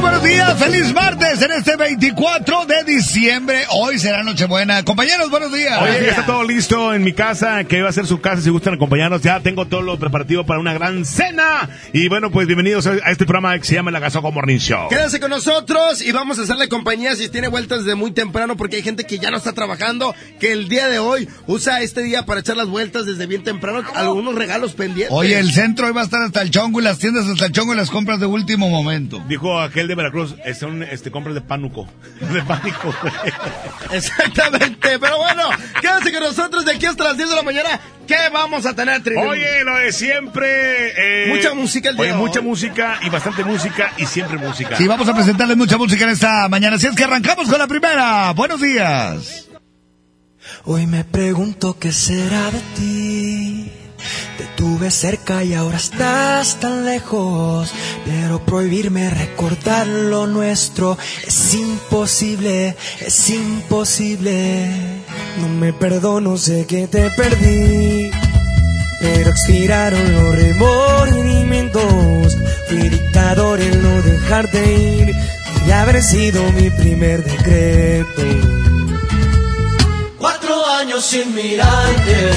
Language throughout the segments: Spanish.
Muy buenos días, feliz martes en este 24 de diciembre. Hoy será Nochebuena. Compañeros, buenos días. Oye, ya está todo listo en mi casa, que va a ser su casa si gustan acompañarnos. Ya tengo todo lo preparativo para una gran cena. Y bueno, pues bienvenidos a este programa que se llama La Gasoco Morning Show. Quédense con nosotros y vamos a hacerle compañía si tiene vueltas desde muy temprano porque hay gente que ya no está trabajando, que el día de hoy usa este día para echar las vueltas desde bien temprano, algunos regalos pendientes. Oye, el centro hoy va a estar hasta el chongo y las tiendas hasta el chongo y las compras de último momento. Dijo aquel de Veracruz, son este, compras de pánuco. De pánico. Exactamente, pero bueno, quédense con nosotros de aquí hasta las 10 de la mañana. ¿Qué vamos a tener, Trini? Oye, lo de siempre. eh, Mucha música el día Oye, de mucha hoy. música y bastante música y siempre música. Sí, vamos a presentarles mucha música en esta mañana. Así es que arrancamos con la primera. Buenos días. Hoy me pregunto qué será de ti. Te tuve cerca y ahora estás tan lejos. Pero prohibirme recordar lo nuestro es imposible, es imposible. No me perdono, sé que te perdí. Pero expiraron los remordimientos. Fui dictador en no dejarte ir. Y haber sido mi primer decreto. Cuatro años sin mirarte,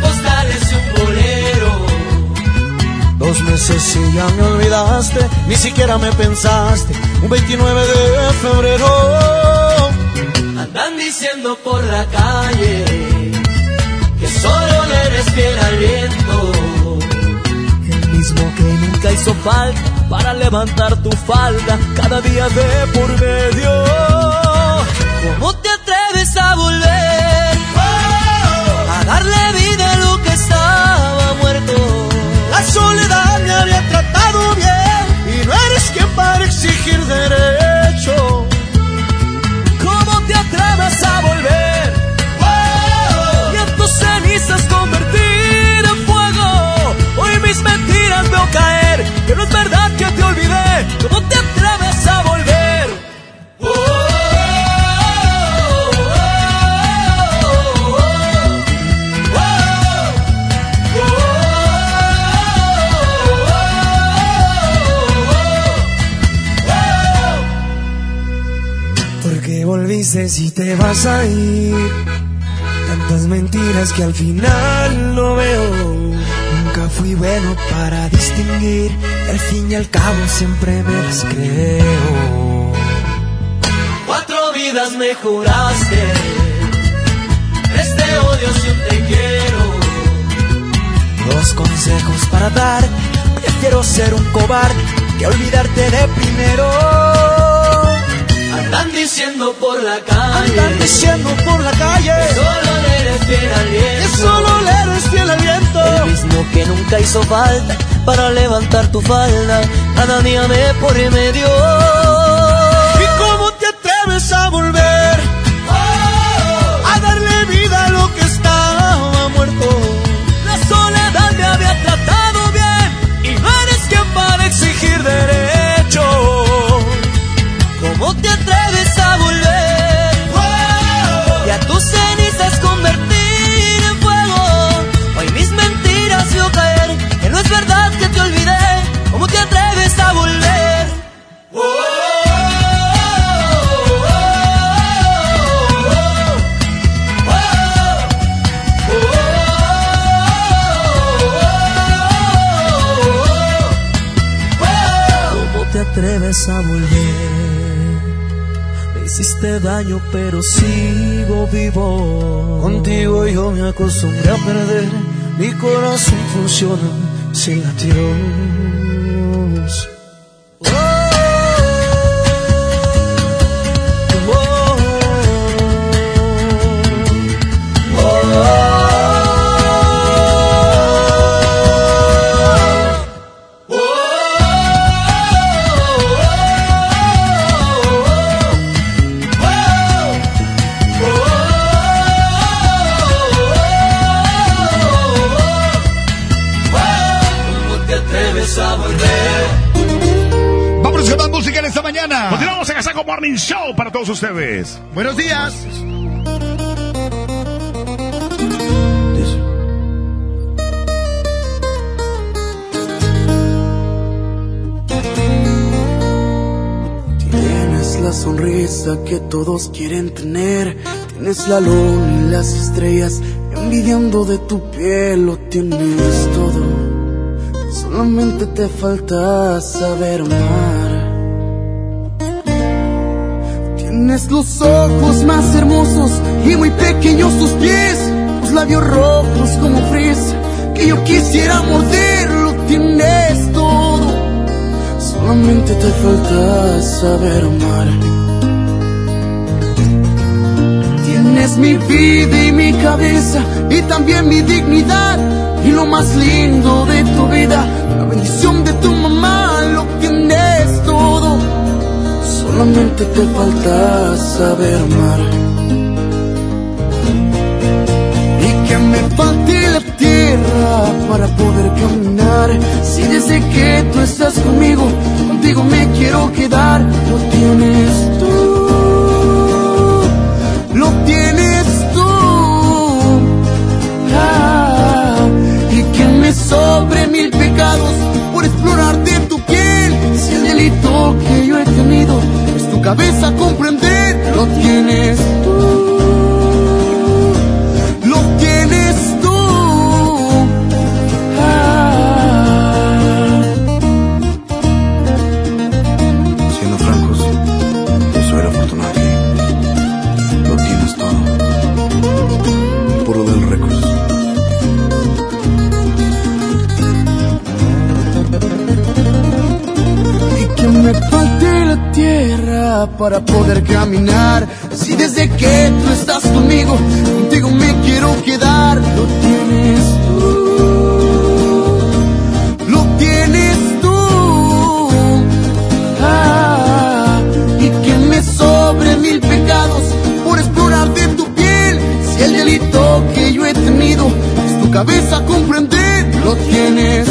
postales y un bolero. Dos meses y ya me olvidaste, ni siquiera me pensaste. Un 29 de febrero. Andan diciendo por la calle que solo le eres fiel al viento. El mismo que nunca hizo falta para levantar tu falda cada día de por medio. ¿Cómo te atreves a volver? A darle La soledad me había tratado bien y no eres quien para exigir derecho. Volviste si te vas a ir. Tantas mentiras que al final no veo. Nunca fui bueno para distinguir. al fin y al cabo siempre me las creo. Cuatro vidas mejoraste. Este odio si te quiero. Dos consejos para dar. Prefiero ser un cobarde que olvidarte de primero. Andan diciendo por la calle. Andan diciendo por la calle. Que solo le eres fiel al viento. Que solo le eres fiel al viento. El mismo que nunca hizo falta para levantar tu falda. Cada día me medio. ¿Y cómo te atreves a volver? Hiciste daño, pero sigo vivo. Contigo yo me acostumbré a perder. mi corazón funciona sin latidos. Morning Show para todos ustedes. Buenos días. Tienes la sonrisa que todos quieren tener. Tienes la luna y las estrellas envidiando de tu piel. Lo tienes todo. Solamente te falta saber más. Tienes los ojos más hermosos y muy pequeños tus pies, tus labios rojos como fresa que yo quisiera morder, lo tienes todo. Solamente te falta saber amar. Tienes mi vida y mi cabeza y también mi dignidad y lo más lindo de tu vida, la bendición de tu mamá, lo tienes todo solamente te falta saber amar. Y que me falte la tierra para poder caminar. Si desde que tú estás conmigo, contigo me quiero quedar, lo tienes tú. Lo tienes tú. Ah, y que me sobre mil pecados por explorarte tu piel. Si el delito que yo he tenido cabeza comprender, lo tienes tú. Para poder caminar. Si desde que tú estás conmigo, contigo me quiero quedar, lo tienes tú. Lo tienes tú. Ah, y que me sobre mil pecados por explorar de tu piel. Si el delito que yo he tenido es tu cabeza comprender, lo tienes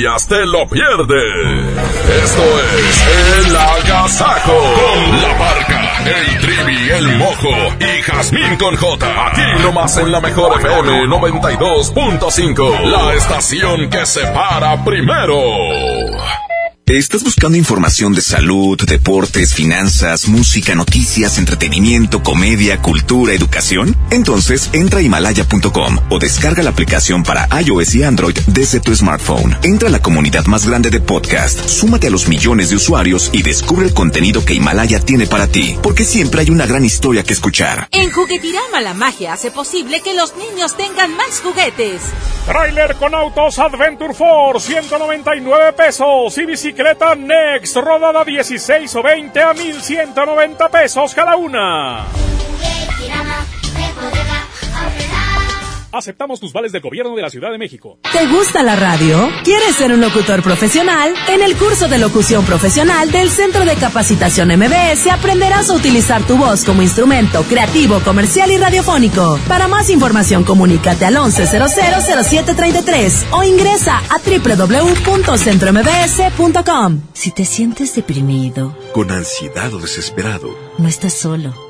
cambias, te lo pierdes. Esto es El Agasajo. Con la barca, el trivi, el mojo y Jazmín con J. Aquí nomás en la mejor FM 92.5. La estación que se para primero. ¿Estás buscando información de salud, deportes, finanzas, música, noticias, entretenimiento, comedia, cultura, educación? Entonces entra a himalaya.com o descarga la aplicación para iOS y Android desde tu smartphone. Entra a la comunidad más grande de podcast, súmate a los millones de usuarios y descubre el contenido que Himalaya tiene para ti, porque siempre hay una gran historia que escuchar. En Juguetirama la magia hace posible que los niños tengan más juguetes. Trailer con autos Adventure Force, 199 pesos y bicicleta bicicleta Next, rodada 16 o 20 a 1190 pesos cada una. Aceptamos tus vales del gobierno de la Ciudad de México. ¿Te gusta la radio? ¿Quieres ser un locutor profesional? En el curso de locución profesional del Centro de Capacitación MBS aprenderás a utilizar tu voz como instrumento creativo, comercial y radiofónico. Para más información, comunícate al 11000733 o ingresa a www.centrombs.com. Si te sientes deprimido, con ansiedad o desesperado, no estás solo.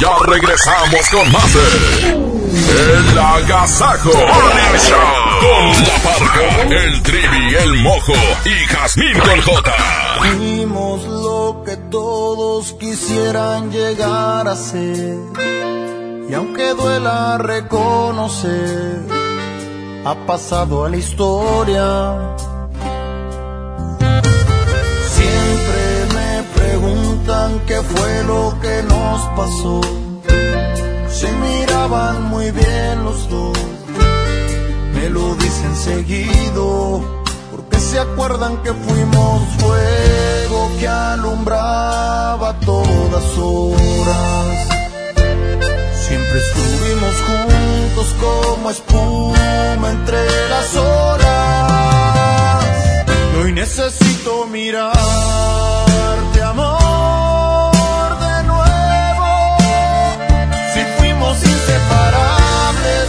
Ya regresamos con más El Agasajo. Con la parca, el trivi, el mojo y Jazmín con J. Fuimos lo que todos quisieran llegar a ser. Y aunque duela reconocer, ha pasado a la historia. Preguntan qué fue lo que nos pasó. Se miraban muy bien los dos, me lo dicen seguido, porque se acuerdan que fuimos fuego que alumbraba todas horas. Siempre estuvimos juntos como espuma entre las horas. Y hoy necesito mirarte, inseparables,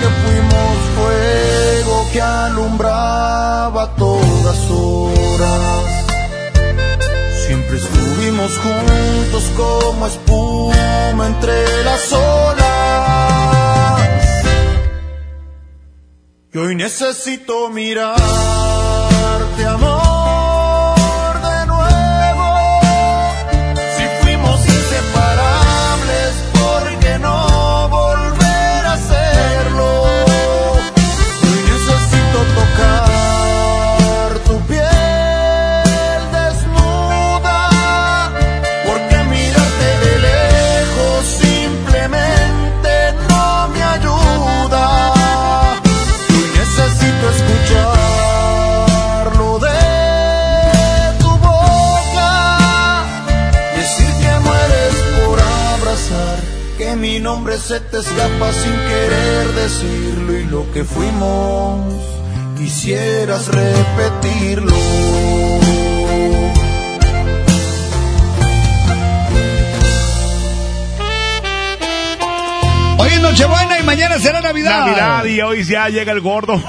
Que fuimos fuego que alumbraba todas horas. Siempre estuvimos juntos como espuma entre las olas. Y hoy necesito mirarte, nombre se te escapa sin querer decirlo. Y lo que fuimos, quisieras repetirlo. Hoy es Nochebuena y mañana será Navidad. Navidad y hoy ya llega el gordo.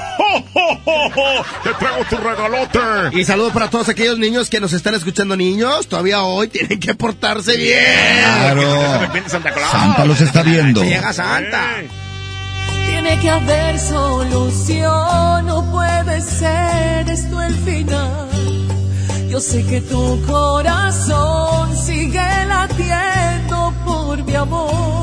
¡Te traigo tu regalote! Y saludos para todos aquellos niños que nos están escuchando, niños. Todavía hoy tienen que portarse bien. Claro. Santa Claus. Santa los está viendo. Se llega Santa. Tiene que haber solución, no puede ser esto el final. Yo sé que tu corazón sigue latiendo por mi amor.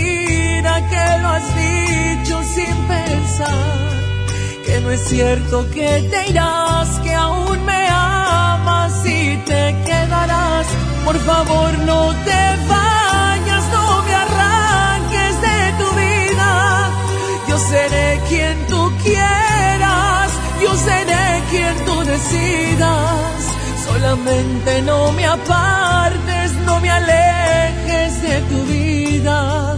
que lo has dicho sin pensar. Que no es cierto que te irás, que aún me amas y te quedarás. Por favor no te vayas, no me arranques de tu vida. Yo seré quien tú quieras, yo seré quien tú decidas. Solamente no me apartes, no me alejes de tu vida.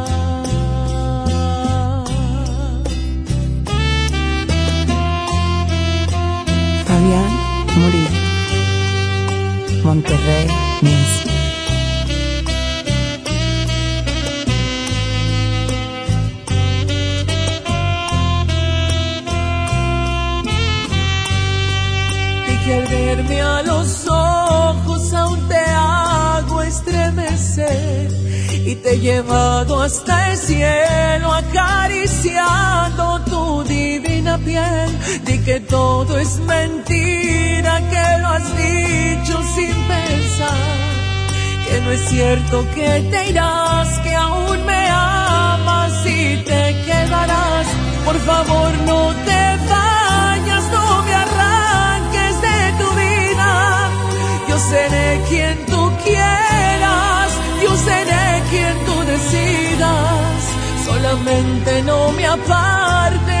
Monterrey Music. y que al verme a los ojos aún te hago estremecer y te he llevado hasta el cielo acariciando tu divina piel. Di que todo es mentira que lo has dicho sin pensar. Que no es cierto que te irás que aún me amas y te quedarás. Por favor no te vayas no me arranques de tu vida. Yo seré quien tú quieras yo seré quien tú decidas. Solamente no me apartes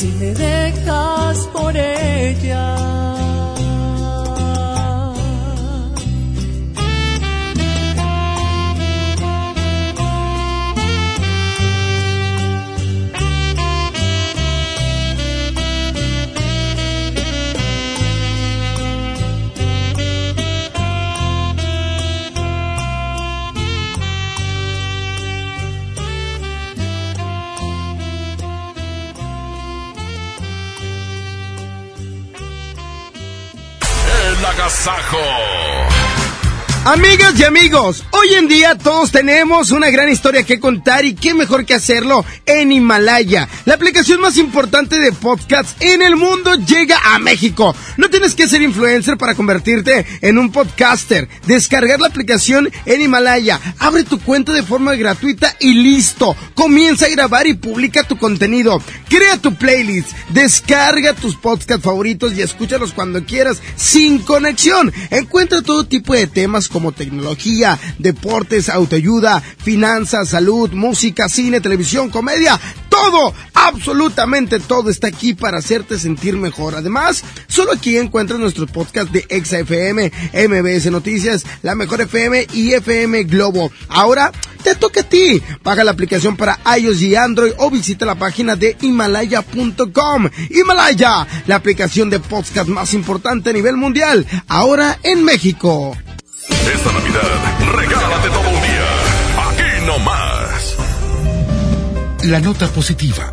si me dejas por ella. Agasajo. Amigas y amigos, hoy en día todos tenemos una gran historia que contar y qué mejor que hacerlo en Himalaya. La aplicación más importante de podcasts en el mundo llega a México. No tienes que ser influencer para convertirte en un podcaster. Descargar la aplicación en Himalaya, abre tu cuenta de forma gratuita y listo. Comienza a grabar y publica tu contenido. Crea tu playlist, descarga tus podcasts favoritos y escúchalos cuando quieras sin conexión. Encuentra todo tipo de temas como tecnología, deportes, autoayuda, finanzas, salud, música, cine, televisión, comedia. Todo, absolutamente todo está aquí para hacerte sentir mejor. Además, solo aquí encuentras nuestros podcasts de Exa FM, MBS Noticias, La Mejor FM y FM Globo. Ahora te toca a ti. Baja la aplicación para iOS y Android o visita la página de Himalaya.com. Himalaya, la aplicación de podcast más importante a nivel mundial, ahora en México. Esta Navidad, regálate todo un día. Aquí no más. La nota positiva.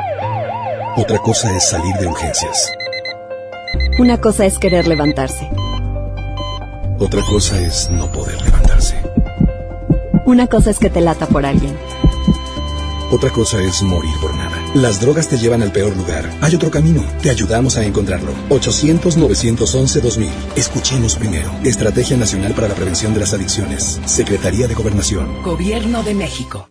Otra cosa es salir de urgencias. Una cosa es querer levantarse. Otra cosa es no poder levantarse. Una cosa es que te lata por alguien. Otra cosa es morir por nada. Las drogas te llevan al peor lugar. Hay otro camino. Te ayudamos a encontrarlo. 800-911-2000. Escuchemos primero. Estrategia Nacional para la Prevención de las Adicciones. Secretaría de Gobernación. Gobierno de México.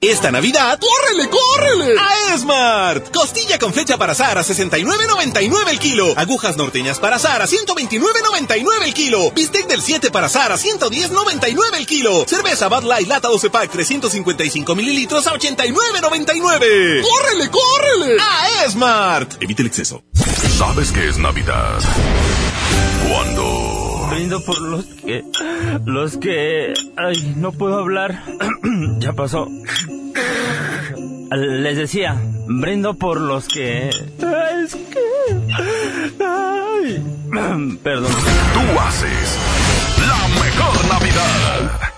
Esta Navidad, ¡córrele, córrele! A Esmart. Costilla con flecha para azar a 69.99 el kilo. Agujas norteñas para azar a 129.99 el kilo. Bistec del 7 para azar a 110.99 el kilo. Cerveza Bud Light Lata 12 Pack 355 mililitros a 89.99. ¡Córrele, córrele! A Esmart. Evite el exceso. ¿Sabes qué es Navidad? Cuando brindo por los que. Los que. Ay, no puedo hablar. ya pasó. Les decía, brindo por los que. Es que. Ay. Perdón. Tú haces la mejor Navidad.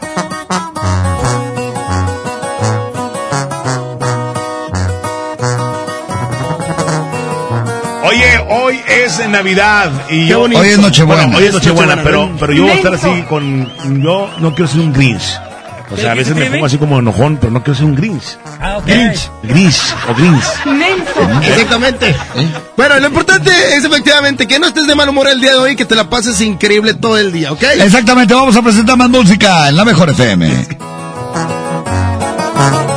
Hoy es Navidad y yo Hoy es Nochebuena. Bueno, hoy es Nochebuena, Nochebuena, pero pero yo voy a estar así con yo no quiero ser un Grinch. O sea, a veces me pongo así como enojón, pero no quiero ser un Grinch. Ah, ok. Grinch, Grinch o Grinch. Exactamente. Bueno, lo importante es efectivamente que no estés de mal humor el día de hoy, que te la pases increíble todo el día, ¿ok? Exactamente, vamos a presentar más música en la mejor FM.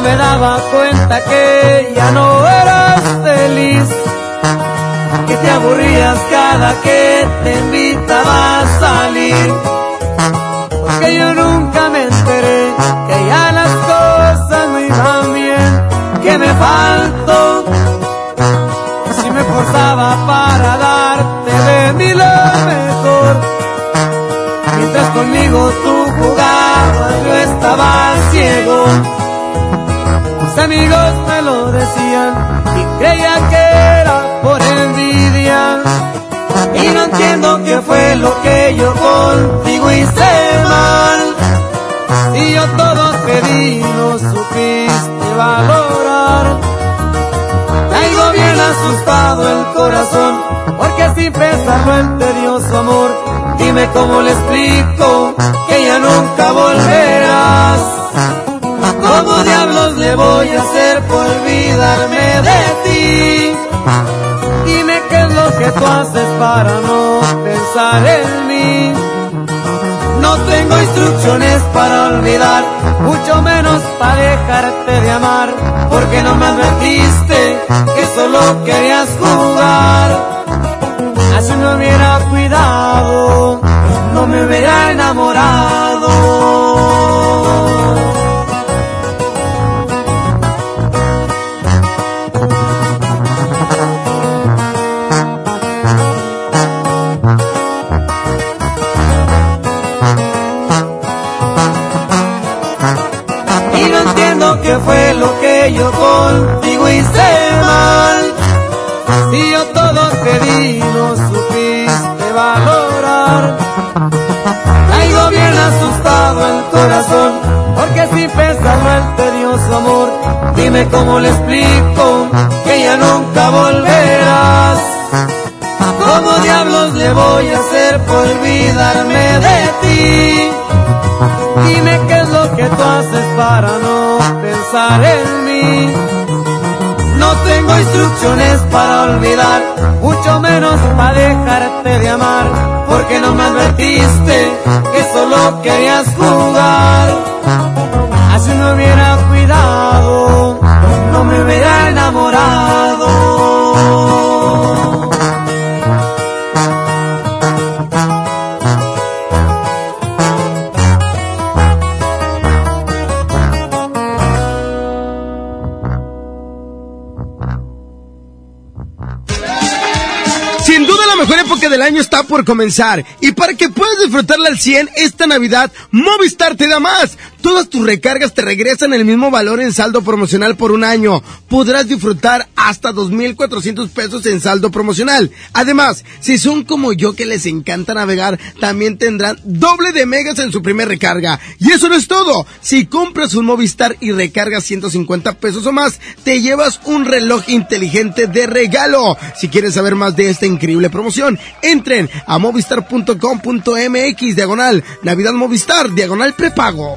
me daba cuenta que ya no eras feliz? Que te aburrías cada que te invitaba a salir. Porque yo nunca me enteré que ya las cosas no iban bien. Que me faltó. Si me forzaba para darte de mí lo mejor. Mientras conmigo tú jugabas, yo estaba ciego. Mis amigos me lo decían y creía que era por envidia. Y no entiendo qué fue lo que yo contigo hice mal. Y yo todo te di, no supiste valorar. Traigo bien asustado el corazón, porque sin pensarlo el tedioso amor, dime cómo le explico que ya nunca volverás. ¿Cómo diablos le voy a hacer por olvidarme de ti? Dime qué es lo que tú haces para no pensar en mí. No tengo instrucciones para olvidar, mucho menos para dejarte de amar, porque no me advertiste que solo querías jugar. Así me hubiera cuidado, no me hubiera enamorado. Yo contigo hice mal. Si yo todo te di, no supiste valorar. Traigo bien asustado el corazón, porque sin pensarlo el tedioso amor, dime cómo le explico que ya nunca volverás. ¿Cómo diablos le voy a hacer por olvidarme de ti? Dime qué es lo que tú haces para no pensar en mí. No tengo instrucciones para olvidar, mucho menos para dejarte de amar, porque no me advertiste que solo querías jugar. Así no hubiera cuidado, no me hubiera enamorado. Del año está por comenzar y para que puedas disfrutarla al 100 esta Navidad, Movistar te da más. Todas tus recargas te regresan el mismo valor en saldo promocional por un año. Podrás disfrutar hasta 2.400 pesos en saldo promocional. Además, si son como yo que les encanta navegar, también tendrán doble de megas en su primer recarga. Y eso no es todo. Si compras un Movistar y recargas 150 pesos o más, te llevas un reloj inteligente de regalo. Si quieres saber más de esta increíble promoción, entren a movistar.com.mx diagonal Navidad Movistar diagonal prepago.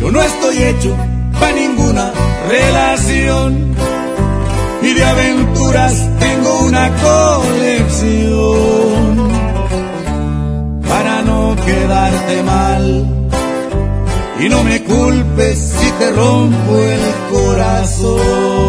Yo no estoy hecho para ninguna relación. Y de aventuras tengo una colección. Para no quedarte mal. Y no me culpes si te rompo el corazón.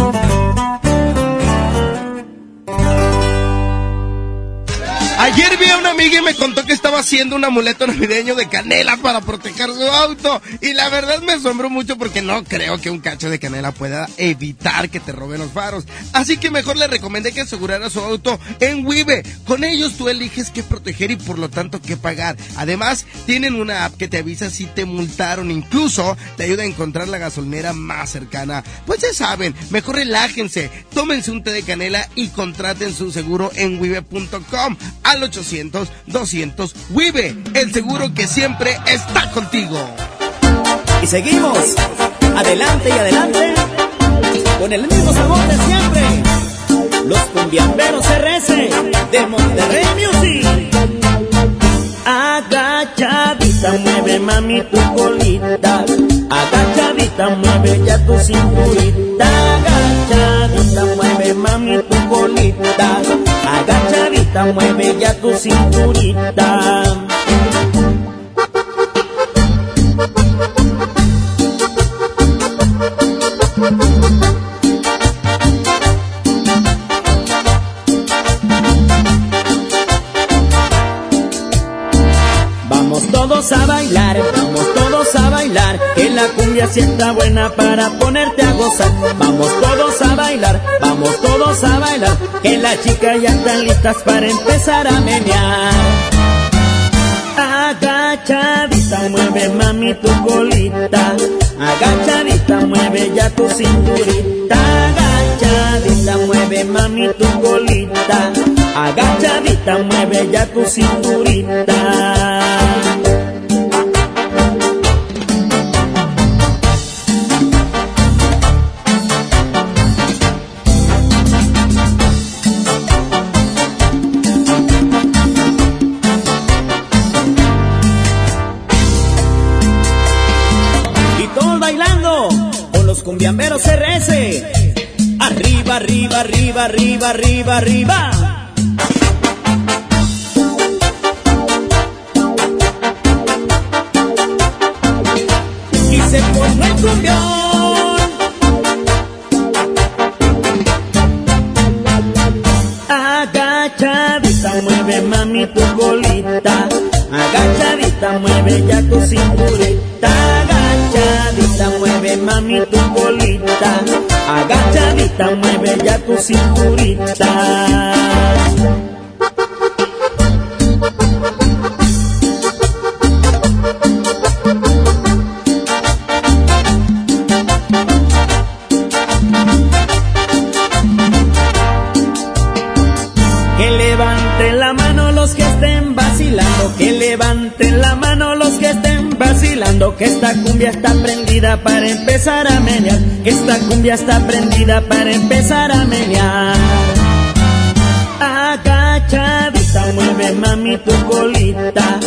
Amiga me contó que estaba haciendo un amuleto navideño de canela para proteger su auto. Y la verdad me asombró mucho porque no creo que un cacho de canela pueda evitar que te roben los faros. Así que mejor le recomendé que asegurara su auto en Wibe. Con ellos tú eliges qué proteger y por lo tanto qué pagar. Además, tienen una app que te avisa si te multaron. Incluso te ayuda a encontrar la gasolinera más cercana. Pues ya saben, mejor relájense, tómense un té de canela y contraten su seguro en wibe.com al 800 200 Wibe, el seguro que siempre está contigo. Y seguimos, adelante y adelante, con el mismo sabor de siempre. Los cumbiamberos RS de Monterrey Music. Agachadita, mueve mami tu colita. Agachadita, mueve ya tu cinturita. Agachadita, mueve mami tu colita. Agachadita, mueve ya tu cinturita. Vamos todos a bailar, vamos todos a bailar, que la cumbia sí está buena para ponerte a gozar. Vamos todos a bailar, vamos todos a bailar, que las chicas ya están listas para empezar a menear. Agachadita, mueve mami tu colita, agachadita, mueve ya tu cinturita, agachadita, mueve mami tu colita, agachadita, mueve ya tu cinturita. Los cumbiamberos RS. Arriba, arriba, arriba, arriba, arriba, arriba. Y se pone el cumbión. Agachadita, mueve mami tu colita. Agachadita, mueve ya tu cinturita. Mueve ya tu cinturita. Que levanten la mano los que estén vacilando, que levanten la mano los que estén vacilando, que esta cumbia está prendida para empezar a menear, cumbia está prendida para empezar a menear. Agachadita, mueve mami tu colita,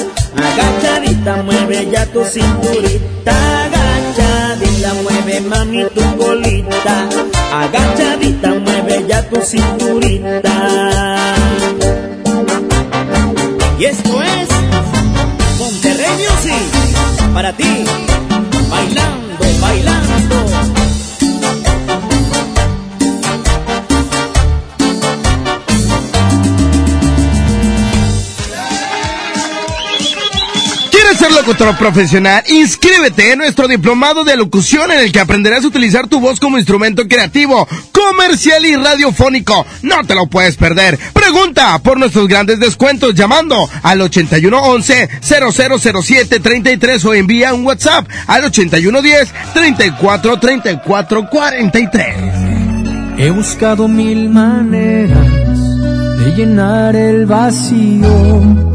agachadita, mueve ya tu cinturita, agachadita, mueve mami tu colita, agachadita, mueve ya tu cinturita. Y esto es Monterrey Music para ti, bailando. Ser locutor profesional? Inscríbete en nuestro diplomado de locución en el que aprenderás a utilizar tu voz como instrumento creativo, comercial y radiofónico. No te lo puedes perder. Pregunta por nuestros grandes descuentos llamando al 8111 0007 33 o envía un WhatsApp al 8110 34 34 43. He buscado mil maneras de llenar el vacío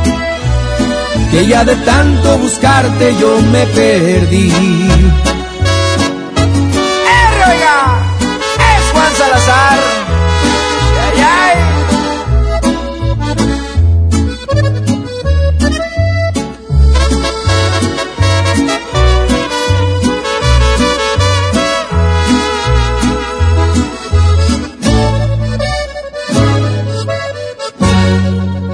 Que ya de tanto buscarte yo me perdí. Es Juan Salazar. Ay, ay.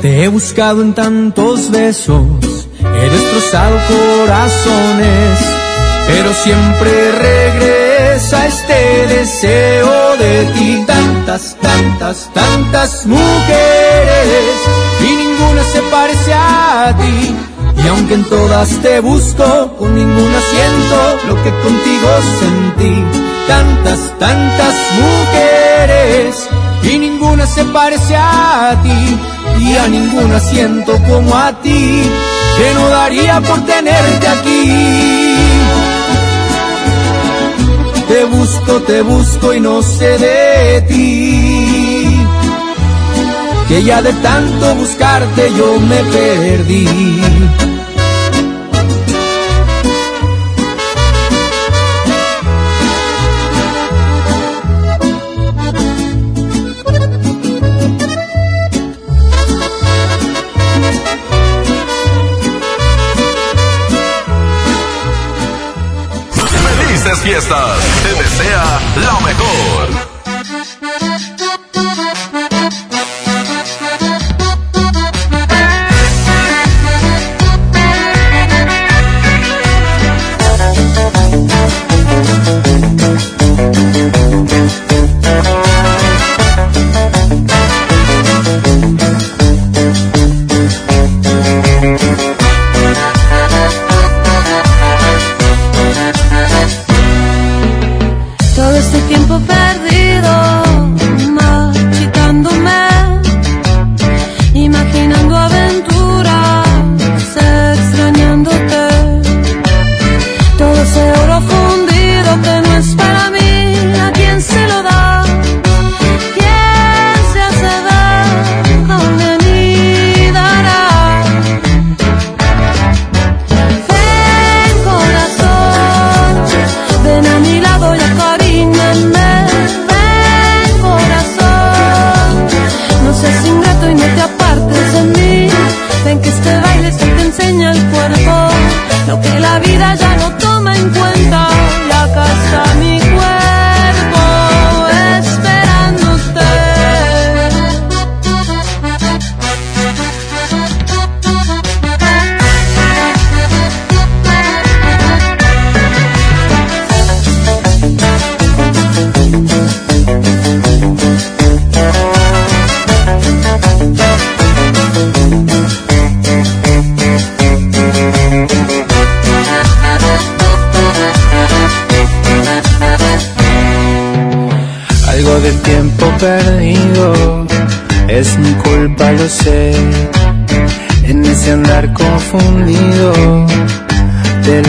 Te he buscado en tantos besos, he destrozado corazones, pero siempre regresa este deseo de ti. Tantas, tantas, tantas mujeres y ninguna se parece a ti. Y aunque en todas te busco, con ninguna siento lo que contigo sentí. Tantas, tantas mujeres y ninguna se parece a ti. Y a ninguna siento como a ti, que no daría por tenerte aquí. Te busco, te busco y no sé de ti. Que ya de tanto buscarte yo me perdí. Fiestas. Te desea lo mejor.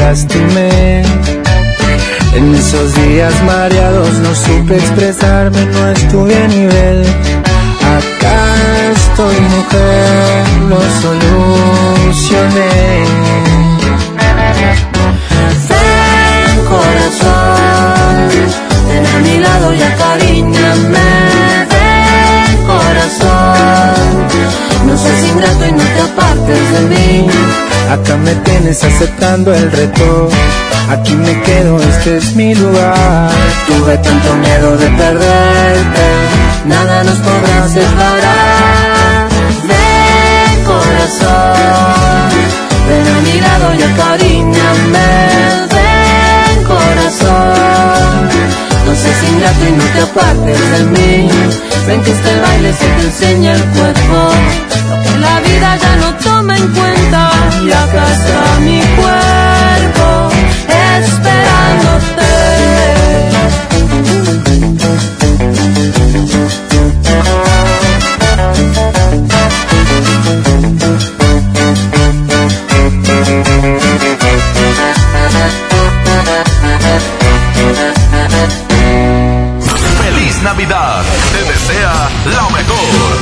Lastimé. En esos días mareados no supe expresarme, no estuve a nivel. Acá estoy mujer, lo solucioné. Ven corazón, ven a mi lado y acaríñame. Ven corazón, no seas ingrato y no te apartes de mí. Acá me tienes aceptando el reto. Aquí me quedo, este es mi lugar. Tuve tanto miedo de perderte, nada nos podrá separar. Ven corazón, ven a mi y acaríñame. Ven corazón, seas ingrato y no te apartes de mí. Ven que este baile se te enseña el cuerpo, la vida ya no toma en cuenta. Y acá mi cuerpo esperándote. Navidad. Te desea lo mejor.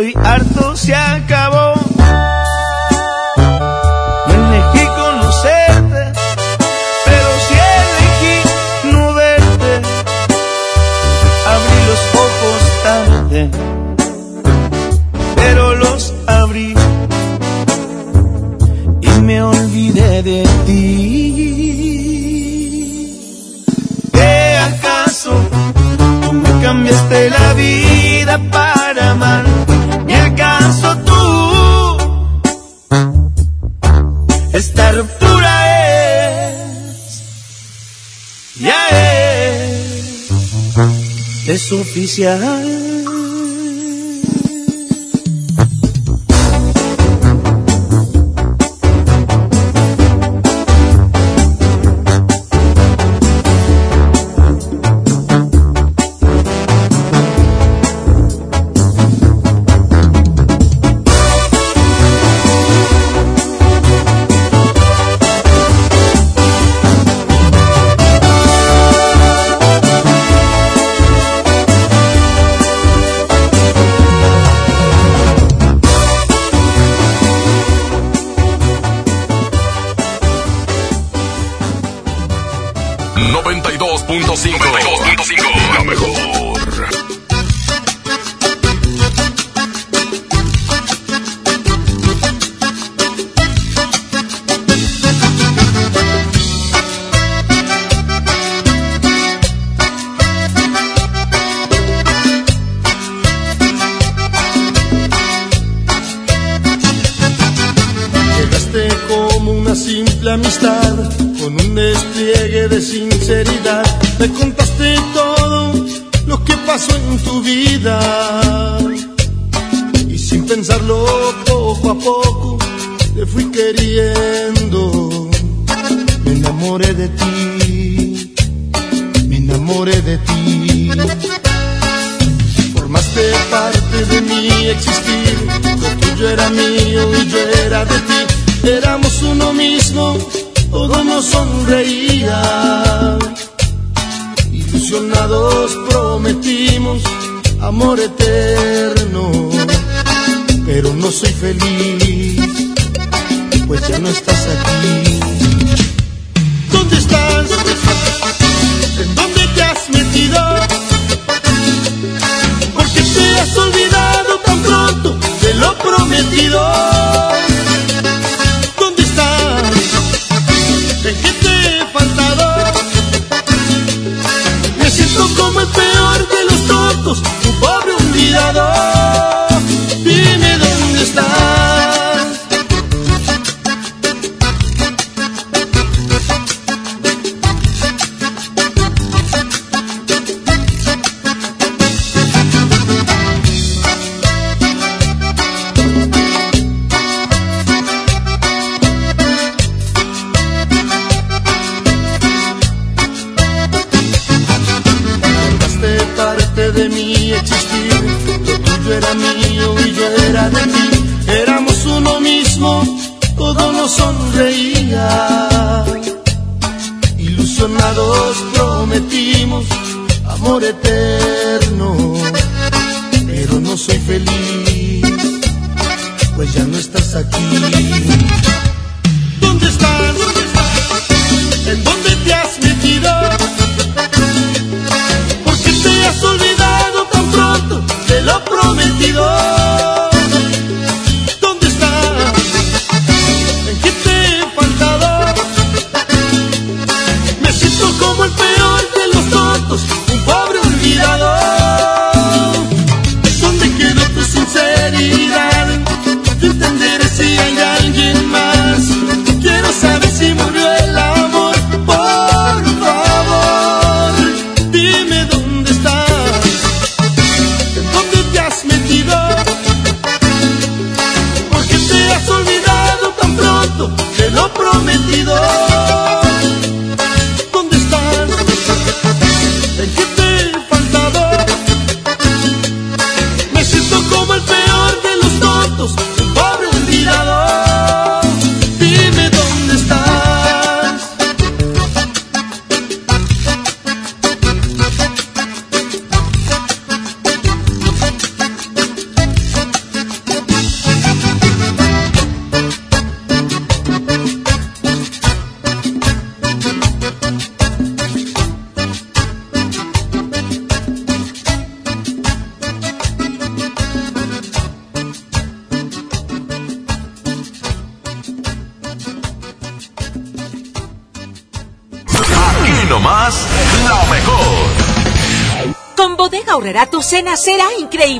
Estoy harto, es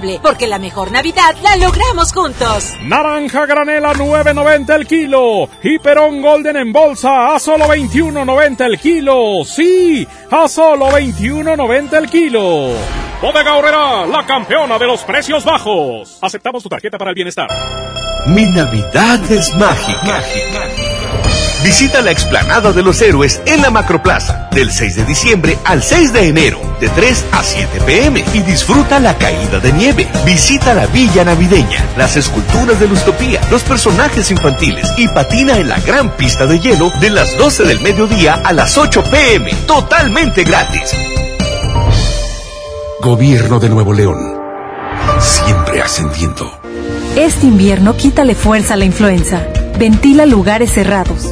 increíble, porque la mejor Navidad la logramos juntos. Naranja granela 9.90 el kilo. Y Perón Golden en bolsa a solo 21.90 el kilo. Sí, a solo 21.90 el kilo. Bodega Horrera, la campeona de los precios bajos. Aceptamos tu tarjeta para el bienestar. Mi Navidad es mágica. Visita la explanada de los héroes en la Macroplaza del 6 de diciembre al 6 de enero de 3 a 7 pm y disfruta la caída de nieve. Visita la villa navideña, las esculturas de Lustopía, los personajes infantiles y patina en la gran pista de hielo de las 12 del mediodía a las 8 pm, totalmente gratis. Gobierno de Nuevo León. Siempre ascendiendo. Este invierno quítale fuerza a la influenza. Ventila lugares cerrados,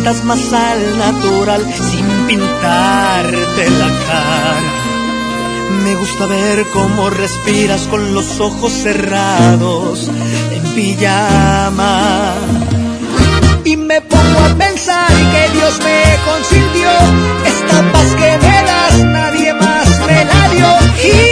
Encantas más al natural, sin pintarte la cara. Me gusta ver cómo respiras con los ojos cerrados, en pijama. Y me pongo a pensar que Dios me consintió, esta paz que me das, nadie más me la dio.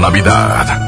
Navidad.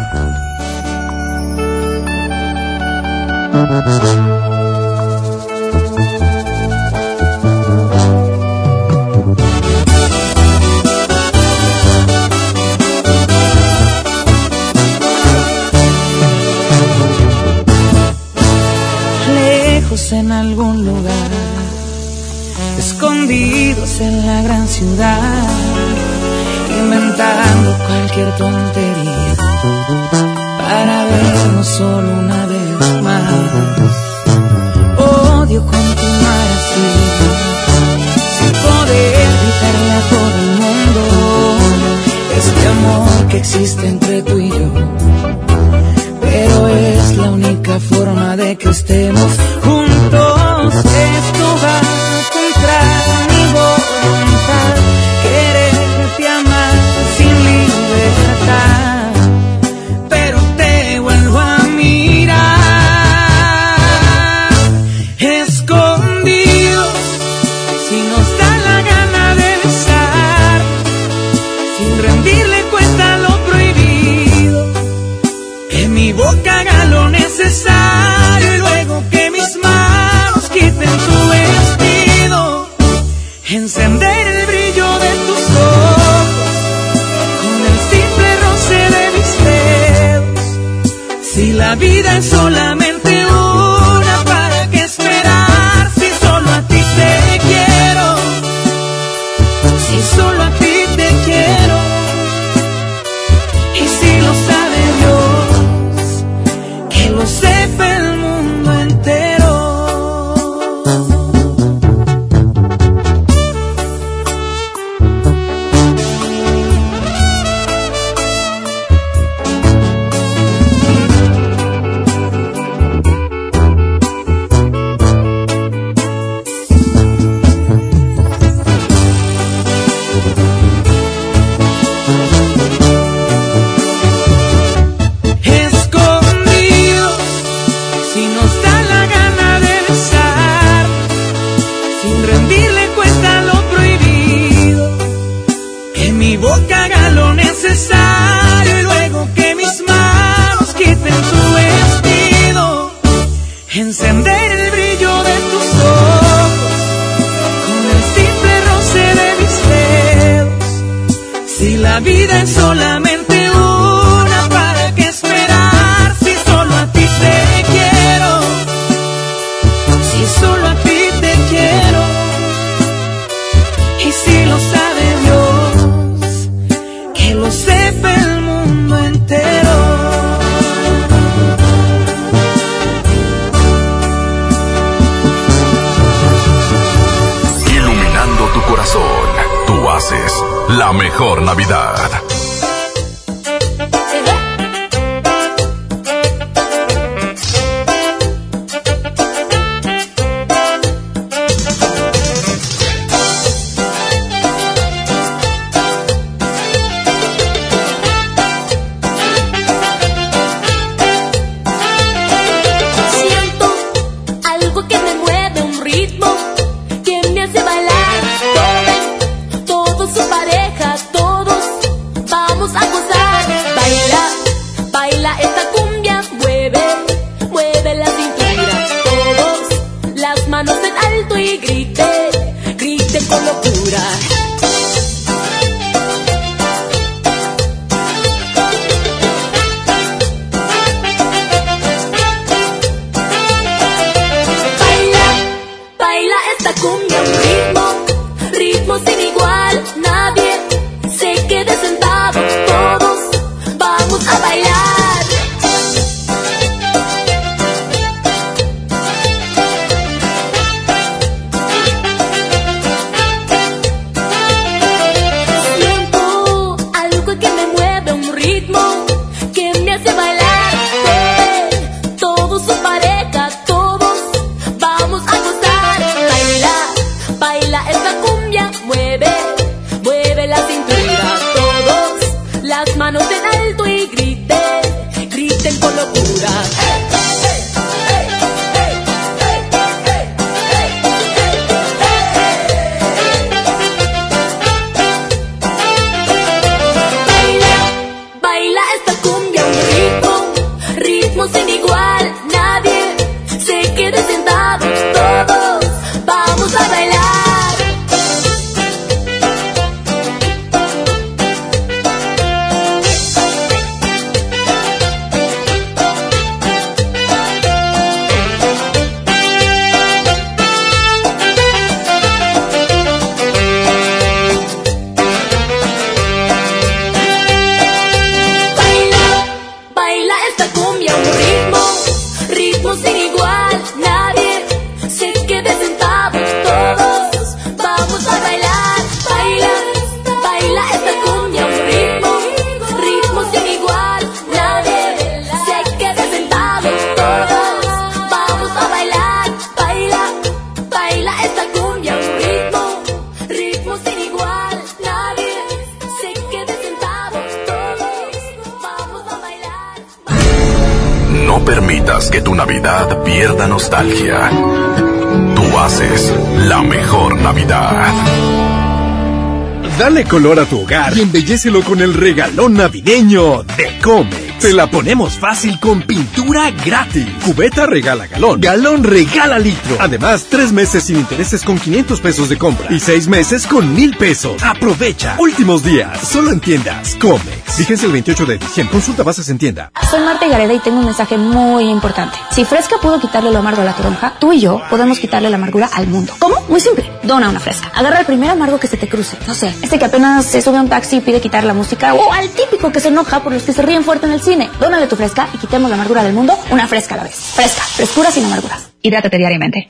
Color a tu hogar y embellecelo con el regalón navideño de Comex. Te la ponemos fácil con pintura gratis. Cubeta regala galón. Galón regala litro. Además, tres meses sin intereses con 500 pesos de compra. Y seis meses con mil pesos. Aprovecha. Últimos días. Solo en tiendas. Comex. Fíjense el 28 de diciembre. Consulta bases en tienda. Soy Marta Gareda y tengo un mensaje muy importante. Si Fresca pudo quitarle lo amargo a la toronja, tú y yo podemos quitarle la amargura al mundo. ¿Cómo? Muy simple. Dona una Fresca. Agarra el primer amargo que se te cruce. No sé, este que apenas se sube a un taxi y pide quitar la música. O al típico que se enoja por los que se ríen fuerte en el cine. Dónale tu Fresca y quitemos la amargura del mundo una Fresca a la vez. Fresca. Frescura sin amarguras. Hidrátate diariamente.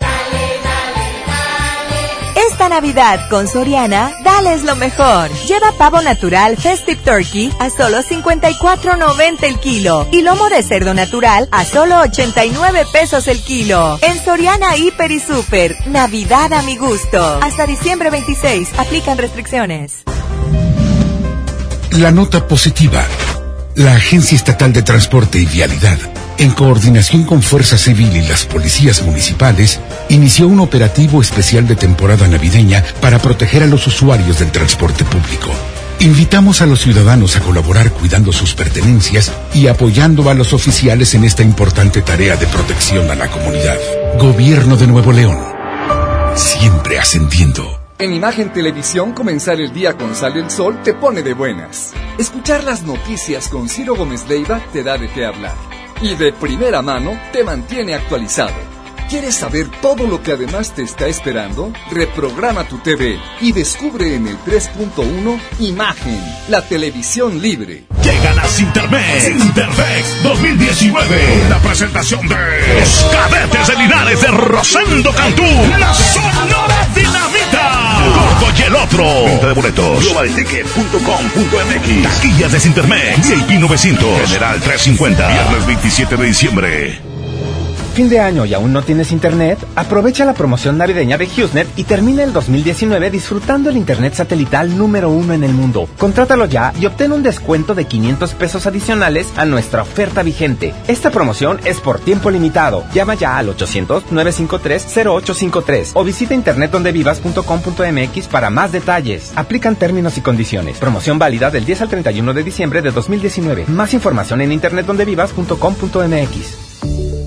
Esta Navidad con Soriana, dales lo mejor. Lleva pavo natural Festive Turkey a solo 54.90 el kilo y lomo de cerdo natural a solo 89 pesos el kilo. En Soriana Hiper y Super, Navidad a mi gusto. Hasta diciembre 26, aplican restricciones. La nota positiva. La Agencia Estatal de Transporte y Vialidad, en coordinación con Fuerza Civil y las policías municipales, inició un operativo especial de temporada navideña para proteger a los usuarios del transporte público. Invitamos a los ciudadanos a colaborar cuidando sus pertenencias y apoyando a los oficiales en esta importante tarea de protección a la comunidad. Gobierno de Nuevo León. Siempre ascendiendo. En Imagen Televisión, comenzar el día con Sale el Sol te pone de buenas. Escuchar las noticias con Ciro Gómez Leiva te da de qué hablar. Y de primera mano te mantiene actualizado. ¿Quieres saber todo lo que además te está esperando? Reprograma tu TV y descubre en el 3.1 Imagen, la televisión libre. Llegan a Cintermex. Cintermex 2019. La presentación de los cadetes de Linares de Rosendo Cantú. La Sonora Dinamita. Gordo y el otro. Venta de boletos. Globalticket.com.mx. Taquillas de Cintermex. VIP 900. General 350. Viernes 27 de diciembre. Fin de año y aún no tienes internet? Aprovecha la promoción navideña de HughesNet y termina el 2019 disfrutando el internet satelital número uno en el mundo. Contrátalo ya y obtén un descuento de 500 pesos adicionales a nuestra oferta vigente. Esta promoción es por tiempo limitado. Llama ya al 800-953-0853 o visita internetdondevivas.com.mx para más detalles. Aplican términos y condiciones. Promoción válida del 10 al 31 de diciembre de 2019. Más información en internetdondevivas.com.mx.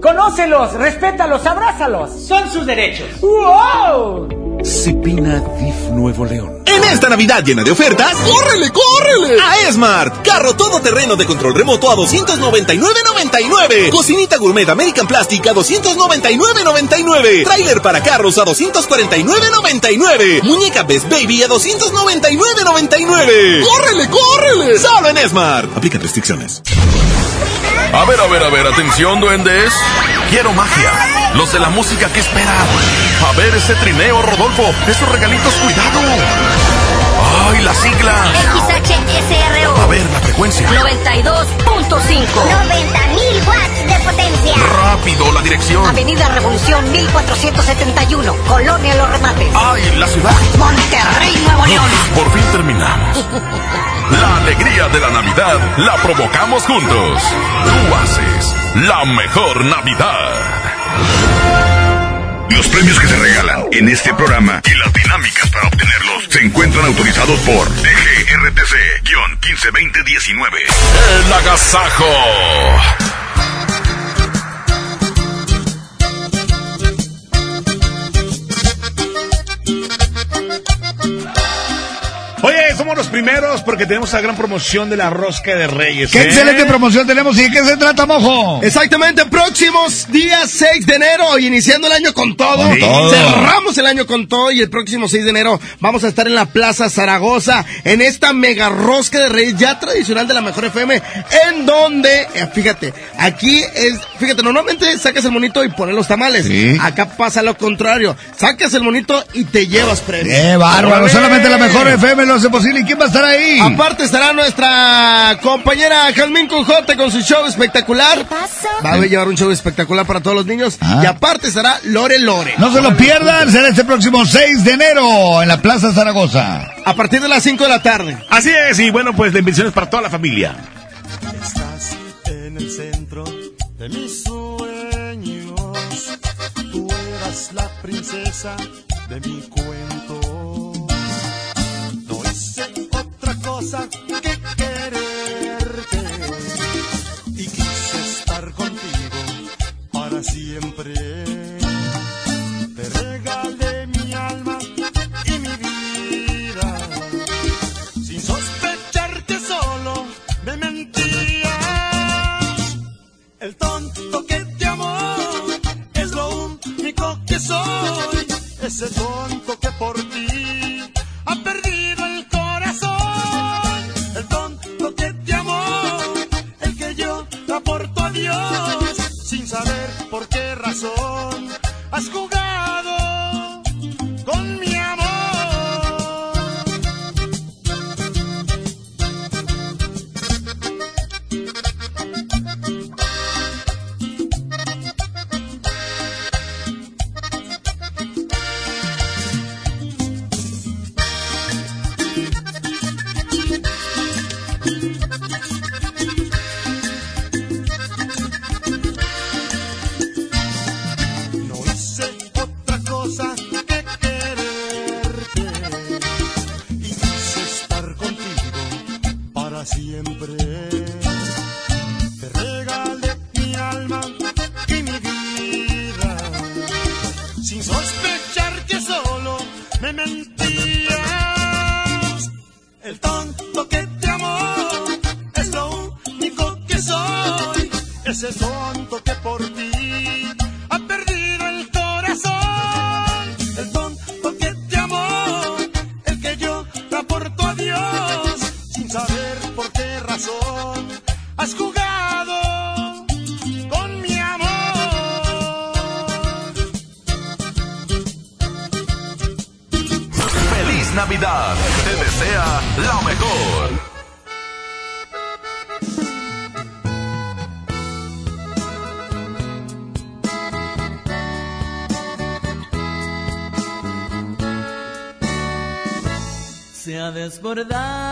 Conócelos, respétalos, abrázalos. Son sus derechos. ¡Wow! Cipina DIF Nuevo León. En esta Navidad llena de ofertas, ¡córrele, córrele! A Esmart, carro todoterreno de control remoto a 299.99. Cocinita gourmet American Plastic a 299.99. Trailer para carros a 249.99. Muñeca Best Baby a 299.99. ¡Córrele, córrele! Solo en Esmart. Aplica restricciones. A ver, a ver, a ver, atención, duendes. Quiero magia. Los de la música que esperan. A ver ese trineo, Rodolfo. Esos regalitos, cuidado. ¡Ay, las siglas! XHSRO. A ver, la frecuencia. 92.5. 90.000 watts de potencia. Rápido, la dirección. Avenida Revolución 1471. Colonia Los Remates. ¡Ay, la ciudad! Monterrey, Nuevo León. Por fin terminamos. La alegría de la Navidad la provocamos juntos. Tú haces la mejor Navidad. Los premios que se regalan en este programa y las dinámicas para obtenerlos se encuentran autorizados por DGRTC-152019. El agasajo. Somos los primeros porque tenemos la gran promoción de la rosca de Reyes. ¡Qué ¿eh? excelente promoción tenemos! ¿Y de qué se trata, mojo? Exactamente, próximos días 6 de enero, iniciando el año con todo. Con todo. Cerramos el año con todo y el próximo 6 de enero vamos a estar en la Plaza Zaragoza, en esta mega rosca de reyes ya tradicional de la Mejor FM, en donde, eh, fíjate, aquí es, fíjate, normalmente sacas el monito y pones los tamales. Acá pasa lo contrario, sacas el monito y te llevas premio. ¡Qué bárbaro! Solamente la mejor FM lo hace posible. Quién va a estar ahí? Aparte estará nuestra compañera Jasmine Cujote con su show espectacular. ¿Qué pasó? Va a llevar un show espectacular para todos los niños. Ah. Y aparte estará Lore Lore. No se lo pierdan, será este próximo 6 de enero en la Plaza Zaragoza. A partir de las 5 de la tarde. Así es, y bueno, pues la invitación es para toda la familia. Estás en el centro de mis sueños. Tú eras la princesa de mi cuerpo cosa que quererte. Y quise estar contigo para siempre. Te regalé mi alma y mi vida. Sin sospecharte solo me mentías. El tonto que te amó es lo único que soy. Ese tonto desbordar.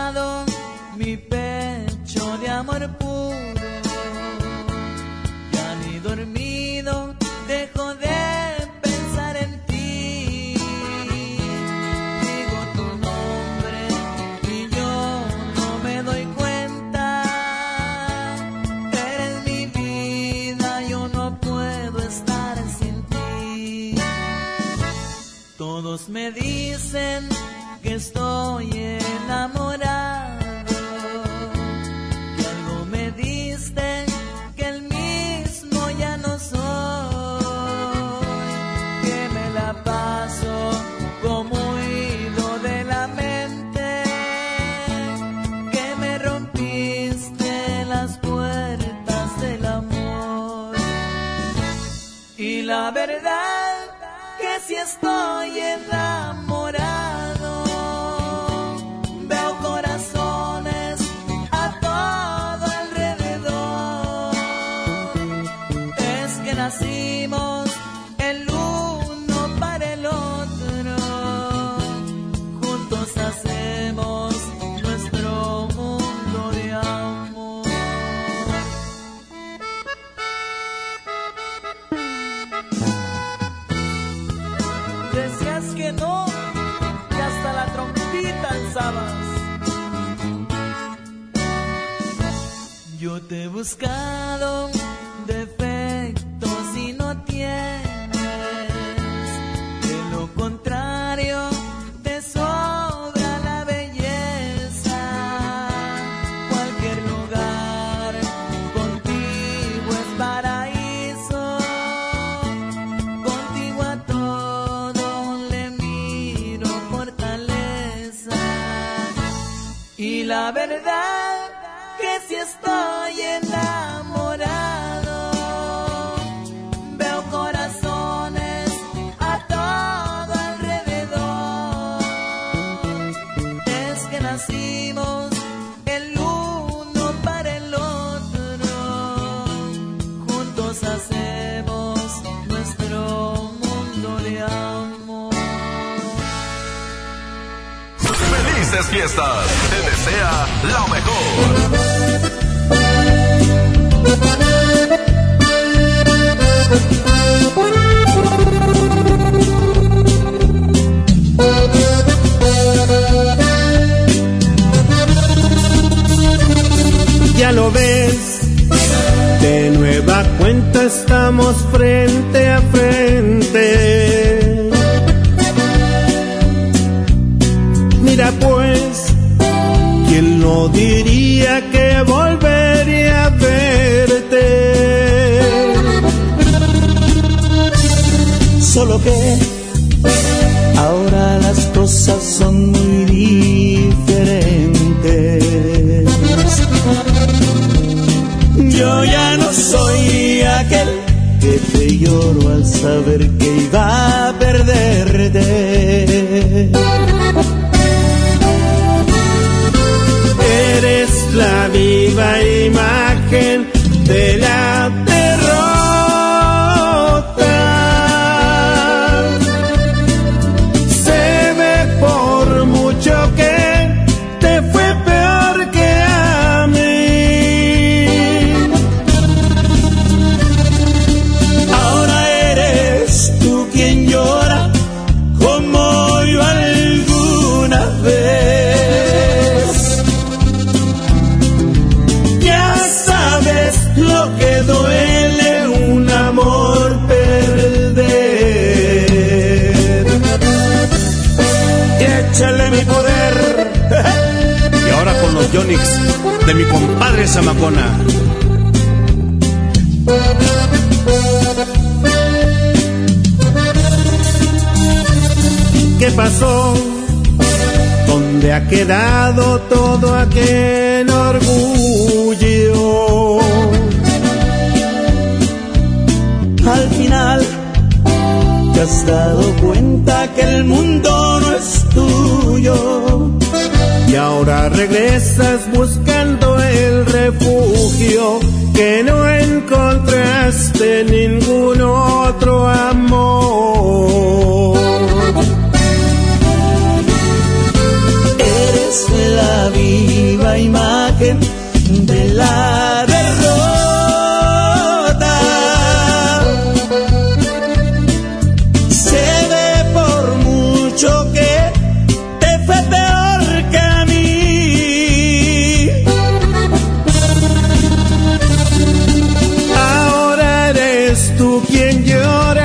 Tú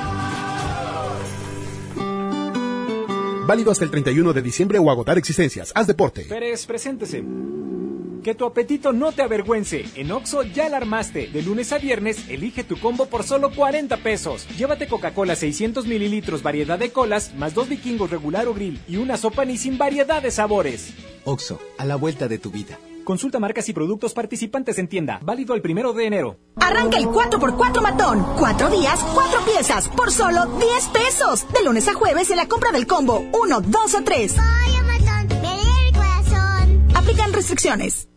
Válido hasta el 31 de diciembre o agotar existencias. Haz deporte. Pérez, preséntese. Que tu apetito no te avergüence. En Oxo ya la armaste. De lunes a viernes, elige tu combo por solo 40 pesos. Llévate Coca-Cola 600 mililitros, variedad de colas, más dos vikingos regular o grill y una sopa ni sin variedad de sabores. Oxo, a la vuelta de tu vida. Consulta marcas y productos participantes en tienda. Válido el primero de enero. Arranca el 4x4 matón. Cuatro días, cuatro piezas, por solo 10 pesos. De lunes a jueves en la compra del combo 1, 2 o 3. Aplican restricciones.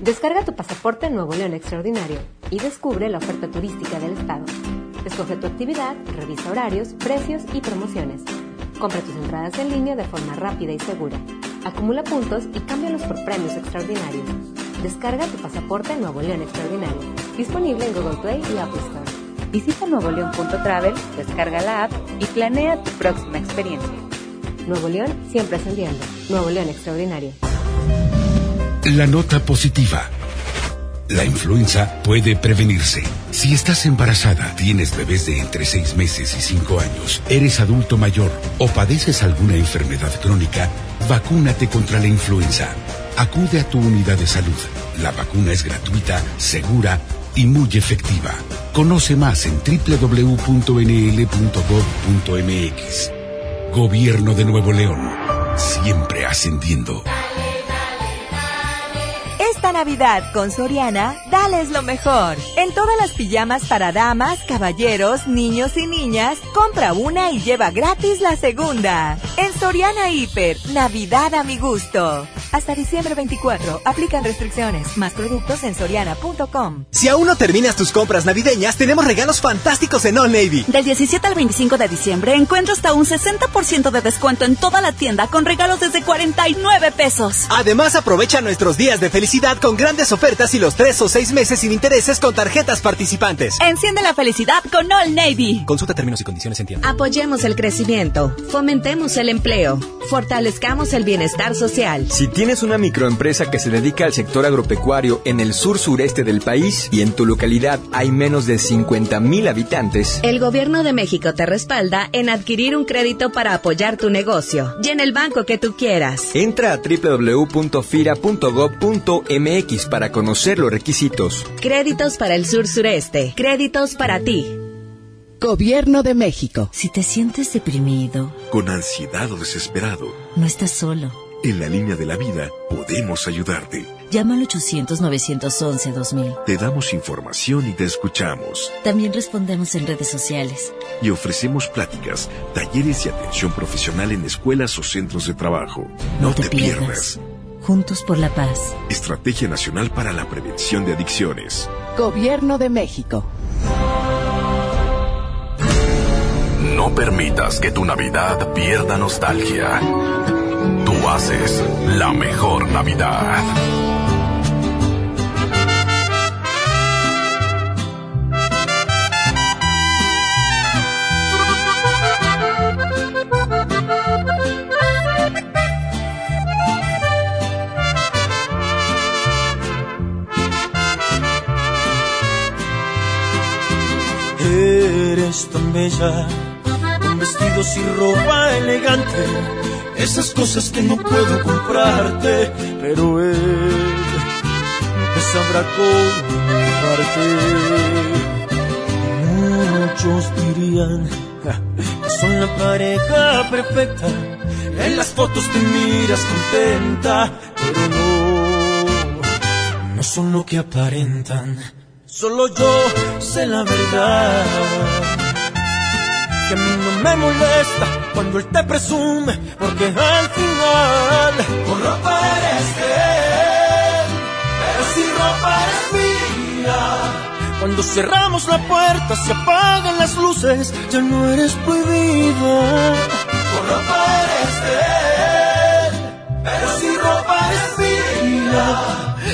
Descarga tu pasaporte Nuevo León Extraordinario y descubre la oferta turística del estado. Escoge tu actividad, revisa horarios, precios y promociones. Compra tus entradas en línea de forma rápida y segura. Acumula puntos y cámbialos por premios extraordinarios. Descarga tu pasaporte Nuevo León Extraordinario. Disponible en Google Play y Apple Store. Visita nuevoleón.travel, descarga la app y planea tu próxima experiencia. Nuevo León siempre ascendiendo. Nuevo León Extraordinario. La nota positiva. La influenza puede prevenirse. Si estás embarazada, tienes bebés de entre 6 meses y 5 años, eres adulto mayor o padeces alguna enfermedad crónica, vacúnate contra la influenza. Acude a tu unidad de salud. La vacuna es gratuita, segura y muy efectiva. Conoce más en www.nl.gov.mx. Gobierno de Nuevo León. Siempre ascendiendo. Esta Navidad con Soriana, dales lo mejor. En todas las pijamas para damas, caballeros, niños y niñas, compra una y lleva gratis la segunda. En Soriana Hiper, Navidad a mi gusto. Hasta diciembre 24, aplican restricciones. Más productos en soriana.com. Si aún no terminas tus compras navideñas, tenemos regalos fantásticos en All Navy. Del 17 al 25 de diciembre encuentro hasta un 60% de descuento en toda la tienda con regalos desde 49 pesos. Además, aprovecha nuestros días de felicidad con grandes ofertas y los tres o seis meses sin intereses con tarjetas participantes. Enciende la felicidad con All Navy. Consulta términos y condiciones en tienda. Apoyemos el crecimiento, fomentemos el empleo, fortalezcamos el bienestar social. Si tienes una microempresa que se dedica al sector agropecuario en el sur sureste del país y en tu localidad hay menos de 50 mil habitantes, El gobierno de México te respalda en adquirir un crédito para apoyar tu negocio y en el banco que tú quieras. entra a www.fira.gov.mx para conocer los requisitos. Créditos para el sur sureste, créditos para ti. Gobierno de México. Si te sientes deprimido, Con ansiedad o desesperado, no estás solo. en la línea de la vida podemos ayudarte. Llama al 800-911-2000. Te damos información y te escuchamos. También respondemos en redes sociales. Y ofrecemos pláticas, talleres y atención profesional en escuelas o centros de trabajo. No, te, pierdas. Juntos por la paz. Estrategia Nacional para la Prevención de Adicciones. Gobierno de México. No permitas que tu Navidad pierda nostalgia. Tú haces la mejor Navidad. Con vestidos y ropa elegante, esas cosas que no puedo comprarte, pero él te sabrá comprarte. Muchos dirían que son la pareja perfecta, en las fotos te miras contenta, pero no, no son lo que aparentan. Solo yo sé la verdad. Que a mí no me molesta cuando él te presume, porque al final con ropa eres de él, pero si ropa eres mía. Cuando cerramos la puerta, se apagan las luces, ya no eres prohibida. Con ropa eres de él, pero si ropa eres mía.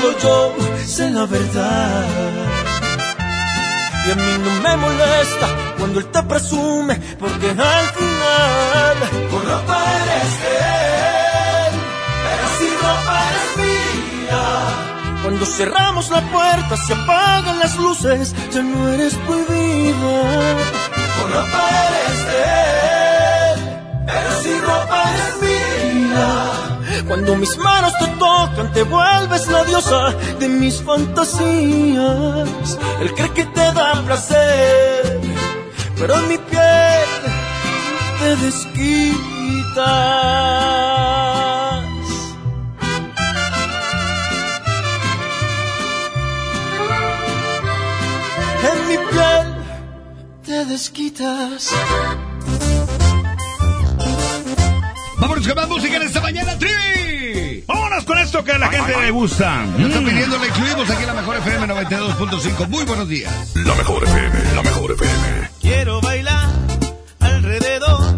Solo yo sé la verdad. Y a mí no me molesta cuando él te presume, porque al final con ropa eres de él, pero si ropa eres mía. Cuando cerramos la puerta, se apagan las luces, ya no eres prohibida. Con ropa eres de él, pero si ropa eres mía. Cuando mis manos te tocan, te vuelves la diosa de mis fantasías. Él cree que te da placer, pero en mi piel te desquitas. En mi piel te desquitas. Vámonos con más música en esta mañana, Tri. Vámonos con esto que a la gente le gusta. Ya está pidiendo, le incluimos aquí en la mejor FM 92.5. Muy buenos días. La mejor FM, la mejor FM. Quiero bailar alrededor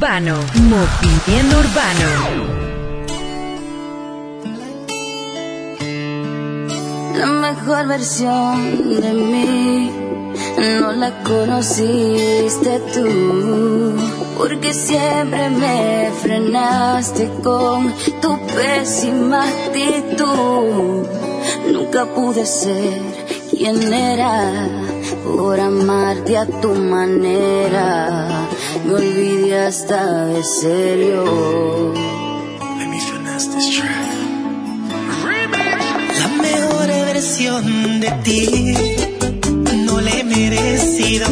Urbano. Movimiento Urbano. La mejor versión de mí no la conociste tú, porque siempre me frenaste con tu pésima actitud. Nunca pude ser quien era por amarte a tu manera. Me olvidé hasta de serio. Let me finesse this track. La mejor versión de ti no le he merecido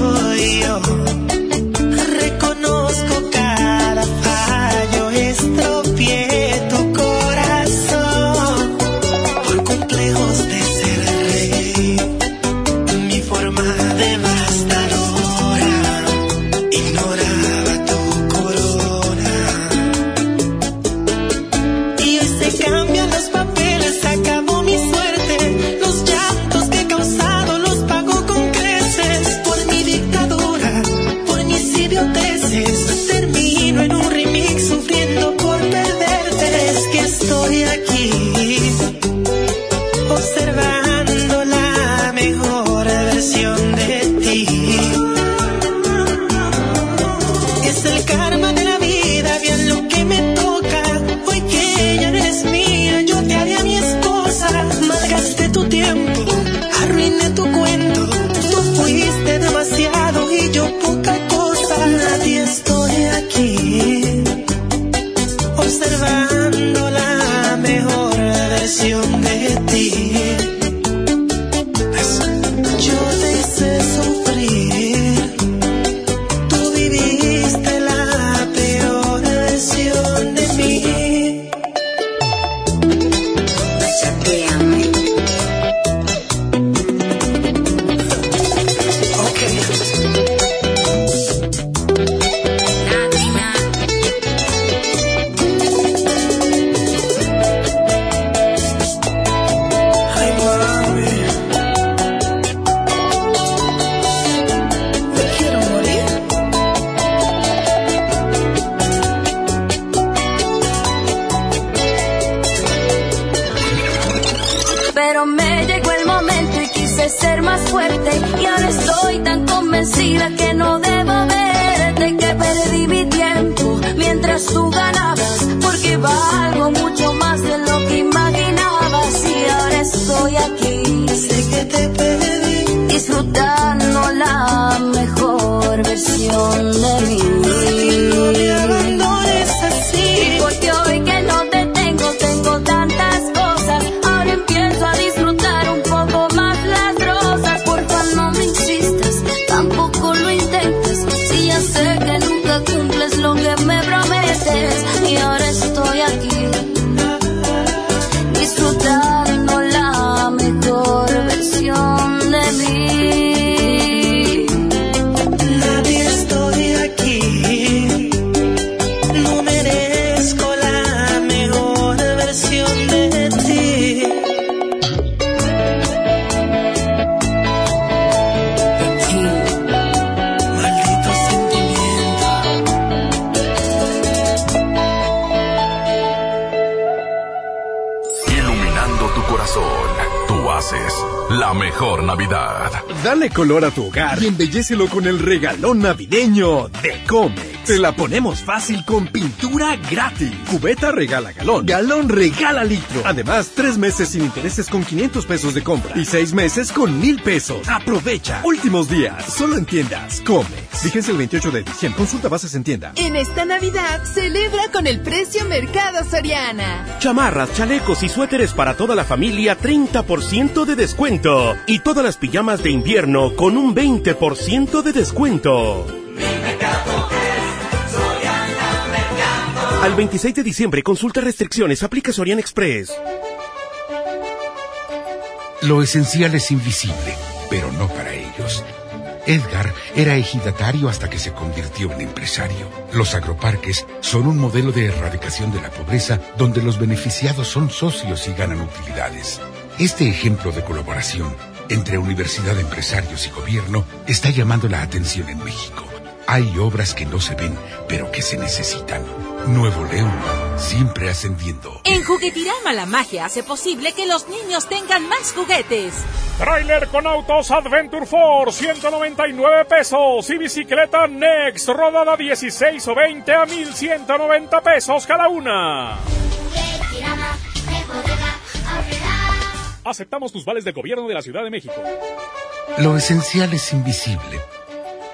fuerte. Y ahora estoy tan convencida que no debo verte. Que perdí mi tiempo mientras tú ganabas. Porque valgo mucho más de lo que imaginabas. Y ahora estoy aquí. Sé que te perdí. Disfrutando la mejor versión de mí. Dale color a tu hogar y embellecelo con el regalón navideño de Comex. Te la ponemos fácil con pintura gratis. Cubeta regala galón. Galón regala litro. Además, tres meses sin intereses con 500 pesos de compra. Y seis meses con mil pesos. Aprovecha. Últimos días. Solo en tiendas Comex. Vigencia el 28 de diciembre. Consulta bases en tienda. En esta Navidad, celebra con el precio Mercado Soriana. Chamarras, chalecos y suéteres para toda la familia, 30% de descuento. Y todas las pijamas de invierno con un 20% de descuento. Al 26 de diciembre, consulta restricciones, aplica Sorian Express. Lo esencial es invisible, pero no para ellos. Edgar era ejidatario hasta que se convirtió en empresario. Los agroparques son un modelo de erradicación de la pobreza donde los beneficiados son socios y ganan utilidades. Este ejemplo de colaboración entre universidad, empresarios y gobierno está llamando la atención en México. Hay obras que no se ven, pero que se necesitan. Nuevo León, siempre ascendiendo. En Juguetirama la magia hace posible que los niños tengan más juguetes. Trailer con autos Adventure Force, 199 pesos. Y bicicleta Next, rodada 16 o 20 a 1190 pesos cada una. Aceptamos tus vales del gobierno de la Ciudad de México. Lo esencial es invisible,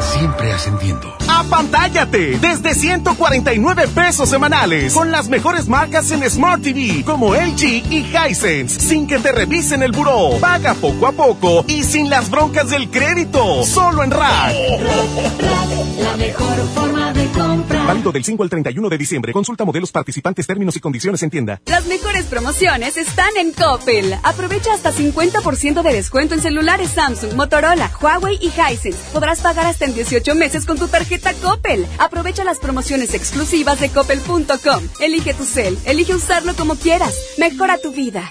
siempre ascendiendo. ¡Apantállate! Desde 149 pesos semanales. Con las mejores marcas en Smart TV, como LG y Hisense. Sin que te revisen el buró. Paga poco a poco y sin las broncas del crédito. Solo en Rack. La mejor forma de comprar. Válido del 5 al 31 de diciembre. Consulta modelos participantes, términos y condiciones en tienda. Las mejores promociones están en Coppel. Aprovecha hasta 50% de descuento en celulares Samsung, Motorola, Huawei y Hisense. Podrás pagar hasta en 18 meses con tu tarjeta Coppel. Aprovecha las promociones exclusivas de coppel.com. Elige tu cel, elige usarlo como quieras. Mejora tu vida.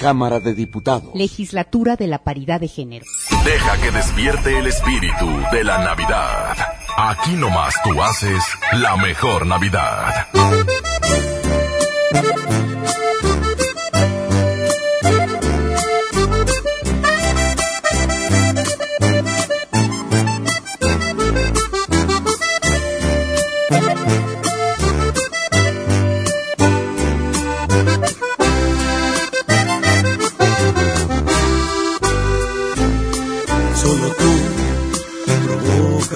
Cámara de Diputados. Legislatura de la Paridad de Género. Deja que despierte el espíritu de la Navidad. Aquí nomás tú haces la mejor Navidad.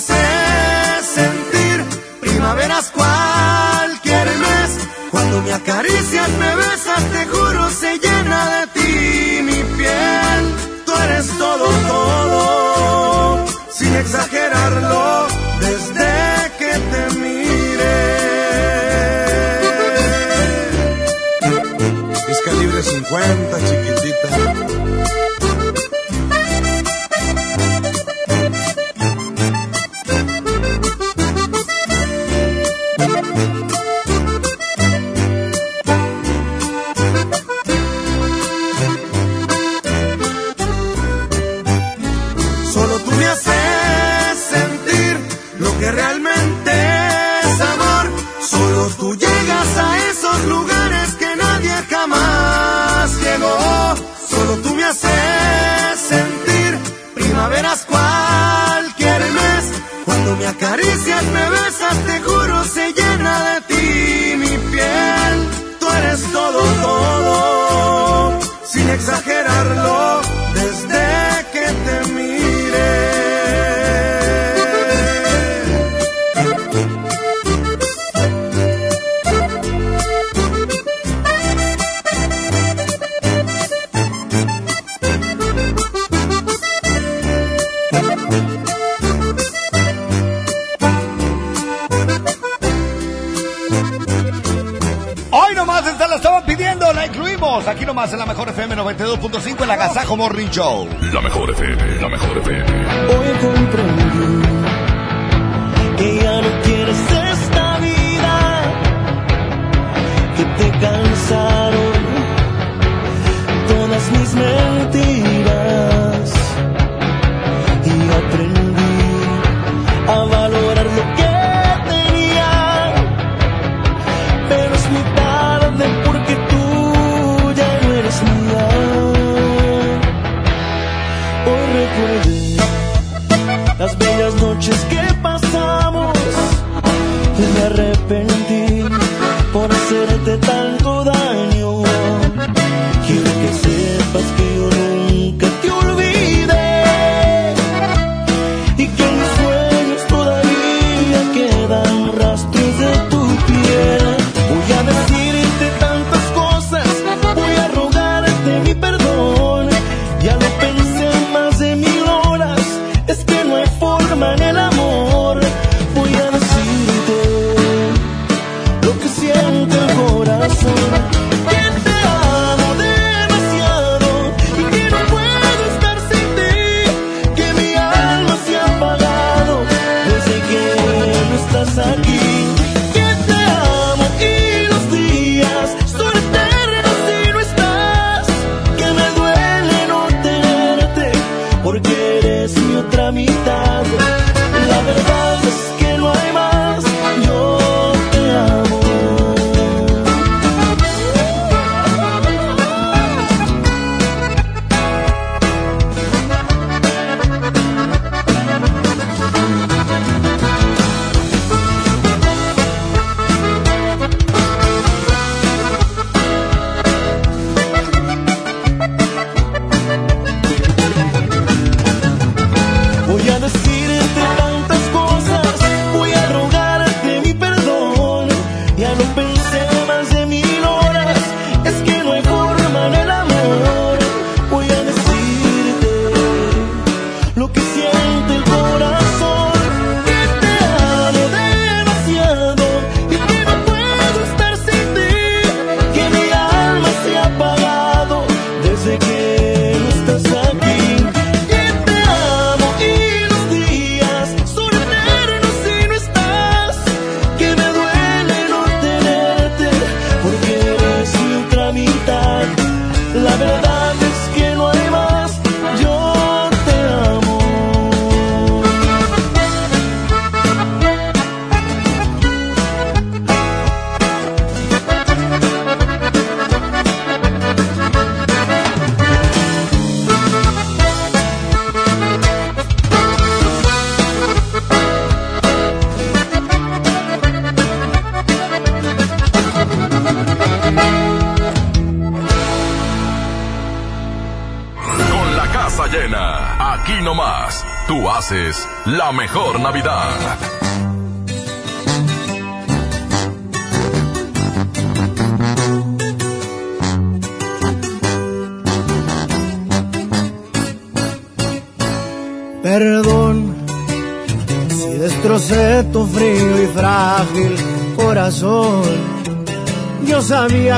Haces sentir primaveras cualquier mes. Cuando me acaricias, me besas, te juro, se llena de ti mi piel. Tú eres todo, todo, sin exagerarlo, nomás en la mejor FM 92.5 el Agasajo Morning Show. La mejor FM, la mejor FM. Hoy comprendí que ya no quieres esta vida, que te cansaron todas mis mentiras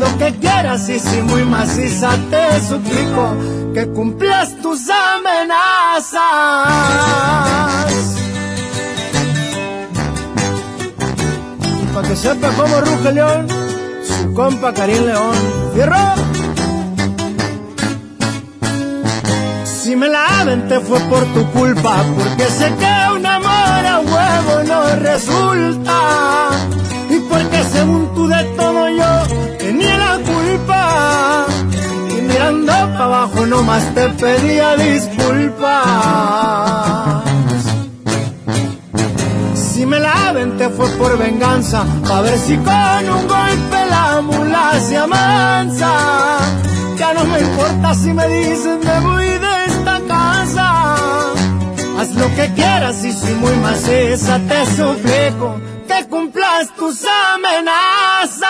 Lo que quieras y si muy maciza te suplico que cumplas tus amenazas. que sepa cómo ruge León, su compa Karim León. ¡Fierro! Si me la aventé fue por tu culpa, porque sé que un amor a huevo no resulta. Y porque según tú de todo yo para abajo nomás te pedía disculpas. Si me la aventé fue por venganza, a ver si con un golpe la mula se amansa. Ya no me importa si me dicen me voy de esta casa. Haz lo que quieras y si muy maciza te suplico que cumplas tus amenazas.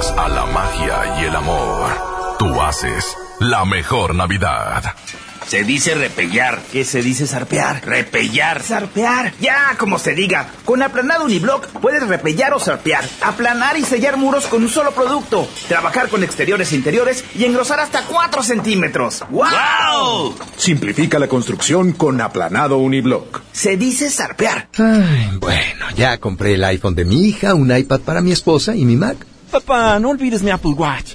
A la magia y el amor. Tú haces la mejor Navidad. Se dice repellar. ¿Qué se dice zarpear? Repellar. Zarpear. Ya, como se diga. Con aplanado uniblock puedes repellar o zarpear. Aplanar y sellar muros con un solo producto. Trabajar con exteriores e interiores y engrosar hasta 4 centímetros. ¡Wow! Simplifica la construcción con aplanado uniblock. Se dice zarpear. Ay, bueno, ya compré el iPhone de mi hija, un iPad para mi esposa y mi Mac. Papá, no olvides mi Apple Watch.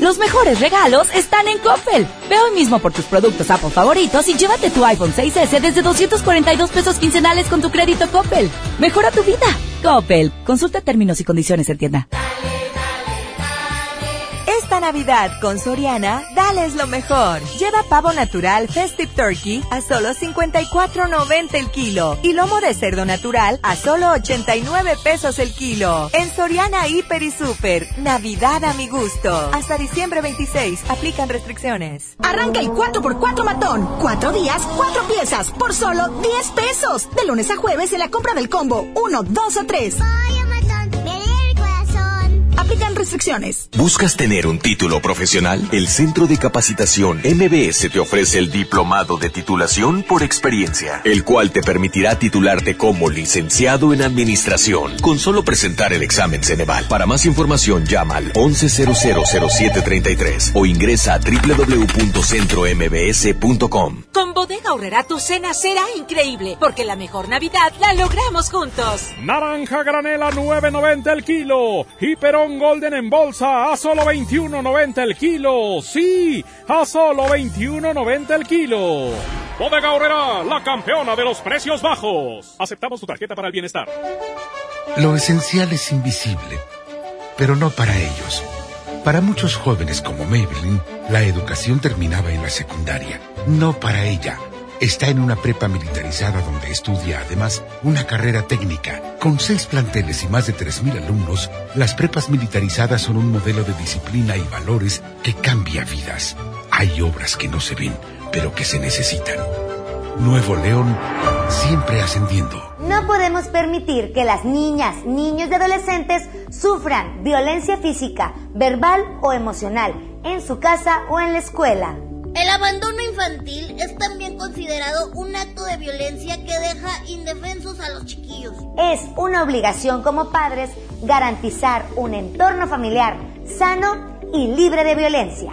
Los mejores regalos están en Coppel. Ve hoy mismo por tus productos Apple favoritos y llévate tu iPhone 6S desde 242 pesos quincenales con tu crédito Coppel. Mejora tu vida. Coppel. Consulta términos y condiciones en tienda. Navidad con Soriana, dales lo mejor. Lleva pavo natural Festive Turkey a solo 54.90 el kilo y lomo de cerdo natural a solo 89 pesos el kilo. En Soriana Hiper y Super, Navidad a mi gusto. Hasta diciembre 26, aplican restricciones. Arranca el 4x4 matón. Cuatro días, cuatro piezas, por solo 10 pesos. De lunes a jueves en la compra del combo 1, 2 o 3. Aplican restricciones. ¿Buscas tener un título profesional? El Centro de Capacitación MBS te ofrece el Diplomado de Titulación por Experiencia, el cual te permitirá titularte como licenciado en Administración con solo presentar el examen Ceneval. Para más información llama al 11000733 o ingresa a www.centrombs.com. Con Bodega Aurrera tu cena será increíble, porque la mejor Navidad la logramos juntos. Naranja granela 9.90 el kilo. Y Golden en bolsa a solo 21.90 el kilo. Sí, a solo 21.90 el kilo. Bodega Aurrera, la campeona de los precios bajos. Aceptamos tu tarjeta para el bienestar. Lo esencial es invisible, pero no para ellos. Para muchos jóvenes como Maybelline, la educación terminaba en la secundaria. No para ella. Está en una prepa militarizada donde estudia además una carrera técnica. Con seis planteles y más de 3.000 alumnos, las prepas militarizadas son un modelo de disciplina y valores que cambia vidas. Hay obras que no se ven, pero que se necesitan. Nuevo León, siempre ascendiendo. No podemos permitir que las niñas, niños y adolescentes sufran violencia física, verbal o emocional en su casa o en la escuela. El abandono infantil es también considerado un acto de violencia que deja indefensos a los chiquillos. Es una obligación como padres garantizar un entorno familiar sano y libre de violencia.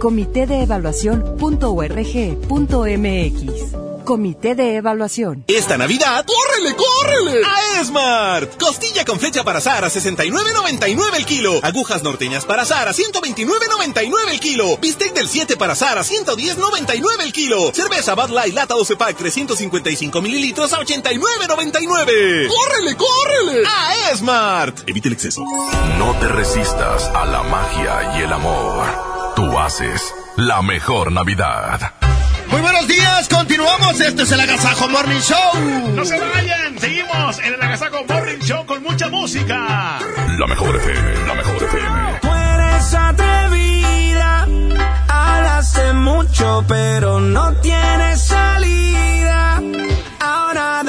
comitedeevaluación.org.mx. Comité de Evaluación. Esta Navidad, ¡córrele, córrele! A Esmart. Costilla con flecha para azar a 69.99 el kilo. Agujas norteñas para azar a 129.99 el kilo. Bistec del 7 para azar a 110.99 el kilo. Cerveza Bud Light Lata 12 Pack 355 mililitros a 89.99. ¡Córrele, córrele! A Esmart. Evite el exceso. No te resistas a la magia y el amor. Tú haces la mejor Navidad. Muy buenos días, continuamos. Este es el Agasajo Morning Show. No se vayan, seguimos en el Agasajo Morning Show con mucha música. La mejor FM, la mejor FM. Tú eres atrevida, hablaste mucho, pero no tienes salida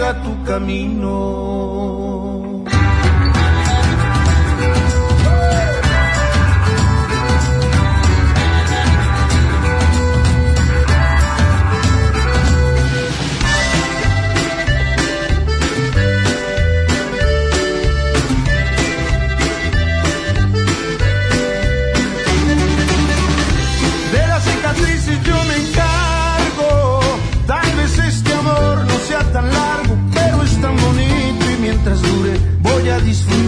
tu camino.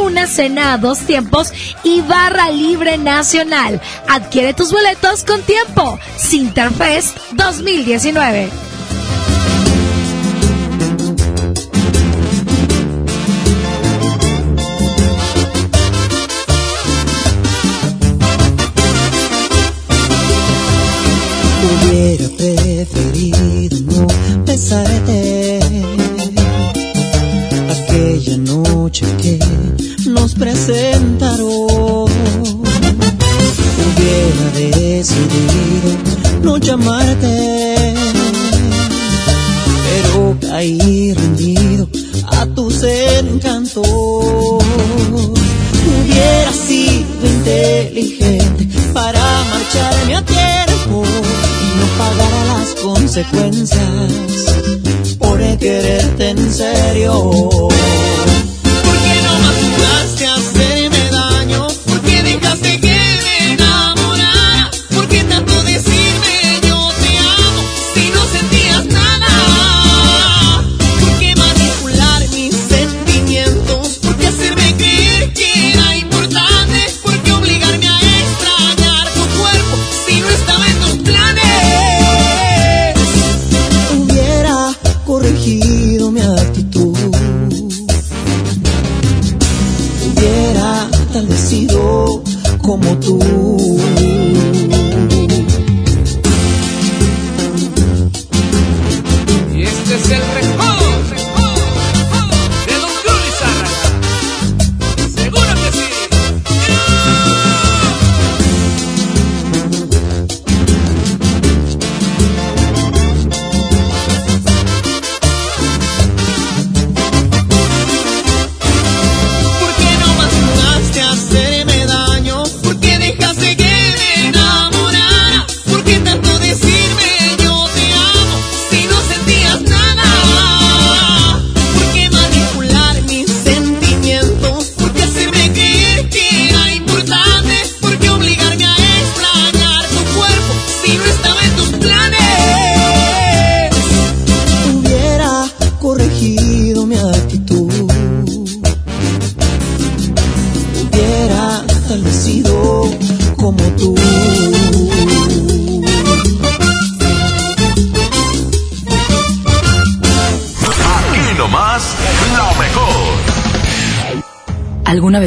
una cena a dos tiempos y barra libre nacional. Adquiere tus boletos con tiempo. Sinterfest 2019. Hubiera preferido no besarte no llamarte, pero caí rendido a tus encantos. Hubiera sido inteligente para marcharme a tiempo y no pagar las consecuencias por quererte en serio.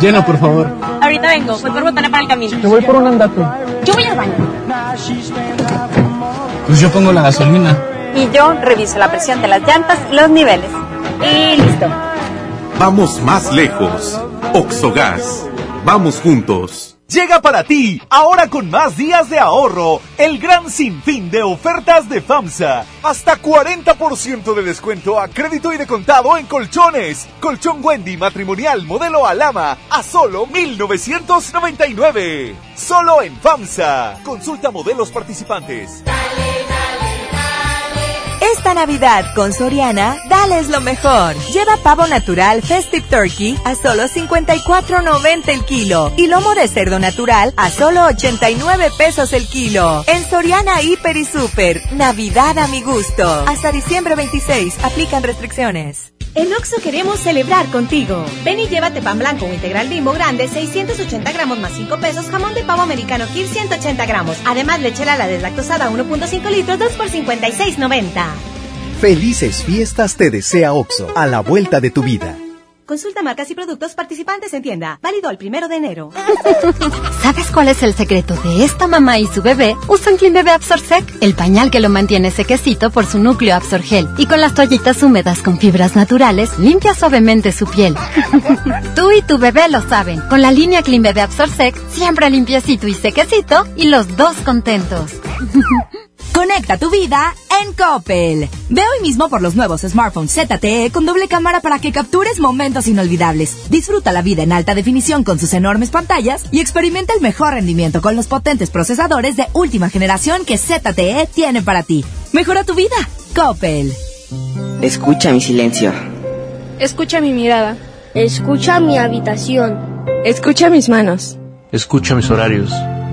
Llena, por favor. Ahorita vengo, voy por botana para el camino. Te voy por un andate. Yo voy al baño. Pues yo pongo la gasolina. Y yo reviso la presión de las llantas y los niveles. Y listo. Vamos más lejos. Oxogas. Vamos juntos. Llega para ti, ahora con más días de ahorro, el gran sinfín de ofertas de FAMSA. Hasta 40% de descuento a crédito y de contado en colchones. Colchón Wendy matrimonial modelo Alama a solo 1999. Solo en FAMSA. Consulta modelos participantes. Esta Navidad con Soriana, dales lo mejor. Lleva pavo natural Festive Turkey a solo 54.90 el kilo y lomo de cerdo natural a solo 89 pesos el kilo. En Soriana Hiper y Super, Navidad a mi gusto. Hasta diciembre 26, aplican restricciones. En Oxo queremos celebrar contigo. Ven y llévate pan blanco o integral bimbo grande, 680 gramos más 5 pesos, jamón de pavo americano Kir 180 gramos. Además, lechera la deslactosada 1.5 litros, 2 por 56.90. Felices fiestas te desea OXO, a la vuelta de tu vida. Consulta marcas y productos participantes en tienda. Válido el primero de enero. ¿Sabes cuál es el secreto de esta mamá y su bebé? Usan Clean Bebé Absorsec, el pañal que lo mantiene sequecito por su núcleo Absorgel. Y con las toallitas húmedas con fibras naturales, limpia suavemente su piel. Tú y tu bebé lo saben. Con la línea Clean Bebé Absorsec, siempre limpiecito y sequecito y los dos contentos. Conecta tu vida en Coppel. Ve hoy mismo por los nuevos smartphones ZTE con doble cámara para que captures momentos inolvidables. Disfruta la vida en alta definición con sus enormes pantallas y experimenta el mejor rendimiento con los potentes procesadores de última generación que ZTE tiene para ti. Mejora tu vida. Coppel. Escucha mi silencio. Escucha mi mirada. Escucha mi habitación. Escucha mis manos. Escucha mis horarios.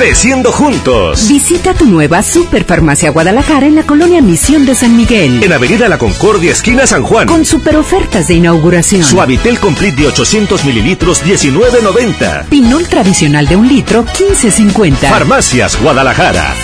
Creciendo juntos. Visita tu nueva Superfarmacia Guadalajara en la colonia Misión de San Miguel. En Avenida La Concordia, esquina San Juan. Con super ofertas de inauguración. Suavitel Complete de 800 mililitros, 19.90. Pinol tradicional de un litro, 15.50. Farmacias Guadalajara.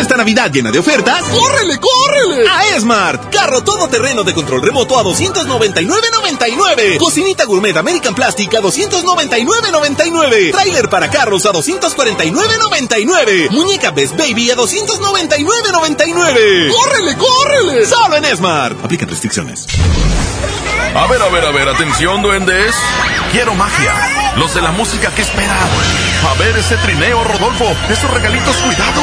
Esta Navidad llena de ofertas, ¡córrele, córrele! A Esmart. Carro todoterreno de control remoto a 299.99. Cocinita gourmet American Plastic a 299.99. Trailer para carros a 249.99. Muñeca Best Baby a 299.99. ¡Córrele, córrele! Solo en Esmart. Aplica restricciones. A ver, a ver, a ver, atención, duendes. Quiero magia. Los de la música que esperan. A ver ese trineo, Rodolfo. Esos regalitos, cuidado.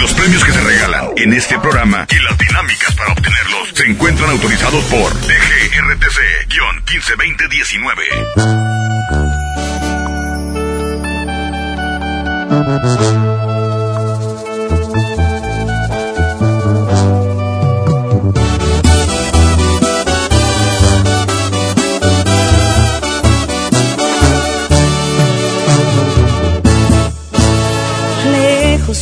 Los premios que se regalan en este programa y las dinámicas para obtenerlos se encuentran autorizados por DGRTC-152019.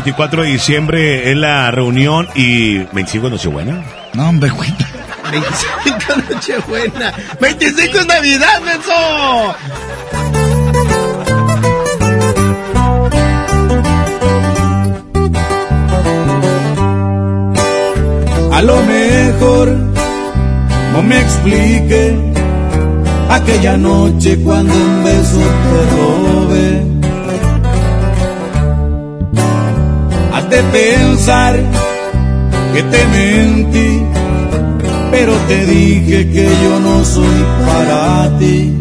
24 de diciembre, es la reunión y 25 de Nochebuena. No, hombre, cuenta. 25 Nochebuena. 25 es Navidad, menso. A lo mejor no me explique aquella noche cuando un beso te robé. Pensar que te mentí, pero te dije que yo no soy para ti.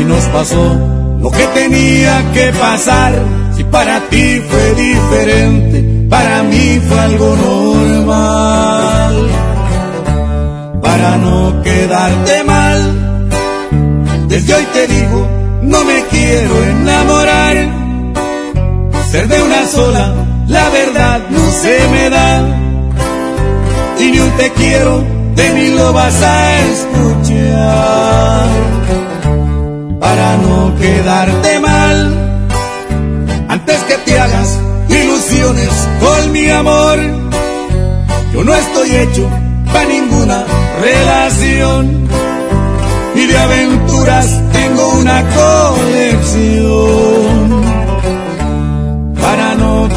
Y nos pasó lo que tenía que pasar, si para ti fue diferente para mí fue algo normal. Para no quedarte mal, desde hoy te digo, no me quiero enamorar. Ser de una sola, la verdad no se me da. Y ni un te quiero, de mí lo vas a escuchar. Para no quedarte mal, antes que te hagas ilusiones con mi amor. Yo no estoy hecho para ninguna relación y de aventuras tengo una colección.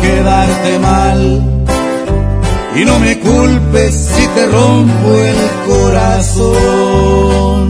Quedarte mal y no me culpes si te rompo el corazón.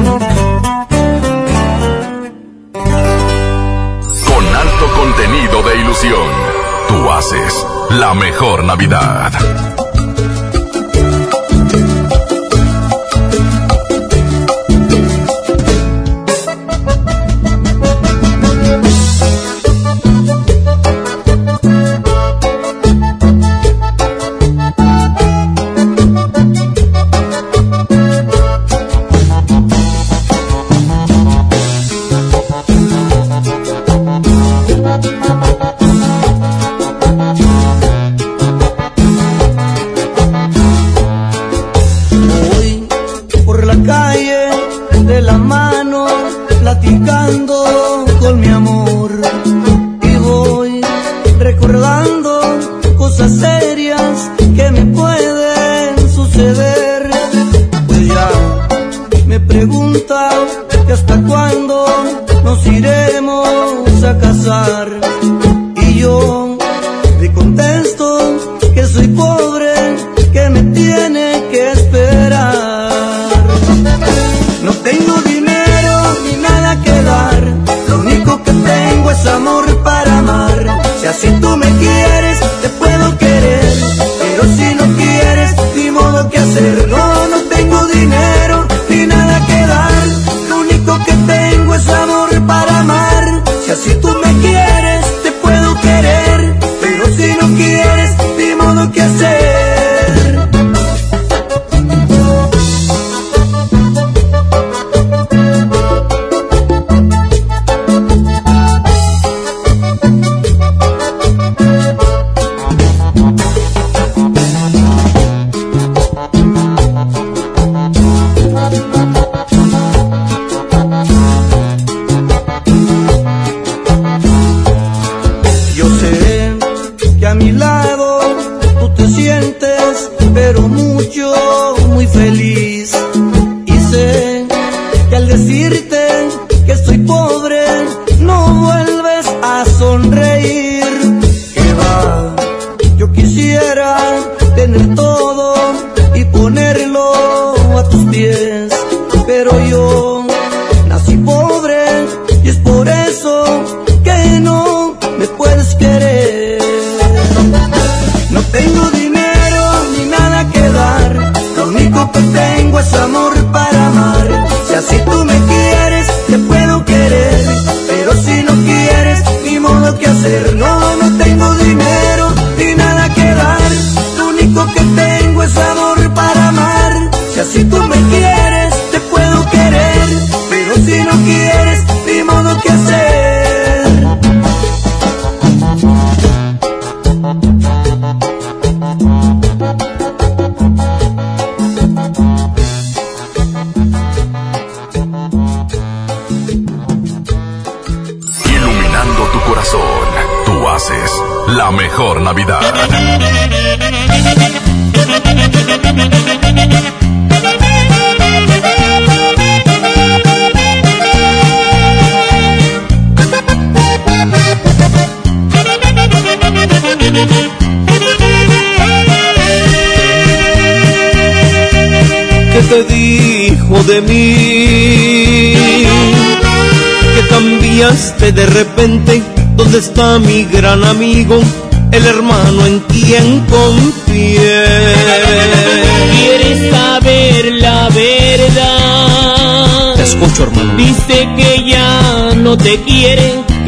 De ilusión, tú haces la mejor Navidad.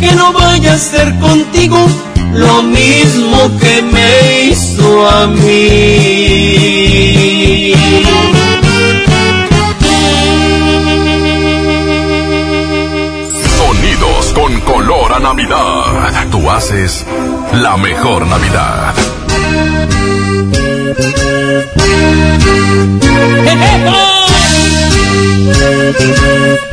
que no vaya a ser contigo lo mismo que me hizo a mí. Sonidos con color a Navidad. Tú haces la mejor Navidad. ¡Qué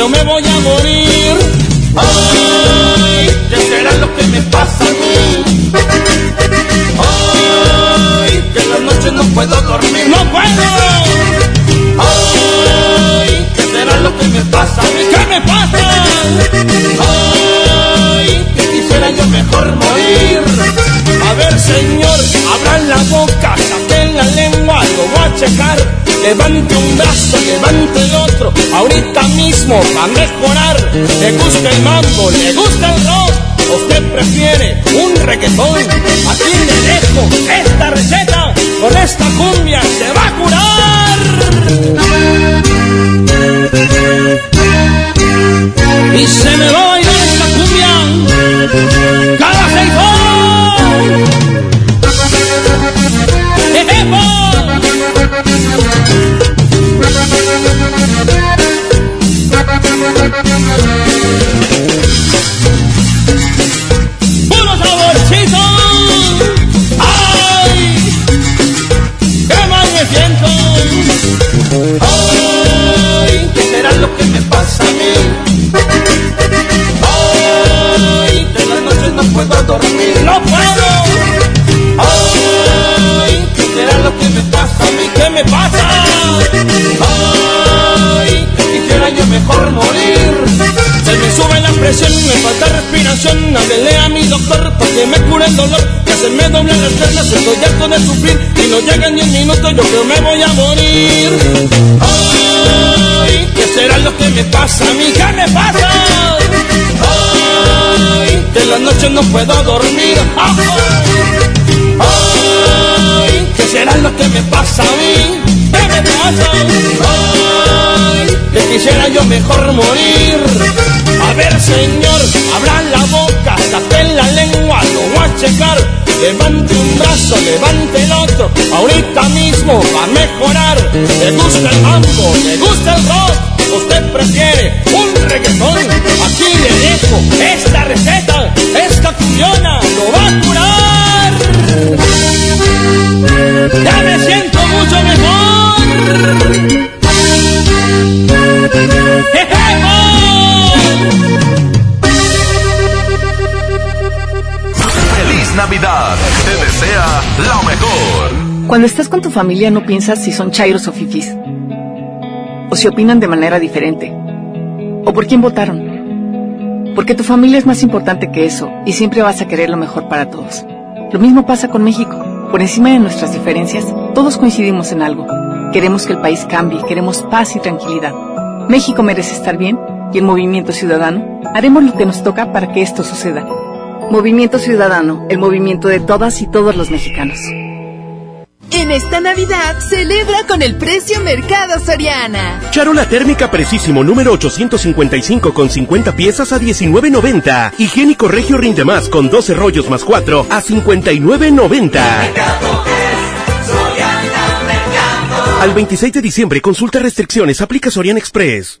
creo me voy a morir. Ay, ¿qué será lo que me pasa a mí? Ay, que en las noches no puedo dormir. ¡No puedo! Ay, ¿qué será lo que me pasa a mí? ¿Qué me pasa? Ay, que quisiera yo mejor morir. A ver, señor, abran la boca, saquen la lengua, lo voy a checar. Levante un brazo, levante el otro, ahorita mismo a mejorar. Le gusta el mambo, le gusta el rock. Usted prefiere un reggaetón. Aquí le dejo esta receta. Con esta cumbia se va a curar. Y se me va a bailar esta cumbia cada seis horas. Lo que me pasa a mí? ¡Ay! De las noches no puedo dormir. ¡No puedo! ¡Ay! ¿Qué será lo que me pasa a mí? ¿Qué me pasa? ¡Ay! Que quisiera yo mejor morir. Se me sube la presión, me falta respiración. Háblele a mi doctor para que me cure el dolor. Que se me doblen las piernas, estoy harto de sufrir. Y no llegan ni un minuto, yo creo me voy a morir. Ay, ¿qué será lo que me pasa a mí? ¿Qué me pasa? Ay, de las noches no puedo dormir. Ay, ¿qué será lo que me pasa a mí? ¿Qué me pasa? Ay, que quisiera yo mejor morir. A ver, señor, abra la boca, tapen la lengua, lo voy a checar. Levante un brazo, levante el otro, ahorita mismo va a mejorar. Le gusta el mambo, le gusta el rock, usted prefiere un reggaetón. Aquí le dejo esta receta, esta cumbiona lo va a curar. Ya me siento mucho mejor. Feliz Navidad. Te desea lo mejor. Cuando estás con tu familia no piensas si son chairos o fifis. O si opinan de manera diferente. O por quién votaron. Porque tu familia es más importante que eso y siempre vas a querer lo mejor para todos. Lo mismo pasa con México. Por encima de nuestras diferencias, todos coincidimos en algo. Queremos que el país cambie, queremos paz y tranquilidad. México merece estar bien y el Movimiento Ciudadano haremos lo que nos toca para que esto suceda. Movimiento Ciudadano, el movimiento de todas y todos los mexicanos. En esta Navidad, celebra con el precio Mercado Soriana. Charola térmica precisísimo número 855 con 50 piezas a 19.90. Higiénico Regio Rinde Más con 12 rollos más 4 a 59.90. Al 26 de diciembre consulta restricciones, aplica Sorian Express.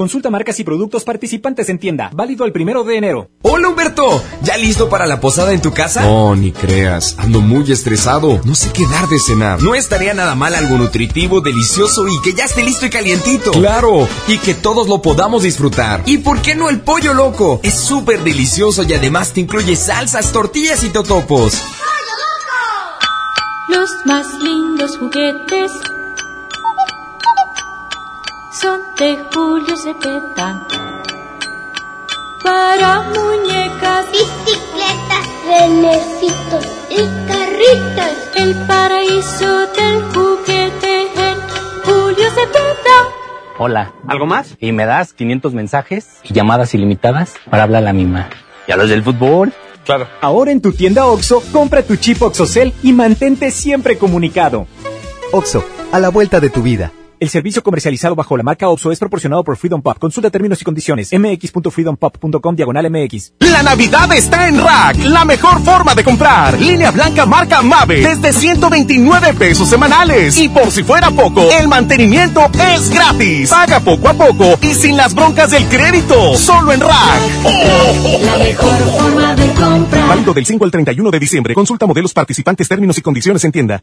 Consulta marcas y productos participantes en tienda. Válido el primero de enero. Hola Humberto, ¿ya listo para la posada en tu casa? No, ni creas. Ando muy estresado. No sé qué dar de cenar. No estaría nada mal algo nutritivo, delicioso y que ya esté listo y calientito. Claro, y que todos lo podamos disfrutar. ¿Y por qué no el pollo loco? Es súper delicioso y además te incluye salsas, tortillas y totopos. Los más lindos juguetes son de Julio Cepeda. Para muñecas, bicicletas, renecitos y carritos. El paraíso del juguete en Julio Cepeda. Hola. ¿Algo más? Y me das 500 mensajes y llamadas ilimitadas para hablar a la misma. ¿Y a los del fútbol? Claro. Ahora en tu tienda OXO, compra tu chip OXOCEL y mantente siempre comunicado. OXO, a la vuelta de tu vida. El servicio comercializado bajo la marca OPSO es proporcionado por Freedom Pop. Consulta términos y condiciones. mx.freedompop.com diagonal mx. La Navidad está en Rack, la mejor forma de comprar. Línea blanca marca Mave desde 129 pesos semanales. Y por si fuera poco, el mantenimiento es gratis. Paga poco a poco y sin las broncas del crédito. Solo en Rack. La mejor forma de comprar. Válido del 5 al 31 de diciembre. Consulta modelos participantes, términos y condiciones en tienda.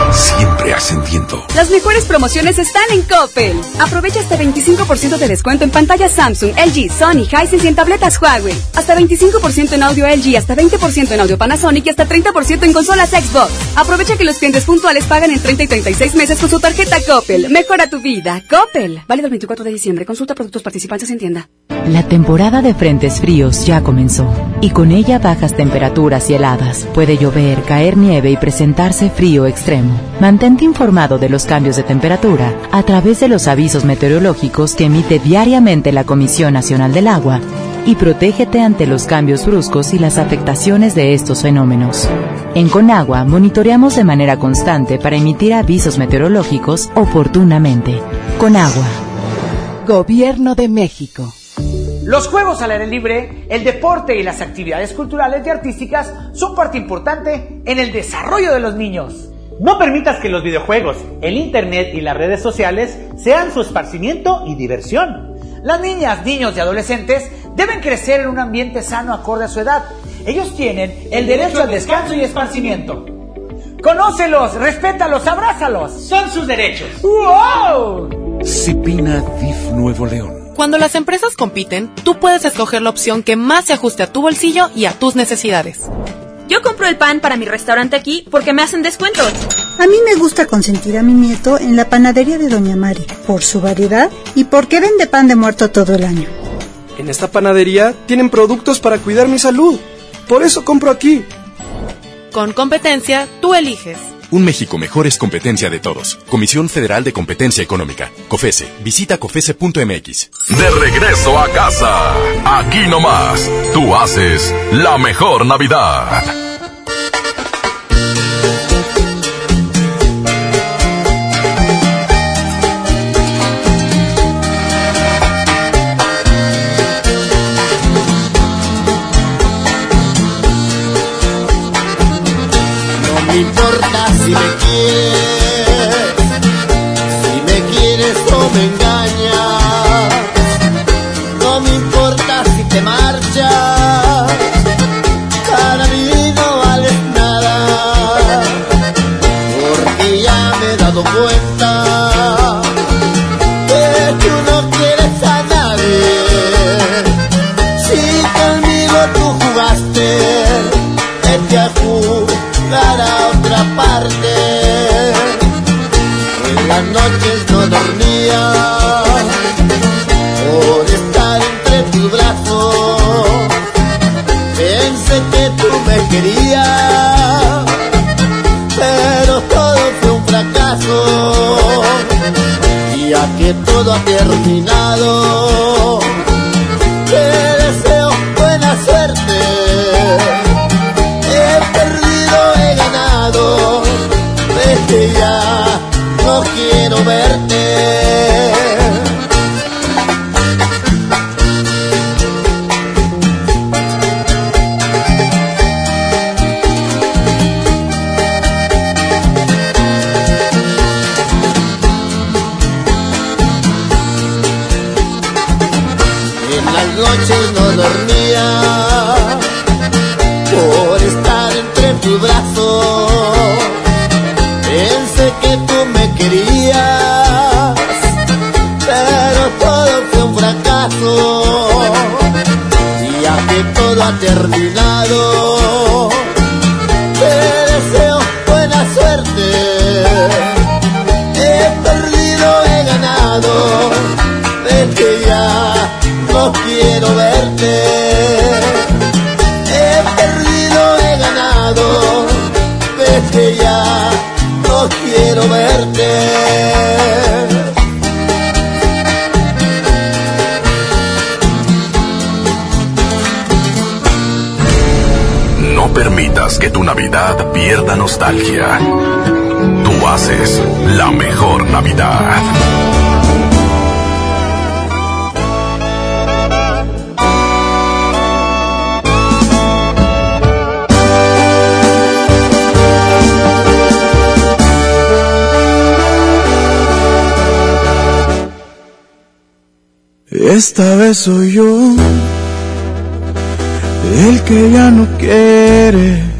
Siempre ascendiendo. Las mejores promociones están en Coppel. Aprovecha hasta 25% de descuento en pantallas Samsung, LG, Sony, Hisense y en tabletas Huawei. Hasta 25% en audio LG, hasta 20% en audio Panasonic y hasta 30% en consolas Xbox. Aprovecha que los clientes puntuales pagan en 30 y 36 meses con su tarjeta Coppel. Mejora tu vida. Coppel. Válido el 24 de diciembre. Consulta productos participantes en tienda. La temporada de frentes fríos ya comenzó y con ella bajas temperaturas y heladas. Puede llover, caer nieve y presentarse frío extremo. Mantente informado de los cambios de temperatura a través de los avisos meteorológicos que emite diariamente la Comisión Nacional del Agua y protégete ante los cambios bruscos y las afectaciones de estos fenómenos. En Conagua monitoreamos de manera constante para emitir avisos meteorológicos oportunamente. Conagua. Gobierno de México. Los juegos al aire libre, el deporte y las actividades culturales y artísticas son parte importante en el desarrollo de los niños. No permitas que los videojuegos, el internet y las redes sociales sean su esparcimiento y diversión. Las niñas, niños y adolescentes deben crecer en un ambiente sano acorde a su edad. Ellos tienen el derecho al descanso y esparcimiento. Conócelos, respétalos, abrázalos. Son sus derechos. ¡Wow! Cipina DIF Nuevo León. Cuando las empresas compiten, tú puedes escoger la opción que más se ajuste a tu bolsillo y a tus necesidades. Yo compro el pan para mi restaurante aquí porque me hacen descuentos. A mí me gusta consentir a mi nieto en la panadería de Doña Mari, por su variedad y porque vende pan de muerto todo el año. En esta panadería tienen productos para cuidar mi salud. Por eso compro aquí. Con competencia, tú eliges. Un México mejor es competencia de todos. Comisión Federal de Competencia Económica. COFESE. Visita COFESE.mx. De regreso a casa. Aquí nomás. Tú haces la mejor Navidad. Ya me todo ha terminado, terminado, que tu Navidad pierda nostalgia. Tú haces la mejor Navidad. Esta vez soy yo el que ya no quiere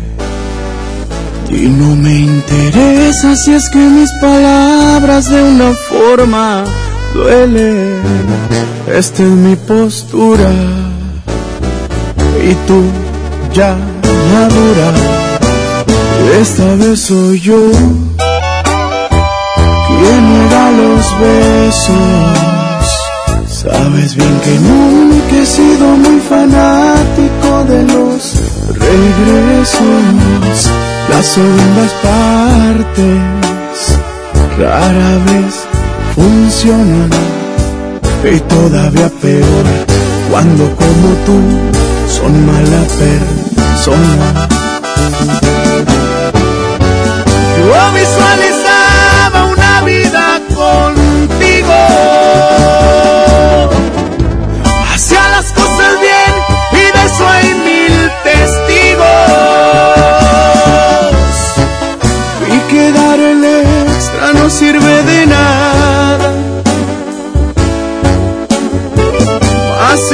y no me interesa si es que mis palabras de una forma duelen. Esta es mi postura y tú ya madura. Esta vez soy yo quien me da los besos. Sabes bien que nunca he sido muy fanático de los regresos. Las segundas partes rara vez funcionan. Y todavía peor cuando como tú son mala persona. Yo visualizaba una vida contigo.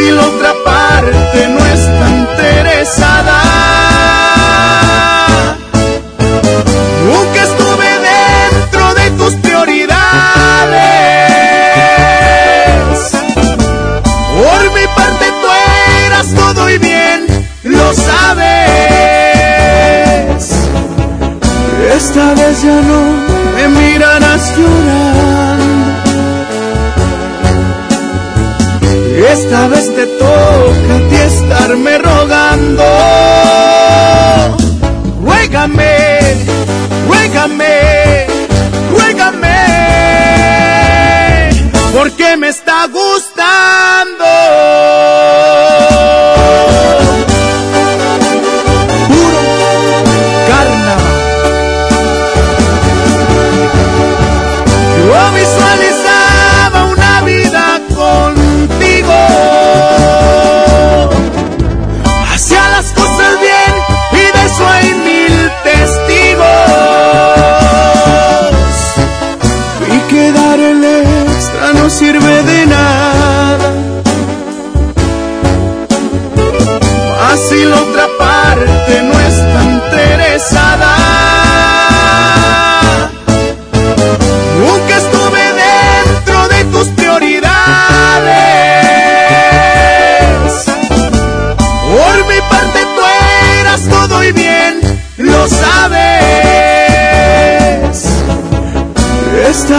Así la otra parte no está interesada. Nunca estuve dentro de tus prioridades. Por mi parte tú eras todo y bien, lo sabes. Esta vez ya no me mirarás llorando. Esta vez te toca a ti estarme rogando. Ruégame, ruégame, ruégame, porque me está gustando.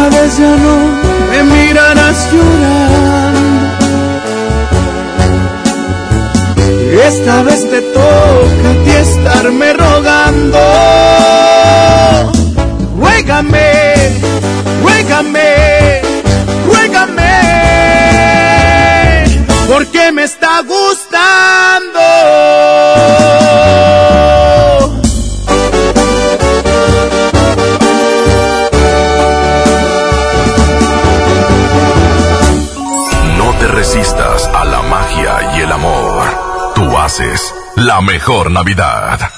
Esta vez ya no me mirarás llorando. Esta vez te toca a ti estarme rogando. Ruégame, ruégame, ruégame, porque me está gustando. Mejor Navidad.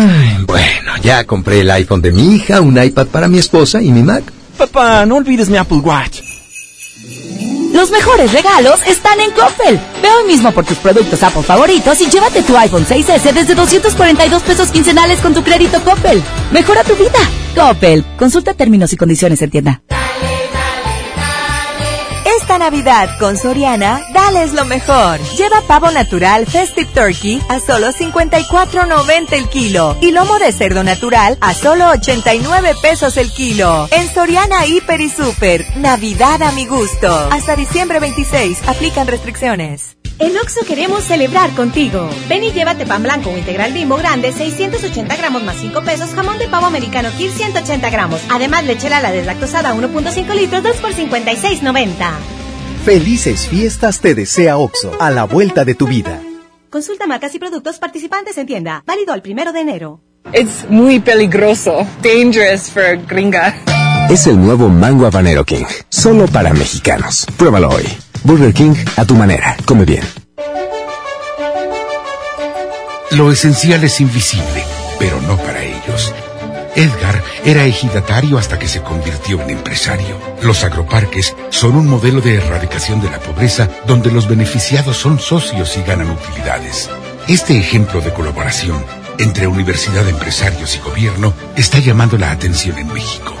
Ay, bueno, ya compré el iPhone de mi hija, un iPad para mi esposa y mi Mac. Papá, no olvides mi Apple Watch. Los mejores regalos están en Coppel. Ve hoy mismo por tus productos Apple favoritos y llévate tu iPhone 6S desde 242 pesos quincenales con tu crédito Coppel. Mejora tu vida. Coppel. Consulta términos y condiciones en tienda. Navidad con Soriana, dales lo mejor. Lleva pavo natural Festive Turkey a solo 54.90 el kilo y lomo de cerdo natural a solo 89 pesos el kilo. En Soriana Hiper y Super, Navidad a mi gusto. Hasta diciembre 26, aplican restricciones. En Oxo queremos celebrar contigo. Ven y llévate pan blanco o integral bimbo grande, 680 gramos más 5 pesos, jamón de pavo americano Kir 180 gramos. Además, lechera la deslactosada 1.5 litros, 2 por 56.90. Felices fiestas te desea OXO, a la vuelta de tu vida. Consulta marcas y productos participantes en tienda. Válido el primero de enero. Es muy peligroso. Dangerous for gringa. Es el nuevo Mango Habanero King. Solo para mexicanos. Pruébalo hoy. Burger King a tu manera. Come bien. Lo esencial es invisible, pero no para ellos. Edgar era ejidatario hasta que se convirtió en empresario. Los agroparques son un modelo de erradicación de la pobreza donde los beneficiados son socios y ganan utilidades. Este ejemplo de colaboración entre universidad, empresarios y gobierno está llamando la atención en México.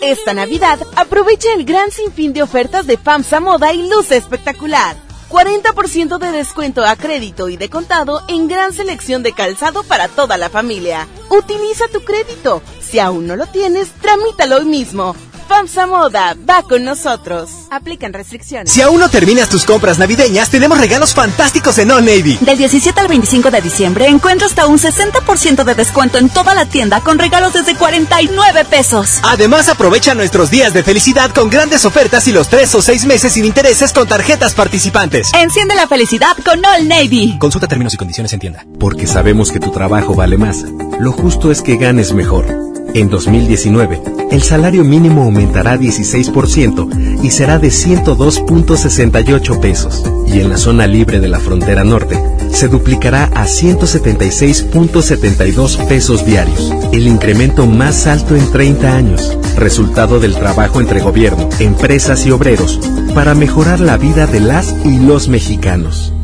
Esta Navidad aprovecha el gran sinfín de ofertas de FAMSA Moda y luce espectacular. 40% de descuento a crédito y de contado en gran selección de calzado para toda la familia. Utiliza tu crédito. Si aún no lo tienes, tramítalo hoy mismo. FAMSA Moda, va con nosotros. Aplican restricciones. Si aún no terminas tus compras navideñas, tenemos regalos fantásticos en All Navy. Del 17 al 25 de diciembre encuentra hasta un 60% de descuento en toda la tienda con regalos desde 49 pesos. Además, aprovecha nuestros días de felicidad con grandes ofertas y los 3 o 6 meses sin intereses con tarjetas participantes. Enciende la felicidad con All Navy. Consulta términos y condiciones en tienda. Porque sabemos que tu trabajo vale más. Lo justo es que ganes mejor. En 2019, el salario mínimo aumentará 16% y será de 102.68 pesos. Y en la zona libre de la frontera norte, se duplicará a 176.72 pesos diarios, el incremento más alto en 30 años, resultado del trabajo entre gobierno, empresas y obreros, para mejorar la vida de las y los mexicanos.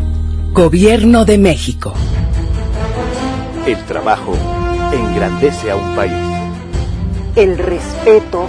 Gobierno de México. El trabajo engrandece a un país. El respeto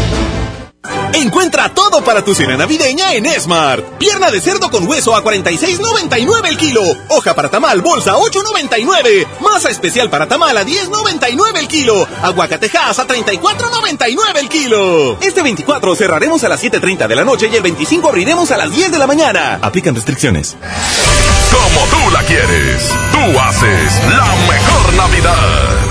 Encuentra todo para tu cena navideña en Smart. Pierna de cerdo con hueso a 46.99 el kilo. Hoja para tamal bolsa 8.99. Masa especial para tamal a 10.99 el kilo. Aguacatejas a 34.99 el kilo. Este 24 cerraremos a las 7.30 de la noche y el 25 abriremos a las 10 de la mañana. Aplican restricciones. Como tú la quieres, tú haces la mejor Navidad.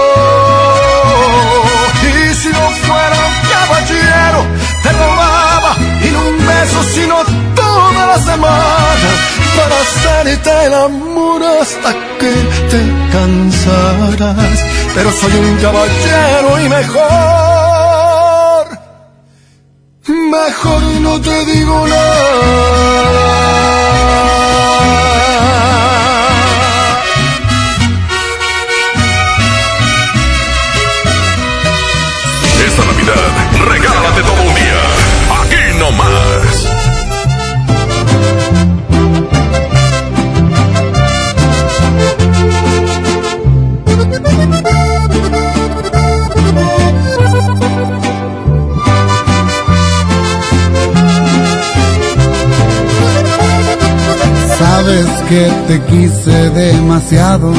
Sino toda la semana para hacerte el amor hasta que te cansarás. Pero soy un caballero y mejor, mejor no te digo nada. Que te quise demasiado.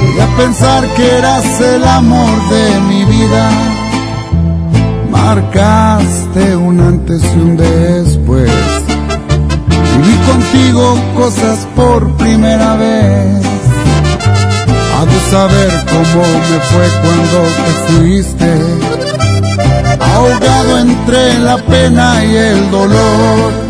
Llegué a pensar que eras el amor de mi vida. Marcaste un antes y un después. Viví contigo cosas por primera vez. Ha de saber cómo me fue cuando te fuiste. Ahogado entre la pena y el dolor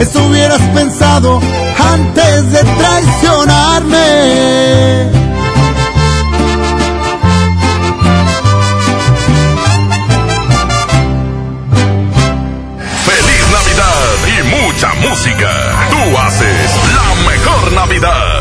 Eso hubieras pensado antes de traicionarme. Feliz Navidad y mucha música. Tú haces la mejor Navidad.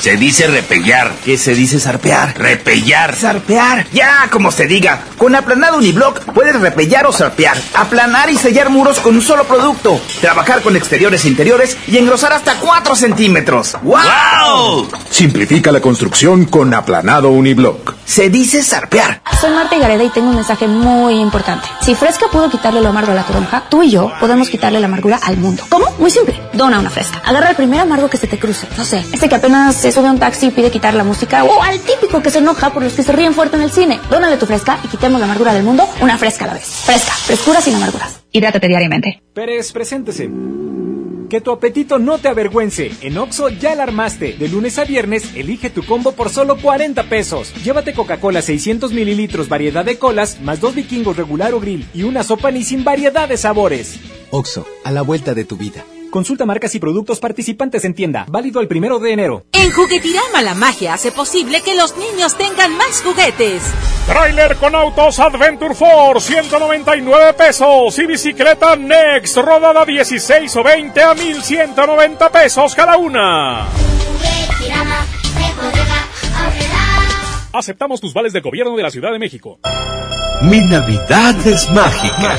Se dice repellar. ¿Qué se dice zarpear? Repellar. Zarpear. Ya, como se diga. Con aplanado uniblock puedes repellar o zarpear. Aplanar y sellar muros con un solo producto. Trabajar con exteriores e interiores y engrosar hasta 4 centímetros. ¡Wow! Simplifica la construcción con aplanado uniblock. Se dice zarpear. Soy Marta Gareda y tengo un mensaje muy importante. Si Fresca pudo quitarle lo amargo a la toronja, tú y yo podemos quitarle la amargura al mundo. ¿Cómo? Muy simple. Dona una Fresca. Agarra el primer amargo que se te cruce. No sé, este que apenas se sube a un taxi y pide quitar la música. O al típico que se enoja por los que se ríen fuerte en el cine. Dónale tu Fresca y quitemos la amargura del mundo una Fresca a la vez. Fresca. Frescura sin amarguras. Hidrátate diariamente. Pérez, preséntese. Que tu apetito no te avergüence. En Oxo ya la armaste. De lunes a viernes, elige tu combo por solo 40 pesos. Llévate Coca-Cola 600 mililitros, variedad de colas, más dos vikingos regular o grill y una sopa ni sin variedad de sabores. Oxo, a la vuelta de tu vida. Consulta marcas y productos participantes en tienda. Válido el primero de enero. En Juguetirama la magia hace posible que los niños tengan más juguetes. Trailer con autos Adventure Force, 199 pesos. Y bicicleta Next, rodada 16 o 20 a 1190 pesos cada una. Aceptamos tus vales del gobierno de la Ciudad de México. Mi Navidad es mágica.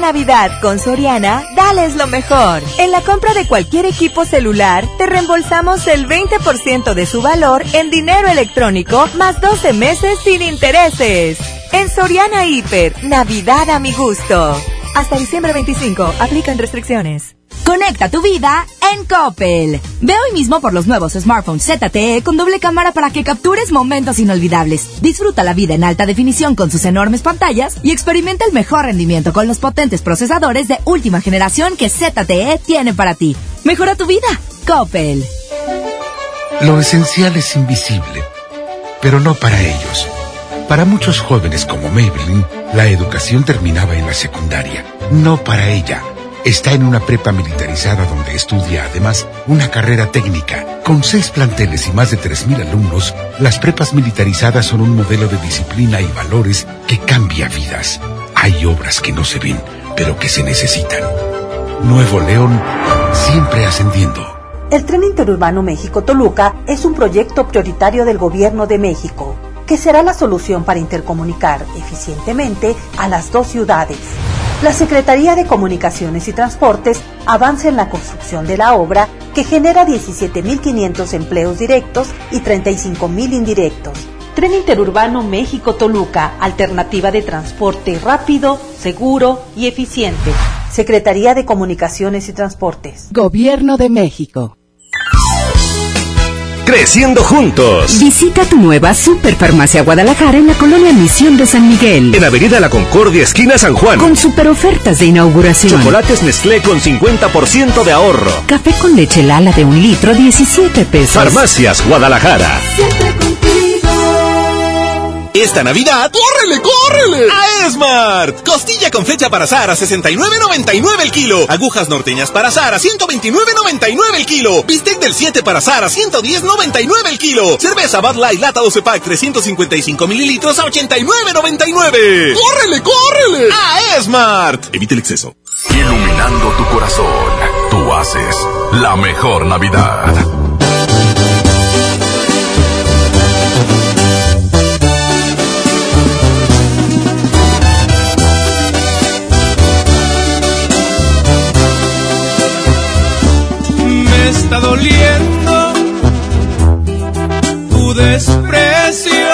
Navidad con Soriana, dales lo mejor. En la compra de cualquier equipo celular, te reembolsamos el 20% de su valor en dinero electrónico más 12 meses sin intereses. En Soriana Hiper, Navidad a mi gusto. Hasta diciembre 25, aplican restricciones. Conecta tu vida en Coppel. Ve hoy mismo por los nuevos smartphones ZTE con doble cámara para que captures momentos inolvidables. Disfruta la vida en alta definición con sus enormes pantallas y experimenta el mejor rendimiento con los potentes procesadores de última generación que ZTE tiene para ti. Mejora tu vida. Coppel. Lo esencial es invisible, pero no para ellos. Para muchos jóvenes como Maybelline, la educación terminaba en la secundaria. No para ella. Está en una prepa militarizada donde estudia además una carrera técnica. Con seis planteles y más de 3.000 alumnos, las prepas militarizadas son un modelo de disciplina y valores que cambia vidas. Hay obras que no se ven, pero que se necesitan. Nuevo León, siempre ascendiendo. El tren interurbano México-Toluca es un proyecto prioritario del Gobierno de México, que será la solución para intercomunicar eficientemente a las dos ciudades. La Secretaría de Comunicaciones y Transportes avanza en la construcción de la obra que genera 17.500 empleos directos y 35.000 indirectos. Tren Interurbano México-Toluca, alternativa de transporte rápido, seguro y eficiente. Secretaría de Comunicaciones y Transportes. Gobierno de México. Creciendo juntos. Visita tu nueva Superfarmacia Guadalajara en la colonia Misión de San Miguel. En Avenida La Concordia, esquina San Juan. Con super ofertas de inauguración. Chocolates Nestlé con 50% de ahorro. Café con leche Lala de un litro, 17 pesos. Farmacias Guadalajara. Esta Navidad, ¡córrele, córrele! A Esmart. Costilla con flecha para Sara, 69.99 el kilo. Agujas norteñas para Sara, 129.99 el kilo. Bistec del 7 para Sara, 110.99 el kilo. Cerveza Bud Light lata 12 pack 355 mililitros a 89.99. ¡Córrele, córrele! A Esmart. Evite el exceso. Iluminando tu corazón, tú haces la mejor Navidad. desprecio,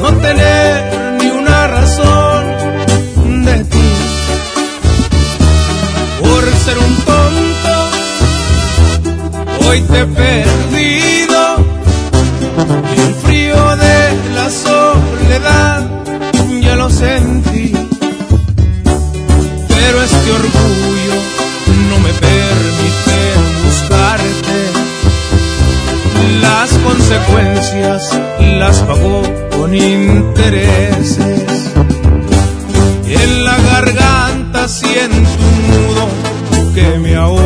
no tener ni una razón de ti, por ser un tonto, hoy te he perdido en frío de la soledad, ya lo sentí. las pagó con intereses. En la garganta siento un nudo que me ahoga.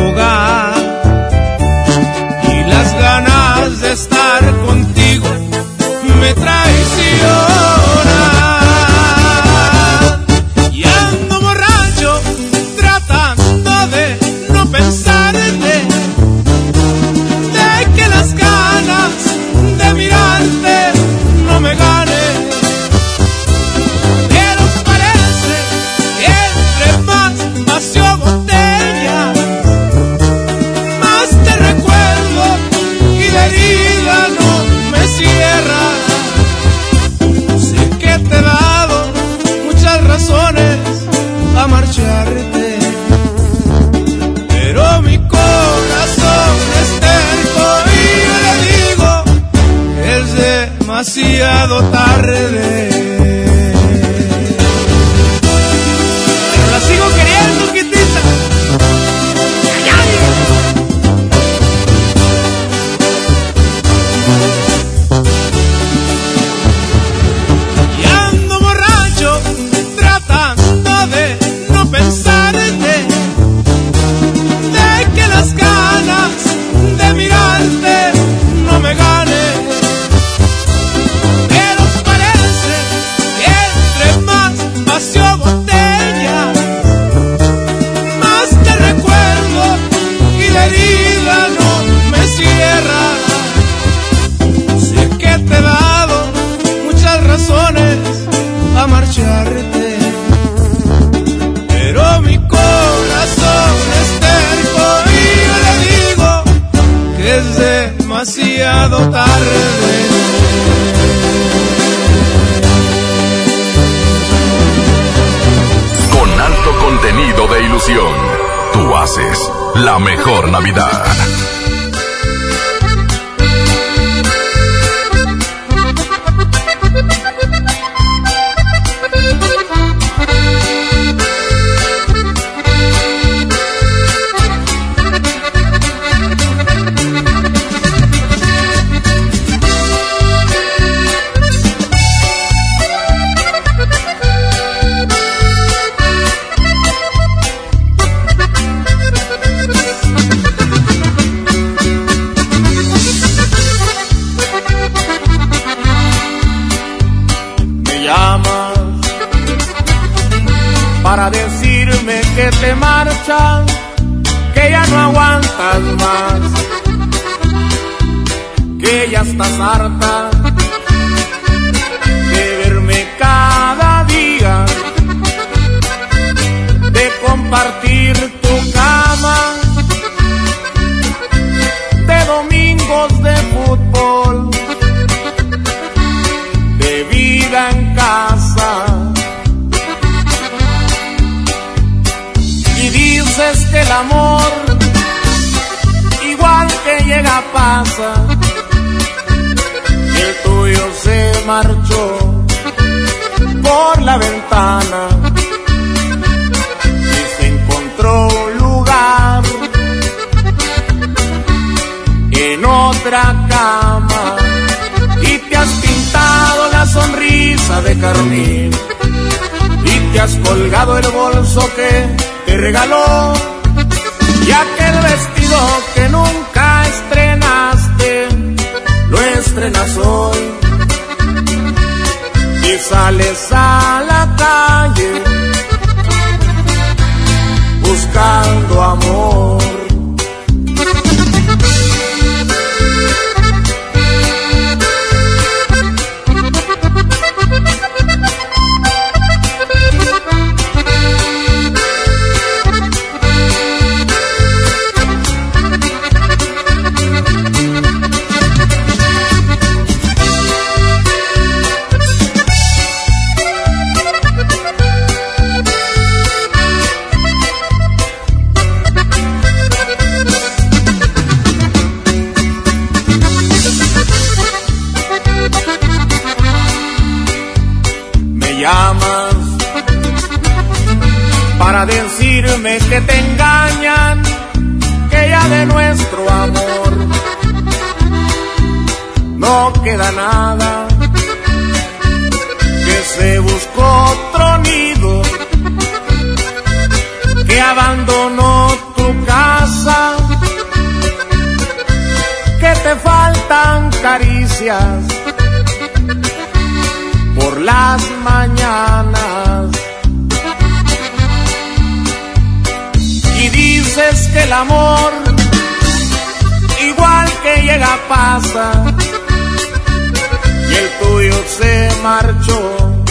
Se marchó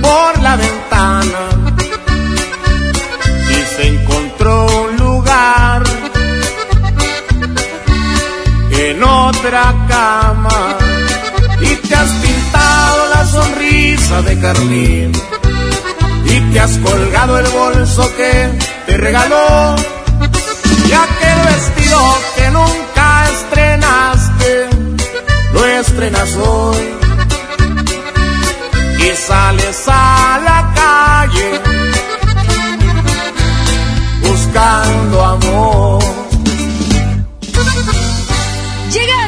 por la ventana y se encontró un lugar en otra cama y te has pintado la sonrisa de carmín y te has colgado el bolso que te regaló y aquel vestido que nunca estrenaste, lo estrenas hoy y sales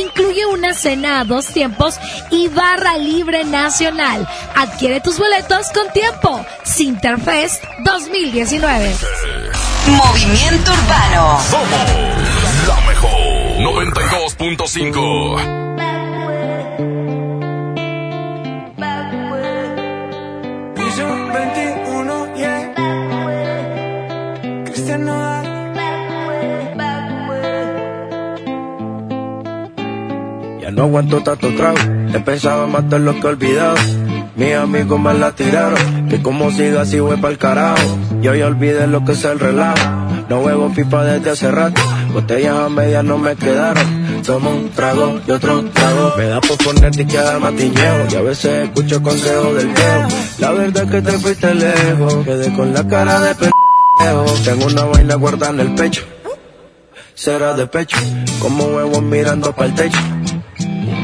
incluye una cena a dos tiempos y barra libre nacional. Adquiere tus boletos con tiempo. Sinterfest 2019. Movimiento Urbano. Somos la mejor 92.5. No aguanto tanto trago, he pensado en matar lo que he olvidado. Mis amigos me la tiraron, que como siga así voy pa'l carajo. Yo ya olvidé lo que es el relajo, no huevo pipa desde hace rato. Botellas a medias no me quedaron, tomo un trago y otro trago. Me da por ponerte y quedar matiñeo, y a veces escucho consejos del viejo. La verdad es que te fuiste lejos, quedé con la cara de pendejo. Tengo una vaina guardada en el pecho, será de pecho, como huevos mirando para el techo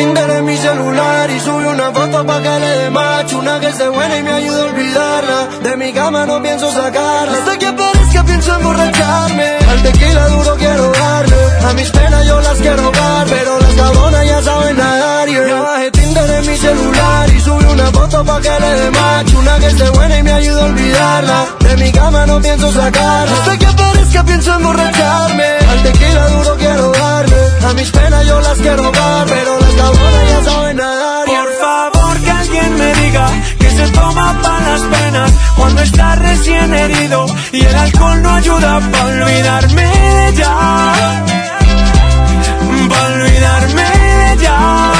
Tinder en mi celular y subí una foto pa' que le dé macho Una que esté buena y me ayude a olvidarla. De mi cama no pienso sacarla. Hasta que aparezca pienso emborracharme Al tequila duro quiero darle. A mis penas yo las quiero dar Pero las cabronas ya saben nadar yeah. Ya bajé Tinder en mi celular. y una foto pa' que le dé macho Una que esté buena y me ayude a olvidarla. De mi cama no pienso sacarla. Hasta que aparezca pienso emborracharme Al tequila duro quiero darle. A mis penas yo las quiero dar Pero las cabronas ya saben nadar. Por favor que alguien me diga Que se toma para las penas Cuando está recién herido Y el alcohol no ayuda para olvidarme de ella. Pa' olvidarme de Ya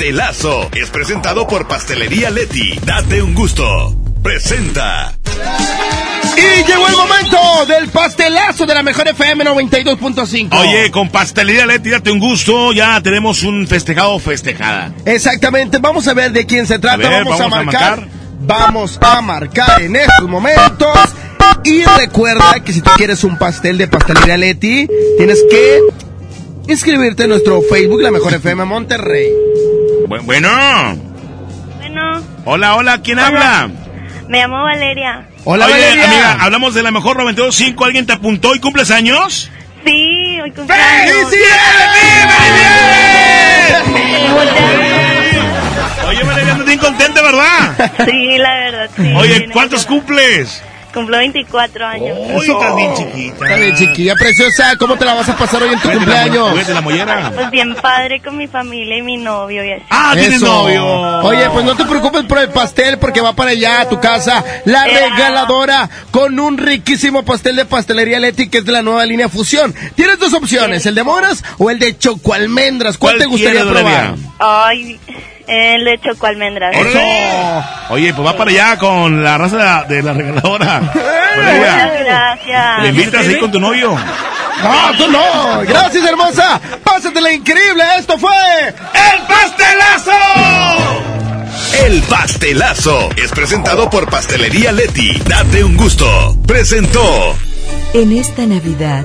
pastelazo es presentado por Pastelería Leti. Date un gusto. Presenta. Y llegó el momento del pastelazo de la mejor FM 92.5. Oye, con Pastelería Leti, date un gusto. Ya tenemos un festejado festejada. Exactamente, vamos a ver de quién se trata. A ver, vamos, a, vamos a marcar. marcar. Vamos a marcar en estos momentos. Y recuerda que si tú quieres un pastel de Pastelería Leti, tienes que inscribirte en nuestro Facebook, La Mejor FM Monterrey. Bu- Bueno. Bueno, Hola, hola, ¿quién Hola. habla? me llamo Valeria. Hola, Oye, Valeria. amiga, hablamos de la mejor 92.5. ¿Alguien te apuntó y cumples años? Sí, hoy cumpleaños. Oye, Valeria, andas bien contenta, ¿verdad? Sí, la verdad, sí. Oye, ¿cuántos cumples? Cumplo 24 años. Uy, estás bien chiquita. Está bien, chiquilla preciosa. ¿Cómo te la vas a pasar hoy en tu la cumpleaños? juguete la mollera. Pues bien padre con mi familia y mi novio y así. Ah, tienes Eso. novio. Oye, pues no te preocupes por el pastel porque va para allá a tu casa la regaladora con un riquísimo pastel de pastelería Leti que es de la nueva línea Fusión. Tienes dos opciones, el de moras o el de choco almendras. ¿Cuál, te ¿Cuál gustaría probar? Ay, el de choco almendras. Oye, pues va para allá con la raza de la, de la regaladora. Muchas gracias. ¿le invitas ahí con tu novio? No, tú no. Gracias, hermosa. Pásatela increíble. Esto fue ¡El pastelazo! El pastelazo es presentado por Pastelería Leti. Date un gusto. Presentó. En esta Navidad,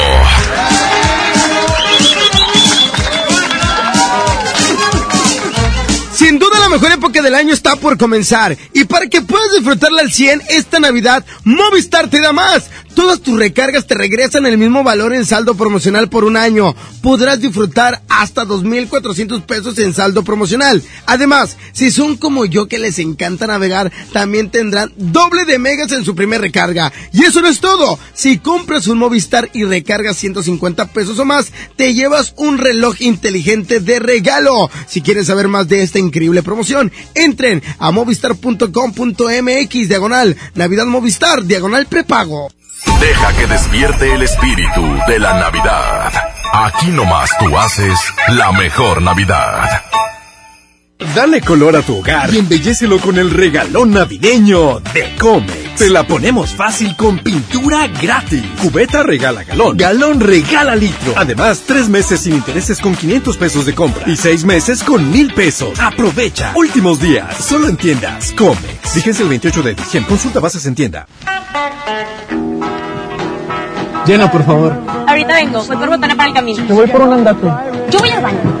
Del año está por comenzar y para que puedas disfrutarla al 100 esta Navidad, Movistar te da más. Todas tus recargas te regresan el mismo valor en saldo promocional por un año. Podrás disfrutar hasta 2.400 pesos en saldo promocional. Además, si son como yo que les encanta navegar, también tendrán doble de megas en su primera recarga. Y eso no es todo. Si compras un Movistar y recargas 150 pesos o más, te llevas un reloj inteligente de regalo. Si quieren saber más de esta increíble promoción, entren a movistar.com.mx diagonal Navidad Movistar diagonal prepago. Deja que despierte el espíritu de la Navidad. Aquí nomás tú haces la mejor Navidad. Dale color a tu hogar y embellecelo con el regalón navideño de Comex. Te la ponemos fácil con pintura gratis. Cubeta regala galón. Galón regala litro. Además, tres meses sin intereses con 500 pesos de compra. Y seis meses con mil pesos. Aprovecha. Últimos días. Solo en tiendas. Comex. Fíjense el 28 de diciembre. Consulta bases en tienda. Llena, por favor. Ahorita vengo, voy por botana para el camino. Te voy por un andate. Yo voy al baño.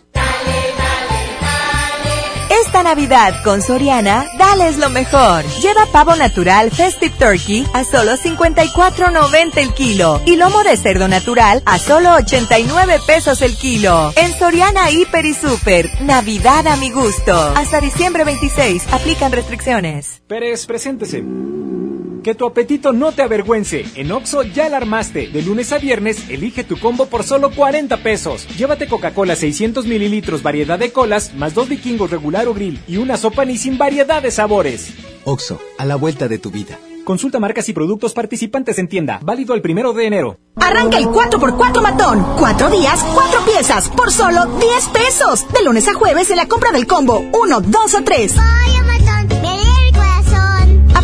Navidad con Soriana, dales lo mejor. Lleva pavo natural Festive Turkey a solo 54.90 el kilo y lomo de cerdo natural a solo 89 pesos el kilo. En Soriana Hiper y Super, Navidad a mi gusto. Hasta diciembre 26, aplican restricciones. Pérez, preséntese. Que tu apetito no te avergüence. En Oxo ya la armaste. De lunes a viernes, elige tu combo por solo 40 pesos. Llévate Coca-Cola 600 mililitros, variedad de colas, más dos vikingos regular o grill y una sopa ni sin variedad de sabores. Oxo, a la vuelta de tu vida. Consulta marcas y productos participantes en tienda. Válido el primero de enero. Arranca el 4x4 matón. Cuatro días, cuatro piezas, por solo 10 pesos. De lunes a jueves en la compra del combo 1, 2 o 3.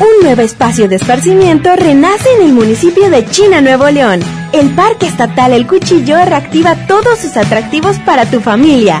Un nuevo espacio de esparcimiento renace en el municipio de China, Nuevo León. El Parque Estatal El Cuchillo reactiva todos sus atractivos para tu familia.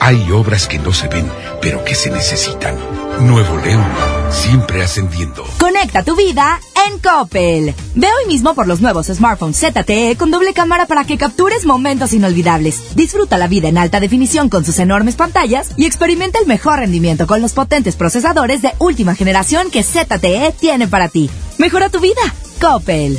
Hay obras que no se ven, pero que se necesitan. Nuevo León, siempre ascendiendo. Conecta tu vida en Coppel. Ve hoy mismo por los nuevos smartphones ZTE con doble cámara para que captures momentos inolvidables. Disfruta la vida en alta definición con sus enormes pantallas y experimenta el mejor rendimiento con los potentes procesadores de última generación que ZTE tiene para ti. Mejora tu vida. Coppel.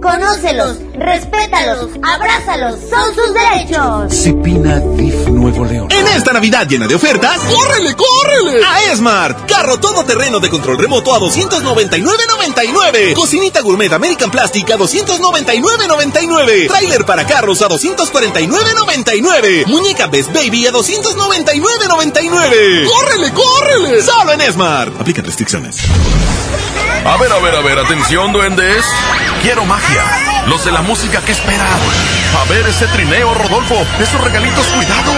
Conócelos, respétalos, abrázalos, son sus derechos. Cepina DIF Nuevo León. En esta Navidad llena de ofertas, ¡córrele, córrele! A Esmart, carro todoterreno de control remoto a 299.99. Cocinita gourmet American Plastic a 299.99. Trailer para carros a 249.99. Muñeca Best Baby a 299.99. ¡Córrele, córrele! Solo en Esmart. Aplica restricciones. A ver, a ver, a ver, atención, duendes. Quiero magia. Los de la música que esperan. A ver ese trineo, Rodolfo. Esos regalitos, cuidado.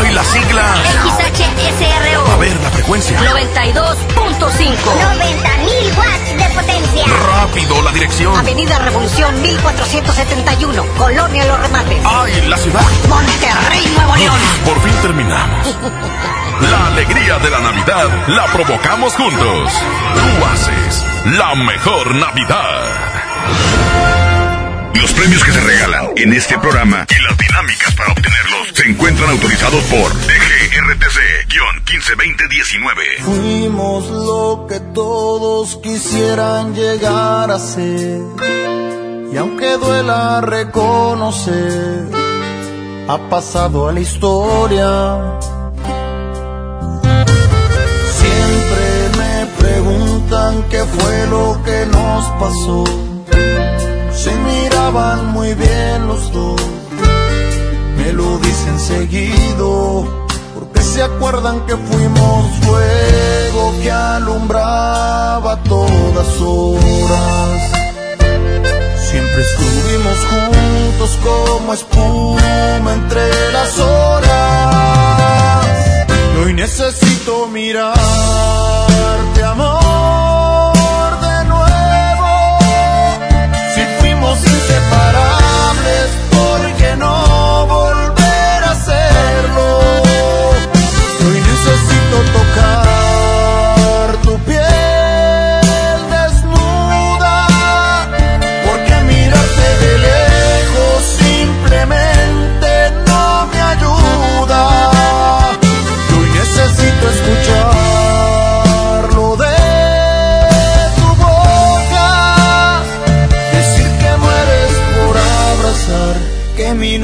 ¡Ay, las siglas! XHSRO. A ver, la frecuencia. 92.5. 90.000 watts de potencia. Rápido, la dirección. Avenida Revolución 1471. Colonia Los Remates. ¡Ay, la ciudad! Monterrey, Nuevo León. Por fin terminamos. La alegría de la Navidad la provocamos juntos. Tú haces la mejor Navidad. Los premios que se regalan en este programa y las dinámicas para obtenerlos se encuentran autorizados por DGRTC-152019. Fuimos lo que todos quisieran llegar a ser. Y aunque duela reconocer, ha pasado a la historia. Siempre me preguntan qué fue lo que nos pasó. Miraban muy bien los dos, me lo dicen seguido, porque se acuerdan que fuimos fuego que alumbraba todas horas. Siempre estuvimos juntos como espuma entre las horas. Y hoy necesito mirarte, amor, Si fuimos inseparables, ¿por qué no volver a hacerlo? Hoy necesito tocar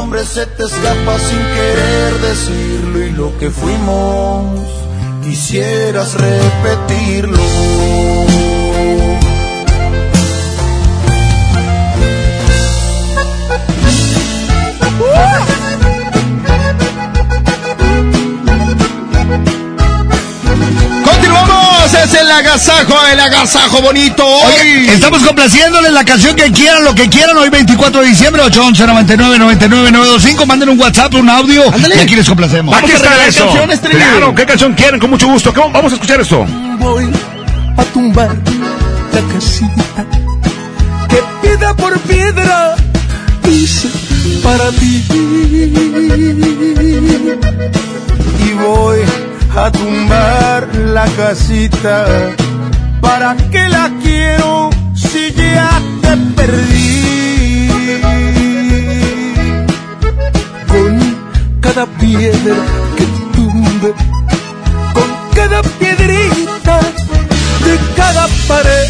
nombre se te escapa sin querer decirlo y lo que fuimos quisieras repetirlo. Continuamos, es el agasajo, el agasajo bonito. Hoy Estamos complaciéndoles la canción que quieran, lo que quieran. Hoy 24 de diciembre, 811 99 99 925. Manden un WhatsApp, un audio. Y aquí les complacemos. Aquí está eso. Claro, ¿qué canción quieren? Con mucho gusto. ¿Cómo? Vamos a escuchar esto. Voy a tumbar la casita que piedra por piedra hice para ti. Y voy a tumbar la casita. ¿Para qué la quiero si ya te perdí? Con cada piedra que tumbe, con cada piedrita de cada pared.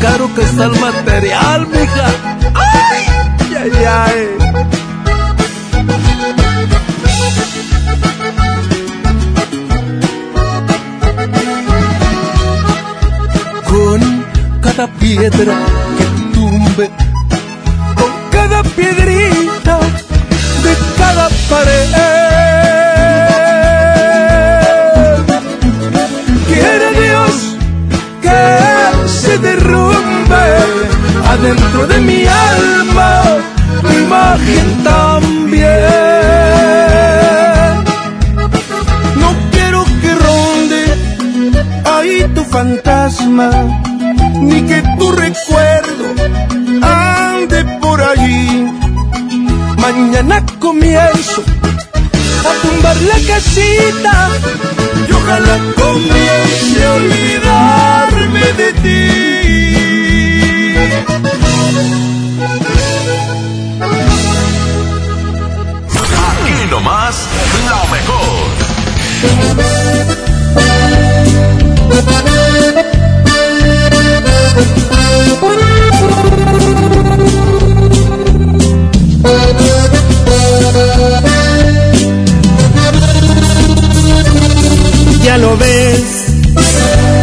Caro que está el material, mija. ¡Ay! ¡Ay, ay! Con cada piedra que tumbe, con cada piedrita dentro de mi alma, tu imagen también. No quiero que ronde ahí tu fantasma, ni que tu recuerdo ande por allí. Mañana comienzo a tumbar la casita y ojalá comience a olvidarme de ti. Aquí nomás, la mejor. Ya lo ves,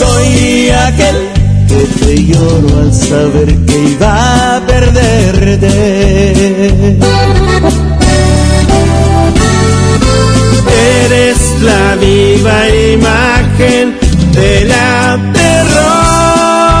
soy aquel que te lloro al saber que iba a perderte. Eres la viva imagen de la derrota.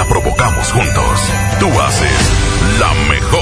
la provocamos juntos. Tú haces la mejor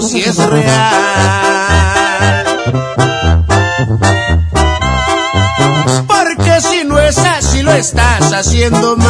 dijo si es real. Porque si no es así lo estás haciendo mal.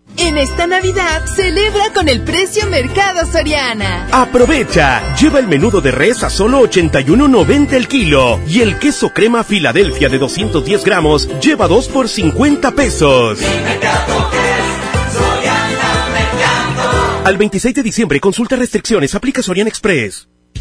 Esta Navidad, celebra con el precio Mercado Soriana. Aprovecha, lleva el menudo de res a solo 81.90 el kilo y el queso crema Filadelfia de 210 gramos lleva 2 por 50 pesos. Al 26 de diciembre consulta restricciones, aplica Sorian Express.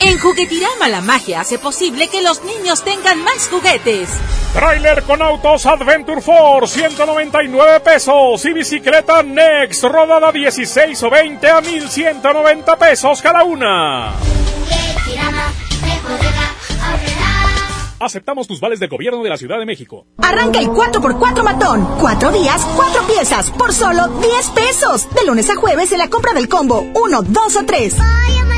En Juguetirama la magia hace posible que los niños tengan más juguetes. Trailer con autos Adventure Force, 199 pesos. Y bicicleta Next, rodada 16 o 20 a 1190 pesos cada una. Aceptamos tus vales del gobierno de la Ciudad de México. Arranca el 4x4 matón. Cuatro días, cuatro piezas, por solo 10 pesos. De lunes a jueves en la compra del combo 1, 2 o 3. Aplican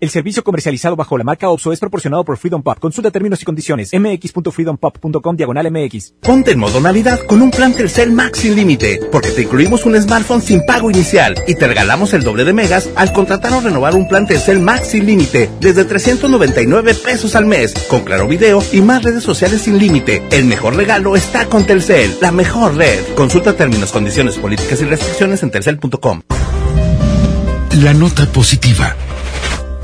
El servicio comercializado bajo la marca OPSO es proporcionado por Freedom Pop. Consulta términos y condiciones. mx.freedompop.com diagonal mx. Ponte en modo Navidad con un plan Telcel Max sin límite, porque te incluimos un smartphone sin pago inicial y te regalamos el doble de megas al contratar o renovar un plan Telcel Max sin límite desde 399 pesos al mes, con claro video y más redes sociales sin límite. El mejor regalo está con Telcel, la mejor red. Consulta términos, condiciones, políticas y restricciones en telcel.com. La nota positiva.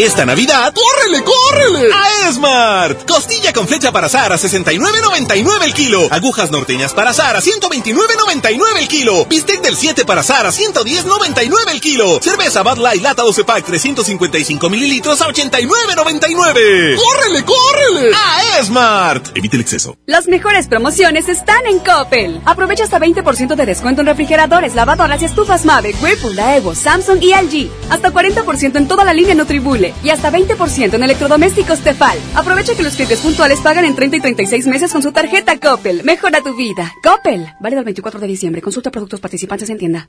Esta Navidad, ¡córrele, córrele! A Esmart. Costilla con flecha para azar a 69.99 el kilo. Agujas norteñas para azar a 129.99 el kilo. Bistec del 7 para azar a 110.99 el kilo. Cerveza Bud Light lata 12 pack 355 mililitros a 89.99. ¡Córrele, córrele! A Esmart. Evite el exceso. Las mejores promociones están en Coppel. Aprovecha hasta 20% de descuento en refrigeradores, lavadoras y estufas Mave, Whirlpool, Daewoo, Samsung y LG. Hasta 40% en toda la línea Nutribule y hasta 20% en electrodomésticos Tefal. Aprovecha que los clientes puntuales pagan en 30 y 36 meses con su tarjeta Coppel. Mejora tu vida. Coppel. Válido el 24 de diciembre. Consulta productos participantes en tienda.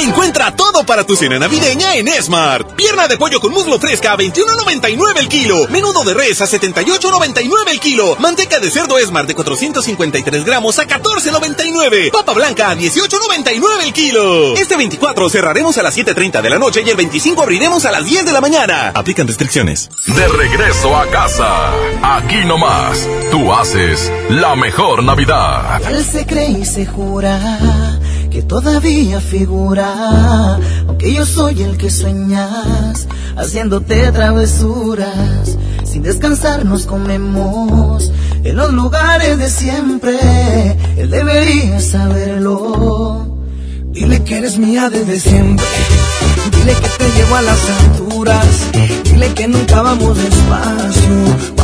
Encuentra todo para tu cena navideña en Smart. Pierna de pollo con muslo fresca a 21.99 el kilo. Menudo de res a 78.99 el kilo. Manteca de cerdo Smart de 453 gramos a 14.99. Papa blanca a 18.99 el kilo. Este 24 cerraremos a las 7.30 de la noche y el 25 abriremos a las 10 de la mañana. Aplican restricciones. De regreso a casa. Aquí nomás, tú haces la mejor Navidad. Él se cree y se jura que todavía figura, aunque yo soy el que sueñas, haciéndote travesuras. Sin descansar nos comemos en los lugares de siempre. Él debería saberlo. Dile que eres mía desde siempre. Dile que te llevo a las alturas. Dile que nunca vamos despacio.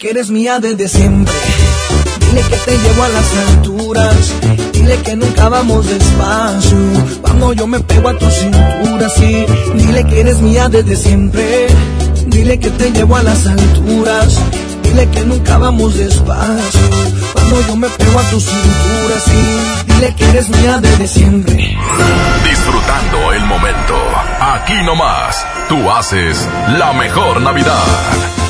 Que eres mía desde siempre. Dile que te llevo a las alturas. Dile que nunca vamos despacio. Cuando yo me pego a tu cintura, sí. Dile que eres mía desde siempre. Dile que te llevo a las alturas. Dile que nunca vamos despacio. Cuando yo me pego a tu cintura, sí. Dile que eres mía desde siempre. Disfrutando el momento. Aquí nomás, tú haces la mejor Navidad.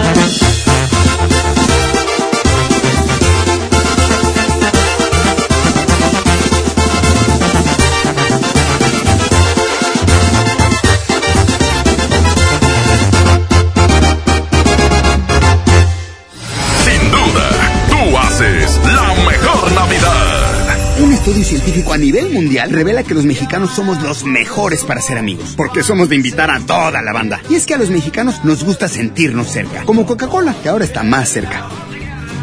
Estudio científico a nivel mundial revela que los mexicanos somos los mejores para ser amigos, porque somos de invitar a toda la banda. Y es que a los mexicanos nos gusta sentirnos cerca, como Coca-Cola, que ahora está más cerca.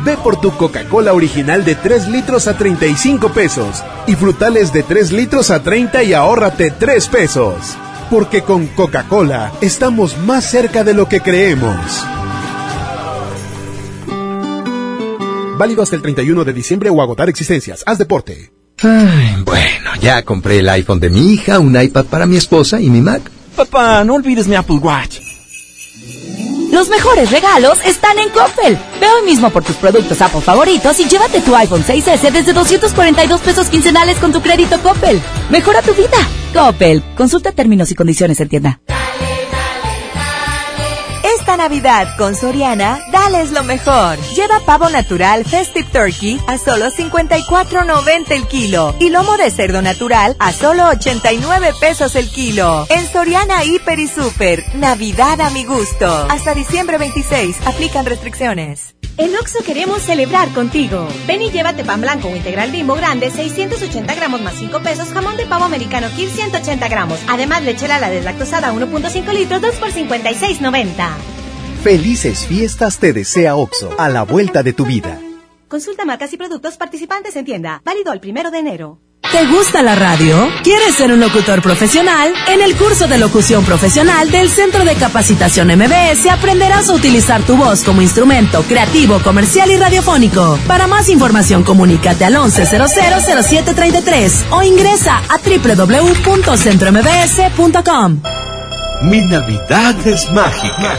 Ve por tu Coca-Cola original de 3 litros a 35 pesos y frutales de 3 litros a 30 y ahórrate 3 pesos. Porque con Coca-Cola estamos más cerca de lo que creemos. Válido hasta el 31 de diciembre o agotar existencias. Haz deporte. Ay, bueno, ya compré el iPhone de mi hija, un iPad para mi esposa y mi Mac. Papá, no olvides mi Apple Watch. Los mejores regalos están en Coppel. Ve hoy mismo por tus productos Apple favoritos y llévate tu iPhone 6S desde 242 pesos quincenales con tu crédito Coppel. Mejora tu vida. Coppel. Consulta términos y condiciones en tienda. Esta Navidad con Soriana, dales lo mejor. Lleva pavo natural Festive Turkey a solo 54.90 el kilo y lomo de cerdo natural a solo 89 pesos el kilo. En Soriana Hiper y Super, Navidad a mi gusto. Hasta diciembre 26, aplican restricciones. En Oxo queremos celebrar contigo. Ven y llévate pan blanco o integral bimbo grande, 680 gramos más 5 pesos, jamón de pavo americano Kir 180 gramos. Además, leche la deslactosada 1.5 litros, 2 por 56.90. Felices fiestas te desea OXO, a la vuelta de tu vida. Consulta marcas y productos participantes en tienda. Válido el primero de enero. ¿Te gusta la radio? ¿Quieres ser un locutor profesional? En el curso de locución profesional del Centro de Capacitación MBS aprenderás a utilizar tu voz como instrumento creativo, comercial y radiofónico. Para más información, comunícate al 11000733 o ingresa a www.centrombs.com. Mi Navidad es mágica.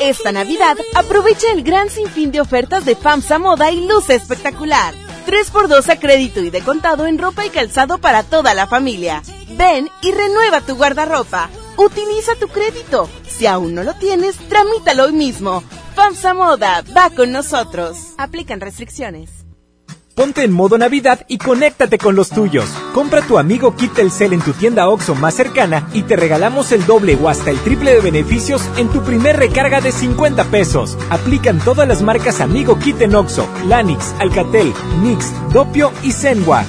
Esta Navidad aprovecha el gran sinfín de ofertas de FAMSA Moda y luce espectacular. 3x2 a crédito y de contado en ropa y calzado para toda la familia. Ven y renueva tu guardarropa. Utiliza tu crédito. Si aún no lo tienes, tramítalo hoy mismo. FAMSA Moda va con nosotros. Aplican restricciones. Ponte en modo Navidad y conéctate con los tuyos. Compra tu amigo Kit Telcel en tu tienda OXO más cercana y te regalamos el doble o hasta el triple de beneficios en tu primer recarga de 50 pesos. Aplican todas las marcas Amigo Kit en OXO, Lanix, Alcatel, Mix, Dopio y Zenwa.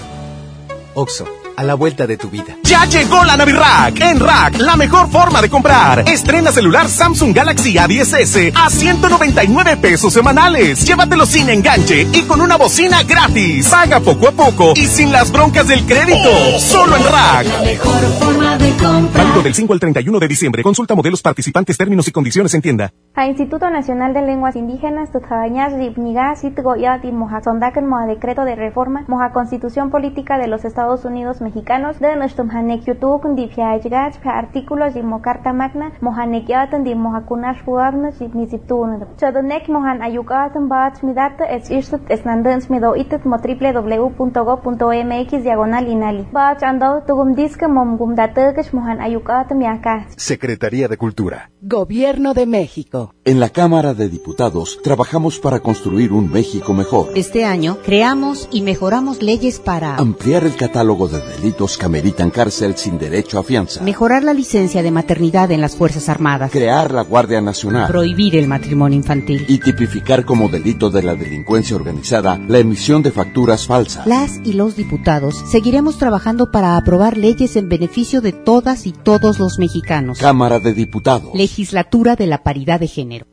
Oxo, a la vuelta de tu vida. Ya llegó la Navirack. En Rack, la mejor forma de comprar. Estrena celular Samsung Galaxy A10s a 199 pesos semanales. Llévatelo sin enganche y con una bocina gratis. Paga poco a poco y sin las broncas del crédito. Solo en Rack. mejor forma de comprar. Válido del 5 al 31 de diciembre. Consulta modelos participantes, términos y condiciones en tienda. A Instituto Nacional de Lenguas Indígenas, Tutjañas, Ripniga, Sitgoyat y Moja Sondaken, Moja Decreto de Reforma, Moja Constitución Política de los Estados Unidos Mexicanos, de Nushtumhanek Yutuk, Dipyajgach, Artículos y Mocarta Magna, Mojanek Yatan, Di Moja Kunash Puagnos y Niziptun. Chodonek Mojan Ayukatan Bach Midata, es Irstut, es Nandens Mido Itet, Mo www.go.mx, diagonal Inali. Bach Ando, Tugum Disque, Mom Gumdatekesh, Mojan Ayukatan, Miaka. Secretaría de Cultura. Gobierno de México. En la Cámara de Diputados trabajamos para construir un México mejor. Este año creamos y mejoramos leyes para Ampliar el catálogo de delitos que ameritan cárcel sin derecho a fianza. mejorar la licencia de maternidad en las Fuerzas Armadas, Crear la Guardia Nacional. prohibir el matrimonio infantil. Y tipificar como delito de la delincuencia organizada la emisión de facturas falsas. Las y los diputados seguiremos trabajando para aprobar leyes en beneficio de todas y todos los mexicanos. Cámara de Diputados. Legislatura de la Paridad de Género.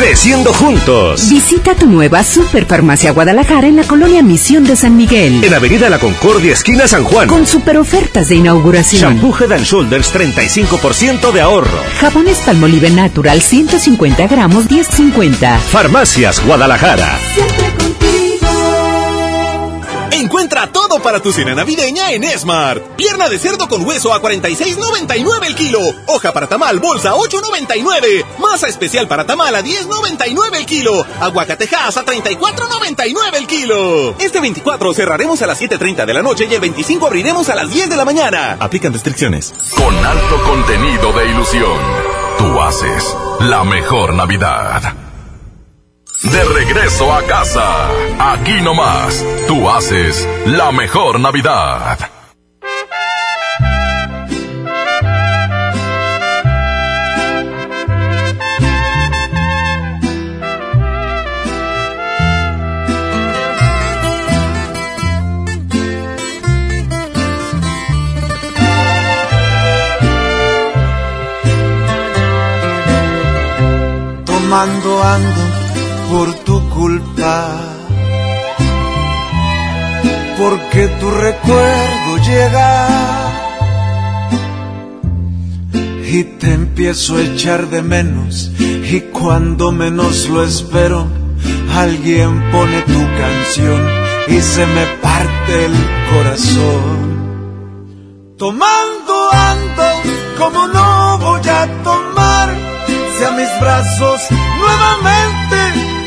Creciendo juntos. Visita tu nueva Superfarmacia Guadalajara en la colonia Misión de San Miguel. En Avenida La Concordia, esquina San Juan. Con super ofertas de inauguración. Shampoo Head and Shoulders 35% de ahorro. Jabones Palmolive Natural 150 gramos 10.50. Farmacias Guadalajara. Encuentra todo para tu cena navideña en Smart. Pierna de cerdo con hueso a 46.99 el kilo. Hoja para tamal bolsa 8.99. Masa especial para tamal a 10.99 el kilo. Aguacatejas a 34.99 el kilo. Este 24 cerraremos a las 7.30 de la noche y el 25 abriremos a las 10 de la mañana. Aplican restricciones. Con alto contenido de ilusión, tú haces la mejor Navidad. De regreso a casa, aquí nomás, tú haces la mejor Navidad. Tomando ando por tu culpa. Porque tu recuerdo llega y te empiezo a echar de menos. Y cuando menos lo espero, alguien pone tu canción y se me parte el corazón. Tomando ando como no voy a tomar si a mis brazos nuevamente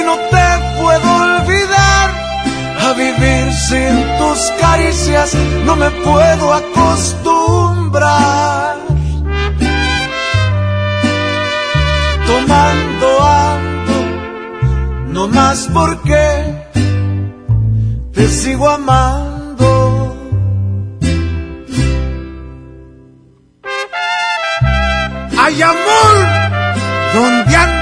y no te puedo olvidar. A vivir sin tus caricias no me puedo acostumbrar. Tomando ando, no más porque te sigo amando. ¡Ay, amor! ¿Dónde andas?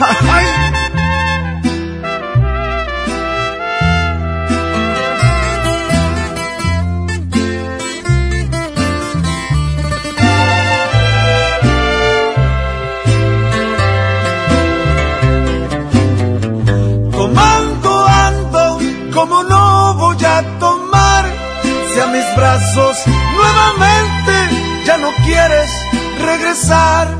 Tomando ando como no voy a tomar si a mis brazos nuevamente ya no quieres regresar.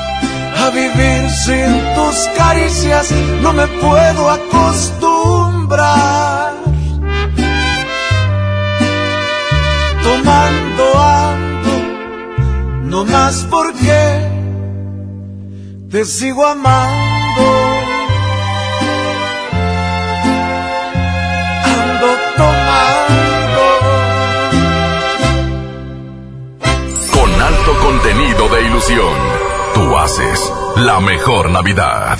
Caricias no me puedo acostumbrar. Tomando ando, no más porque te sigo amando. Ando tomando. Con alto contenido de ilusión, tú haces la mejor Navidad.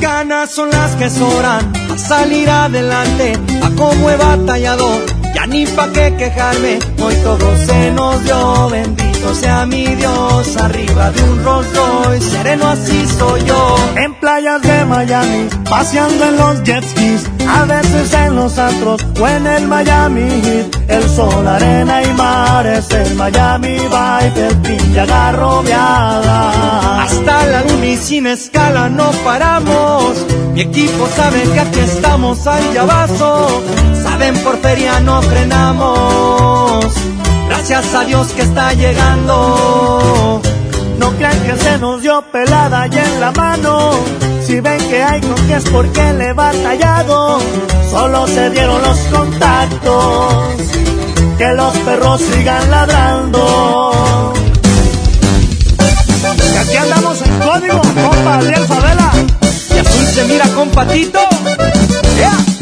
Ganas son las que sobran a salir adelante, a cómo he batallado, ya ni pa' qué quejarme, hoy todo se nos dio, bendito sea mi Dios, arriba de un Rolls Royce, sereno así soy yo. En playas de Miami, paseando en los jet skis, a veces en los astros o en el Miami Heat, el sol, arena y mar es el Miami Vibe, el pinche agarrobeada. Hasta la luna y sin escala no paramos, mi equipo sabe que aquí estamos al llavazo, saben por feria no frenamos. Gracias a Dios que está llegando. No crean que se nos dio pelada y en la mano. Si ven que hay con que es porque le he batallado. Solo se dieron los contactos. Que los perros sigan ladrando. Y aquí andamos en código, compa Adriel Favela. Y azul se mira con patito. ¡Ea!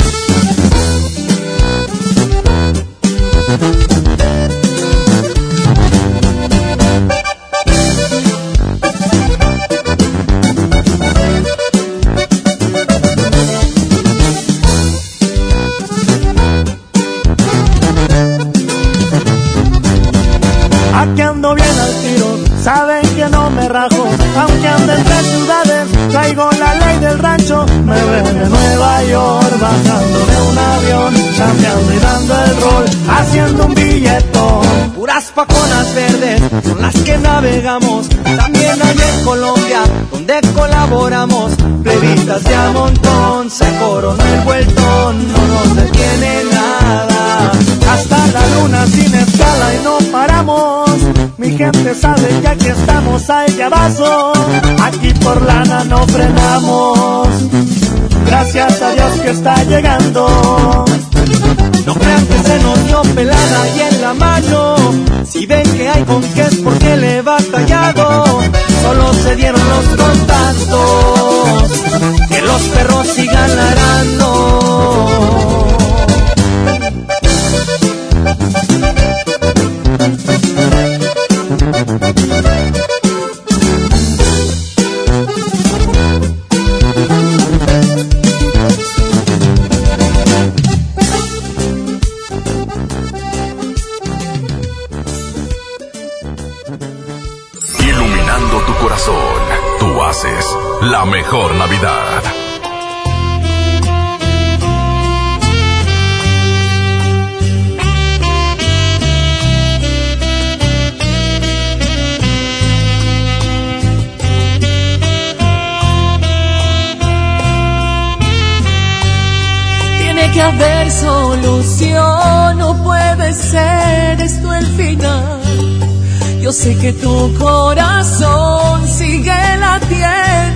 Bajando de un avión, chambeando y dando el rol, haciendo un billetón. Puras paconas verdes son las que navegamos, también hay en Colombia, donde colaboramos, plebitas de a montón, se coronó el vueltón, no nos detiene nada, hasta la luna sin escala y no paramos. Mi gente sabe que aquí estamos al llavazo, aquí por lana no frenamos. Gracias a Dios que está llegando. No crean que se nos dio pelada y en la mano. Si ven que hay con qué es porque le he batallado. Solo se dieron los contactos. Que los perros sigan ladrando. La mejor Navidad. Tiene que haber solución, no puede ser esto el final. Yo sé que tu corazón sigue latiendo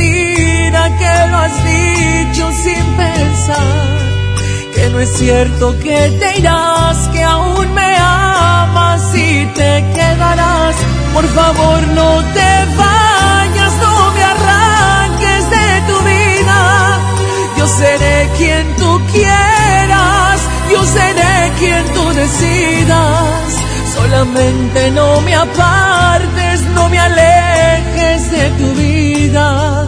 que lo has dicho sin pensar. Que no es cierto que te irás, que aún me amas y te quedarás. Por favor no te vayas, no me arranques de tu vida. Yo seré quien tú quieras, yo seré quien tú decidas. Solamente no me apartes, no me alejes de tu vida.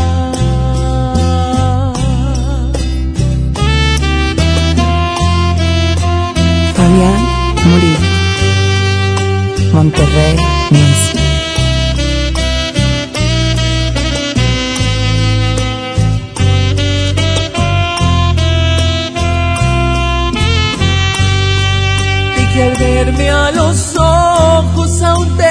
Music. y que al verme a los ojos aún te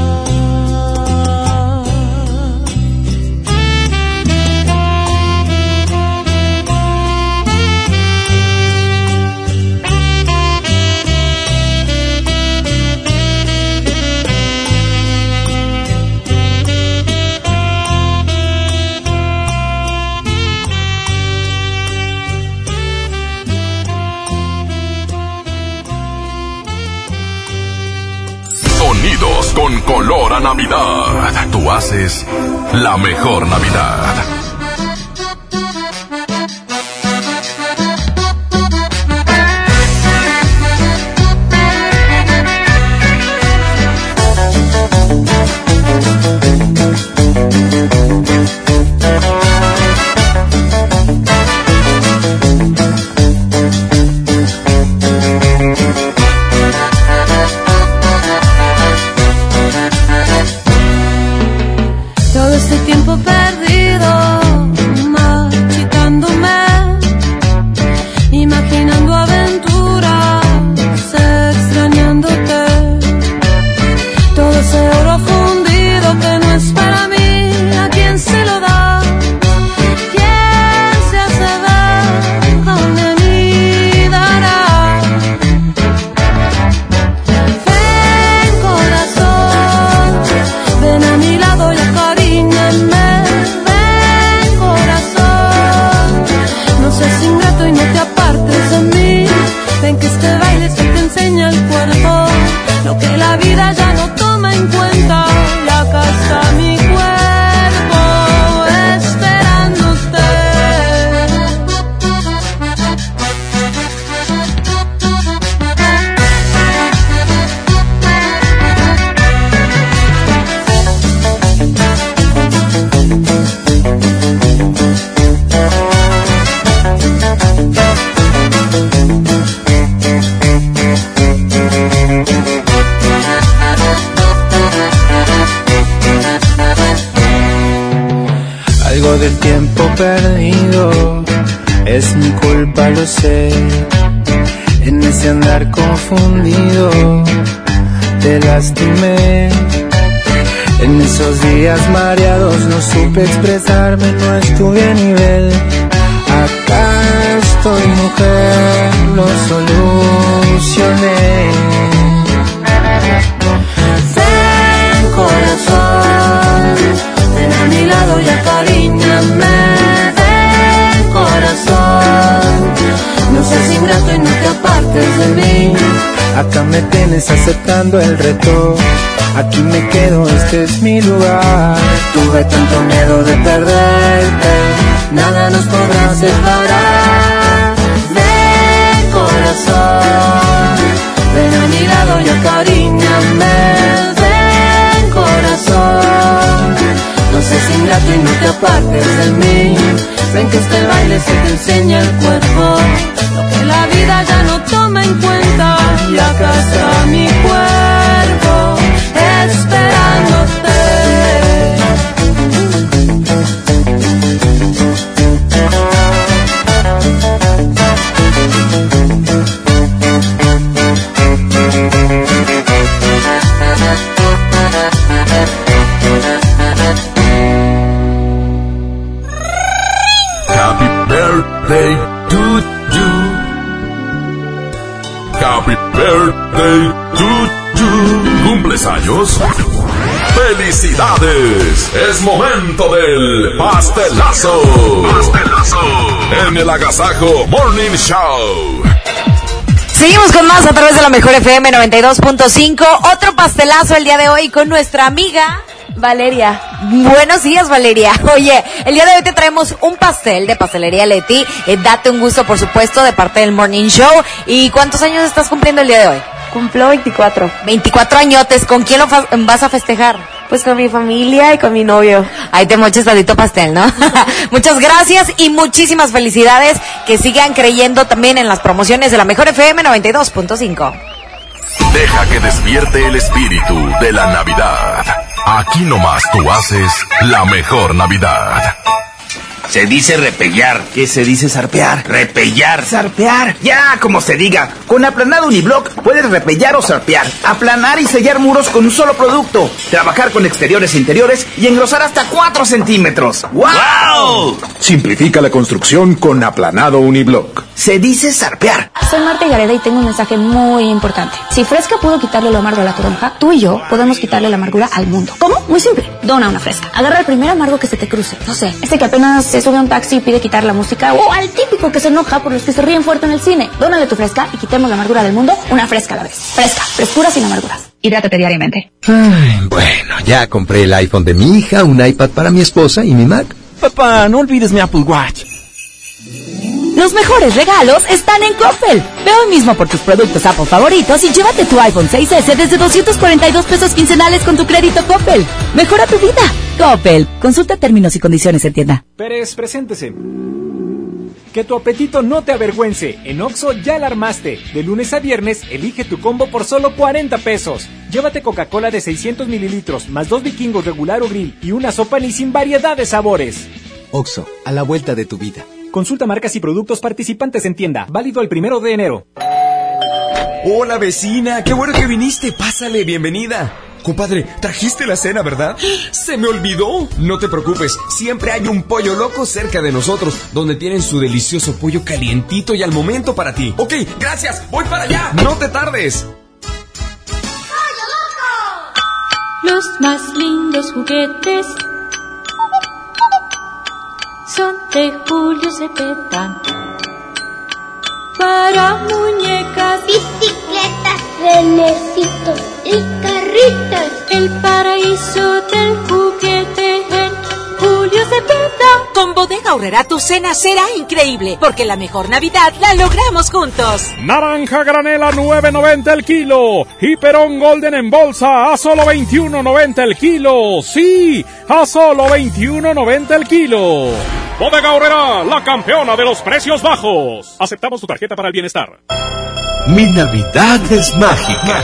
Navidad. Tú haces la mejor Navidad. Sé. En ese aceptando el reto. Aquí me quedo, este es mi lugar. Tuve tanto miedo de perderte, nada nos podrá separar. Ven corazón, ven a mi lado y acariñame. Y no te apartes de mí. Ven que este baile se te enseña el cuerpo, lo que la vida ya no toma en cuenta. Y está mi cuerpo esperándote. Años? ¡Felicidades! Es momento del pastelazo. Pastelazo. En el Agasajo Morning Show. Seguimos con más a través de la mejor FM 92.5. Otro pastelazo el día de hoy con nuestra amiga Valeria. Buenos días, Valeria. Oye, el día de hoy te traemos un pastel de pastelería Leti. Eh, date un gusto, por supuesto, de parte del Morning Show. ¿Y cuántos años estás cumpliendo el día de hoy? Cumplo 24. 24 añotes. ¿Con quién lo vas a festejar? Pues con mi familia y con mi novio. Ahí te moches tantito pastel, ¿no? Muchas gracias y muchísimas felicidades. Que sigan creyendo también en las promociones de la mejor FM 92.5. Deja que despierte el espíritu de la Navidad. Aquí nomás tú haces la mejor Navidad. Se dice repellar. ¿Qué se dice zarpear? Repellar. Zarpear. Ya, como se diga. Con aplanado uniblock puedes repellar o zarpear. Aplanar y sellar muros con un solo producto. Trabajar con exteriores e interiores y engrosar hasta 4 centímetros. ¡Wow! Simplifica la construcción con aplanado uniblock. Se dice zarpear. Soy Marta Gareda y tengo un mensaje muy importante. Si Fresca pudo quitarle lo amargo a la toronja, tú y yo podemos quitarle la amargura al mundo. Muy simple. Dona una Fresca. Agarra el primer amargo que se te cruce. No sé, ese que apenas se sube a un taxi y pide quitar la música o al típico que se enoja por los que se ríen fuerte en el cine. Dónale tu Fresca y quitemos la amargura del mundo una Fresca a la vez. Fresca. Frescura sin amarguras. Hidrátate diariamente. Ay, bueno, ya compré el iPhone de mi hija, un iPad para mi esposa y mi Mac. Papá, no olvides mi Apple Watch. Los mejores regalos están en Coppel. Ve hoy mismo por tus productos Apple favoritos y llévate tu iPhone 6S desde 242 pesos quincenales con tu crédito Coppel. Mejora tu vida. Coppel. Consulta términos y condiciones en tienda. Pérez, preséntese. Que tu apetito no te avergüence. En Oxo ya la armaste. De lunes a viernes, elige tu combo por solo 40 pesos. Llévate Coca-Cola de 600 mililitros, más dos vikingos regular o grill y una sopa ni sin variedad de sabores. Oxo, a la vuelta de tu vida. Consulta marcas y productos participantes en tienda. Válido el primero de enero. Hola vecina, qué bueno que viniste. Pásale, bienvenida. Compadre, trajiste la cena, ¿verdad? Se me olvidó. No te preocupes, siempre hay un pollo loco cerca de nosotros, donde tienen su delicioso pollo calientito y al momento para ti. Ok, gracias, voy para allá. No te tardes. Los más lindos juguetes son de Julio Cepeda. Para muñecas, bicicletas, renecitos y carritos. El paraíso del juguete en Julio Cepeda. Con Bodega Horrera tu cena será increíble, porque la mejor Navidad la logramos juntos. Naranja granela 9.90 el kilo. Y Perón Golden en bolsa a solo 21.90 el kilo. Sí, a solo 21.90 el kilo. Bodega Horrera, la campeona de los precios bajos. Aceptamos tu tarjeta para el bienestar. Mi Navidad es mágica.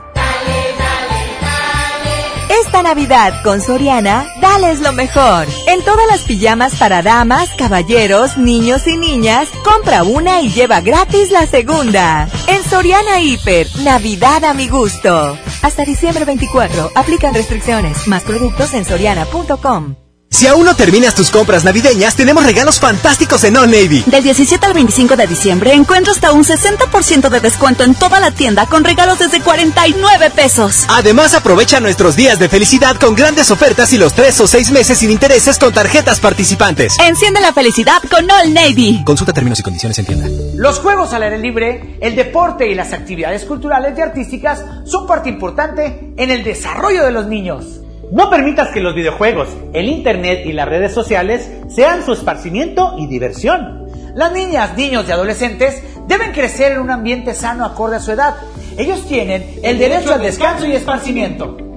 Esta Navidad con Soriana, dales lo mejor. En todas las pijamas para damas, caballeros, niños y niñas, compra una y lleva gratis la segunda. En Soriana Hiper, Navidad a mi gusto. Hasta diciembre 24, aplican restricciones. Más productos en soriana.com. Si aún no terminas tus compras navideñas, tenemos regalos fantásticos en All Navy. Del 17 al 25 de diciembre encuentra hasta un 60% de descuento en toda la tienda con regalos desde 49 pesos. Además, aprovecha nuestros días de felicidad con grandes ofertas y los 3 o 6 meses sin intereses con tarjetas participantes. Enciende la felicidad con All Navy. Consulta términos y condiciones en tienda. Los juegos al aire libre, el deporte y las actividades culturales y artísticas son parte importante en el desarrollo de los niños. No permitas que los videojuegos, el internet y las redes sociales sean su esparcimiento y diversión. Las niñas, niños y adolescentes deben crecer en un ambiente sano acorde a su edad. Ellos tienen el derecho al descanso y esparcimiento.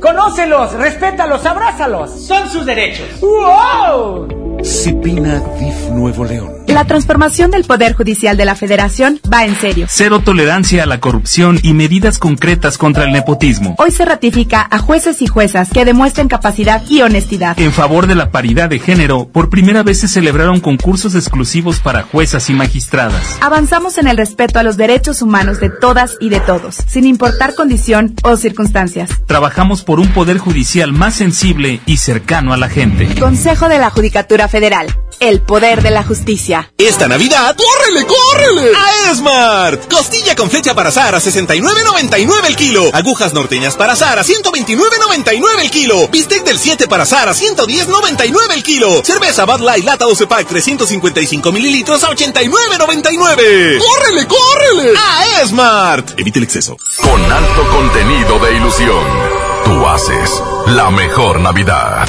Conócelos, respétalos, abrázalos. Son sus derechos. ¡Wow! Cipina DIF Nuevo León. La transformación del Poder Judicial de la Federación va en serio. Cero tolerancia a la corrupción y medidas concretas contra el nepotismo. Hoy se ratifica a jueces y juezas que demuestren capacidad y honestidad. En favor de la paridad de género, por primera vez se celebraron concursos exclusivos para juezas y magistradas. Avanzamos en el respeto a los derechos humanos de todas y de todos, sin importar condición o circunstancias. Trabajamos por un Poder Judicial más sensible y cercano a la gente. Consejo de la Judicatura Federal. El poder de la justicia. Esta Navidad, ¡córrele, córrele! A Esmart. Costilla con flecha para azar a 69.99 el kilo. Agujas norteñas para azar a 129.99 el kilo. Bistec del 7 para azar a 110.99 el kilo. Cerveza Bud Light lata 12 pack 355 mililitros a 89.99. ¡Córrele, córrele! A Esmart. Evite el exceso. Con alto contenido de ilusión, tú haces la mejor Navidad.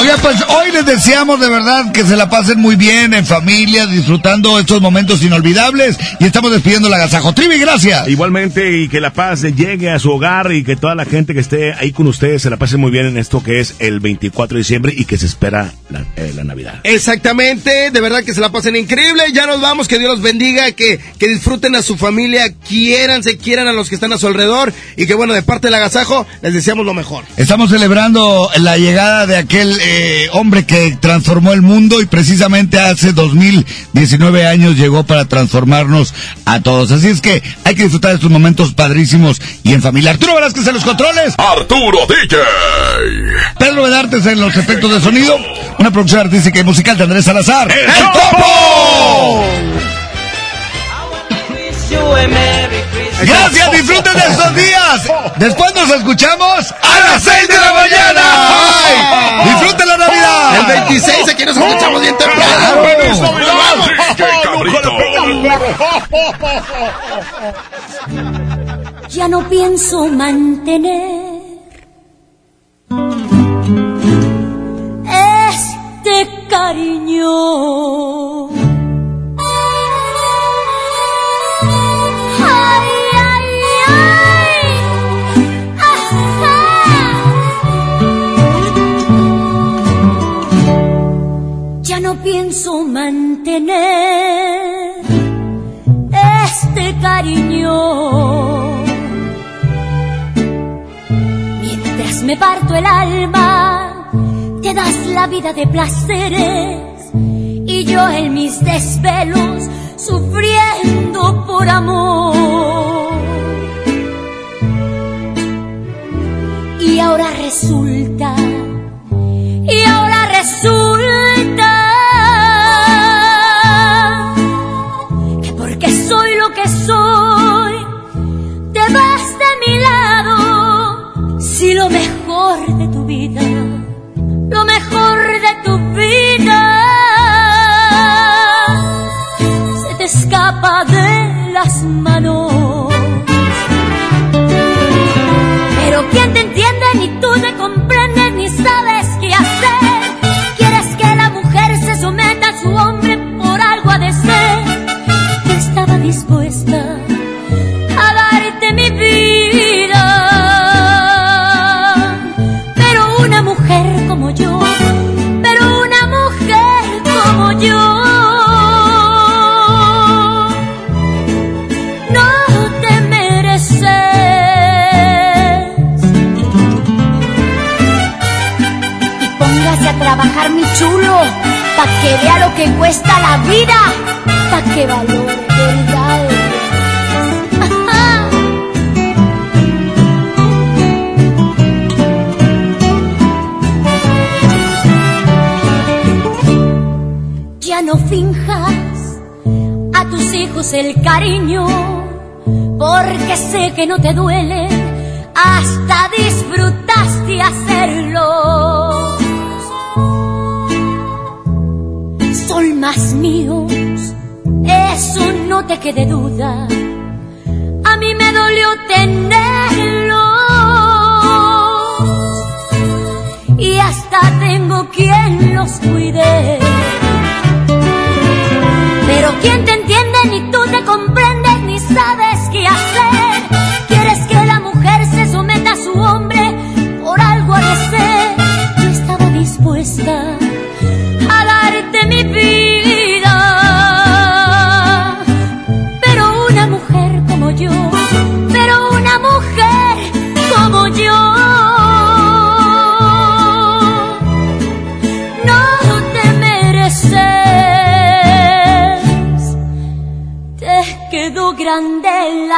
Oiga, pues hoy les deseamos de verdad que se la pasen muy bien en familia, disfrutando estos momentos inolvidables y estamos despidiendo la agasajo. Trivi, gracias. Igualmente y que la paz llegue a su hogar y que toda la gente que esté ahí con ustedes se la pase muy bien en esto que es el 24 de diciembre y que se espera la, eh, la Navidad. Exactamente, de verdad que se la pasen increíble. Ya nos vamos, que Dios los bendiga, que, que disfruten a su familia, quiéranse, quieran a los que están a su alrededor y que bueno, de parte del agasajo les deseamos lo mejor. Estamos celebrando la llegada de aquel eh, hombre que transformó el mundo y precisamente hace 2019 años llegó para transformarnos a todos. Así es que hay que disfrutar de estos momentos padrísimos y en familia. Arturo Velázquez en los controles. Arturo DJ. Pedro Bedartes en los efectos de sonido. Una producción artística y musical de Andrés Salazar. ¡El, Topo! Gracias, disfruten de estos días. Después nos escuchamos a las 6 de la mañana. ¡Ay! ¡Disfruten la Navidad! El 26 aquí nos escuchamos bien temprano. Ya no pienso mantener este cariño. Pienso mantener este cariño. Mientras me parto el alma, te das la vida de placeres y yo en mis desvelos sufriendo por amor. Y ahora resulta, y ahora resulta lo mejor de tu vida, lo mejor de tu vida se te escapa de las manos. Pero ¿quién te entiende? Ni tú te comprendes, ni sabes qué hacer. Quieres que la mujer se someta a su hombre por algo a de ser. Yo estaba dispuesta pa' que vea lo que cuesta la vida, pa' que valore verdad. Ya no finjas a tus hijos el cariño, porque sé que no te duele, hasta disfrutaste hacerlo. Más míos, eso no te quede duda. A mí me dolió tenerlos y hasta tengo quien los cuide. Pero ¿quién te entiende? Ni tú te comprendes, ni sabes qué hacer. Quieres que la mujer se someta a su hombre, por algo ha de ser. Yo estaba dispuesta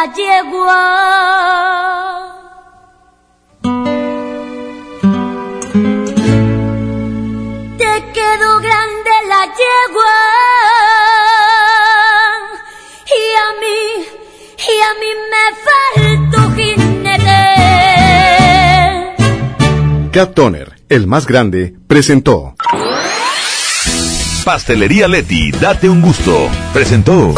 la yegua. Te quedó grande la yegua. Y a mí, y a mí me faltó jinete. Cat Toner, el más grande, presentó. Pastelería Leti, date un gusto. Presentó.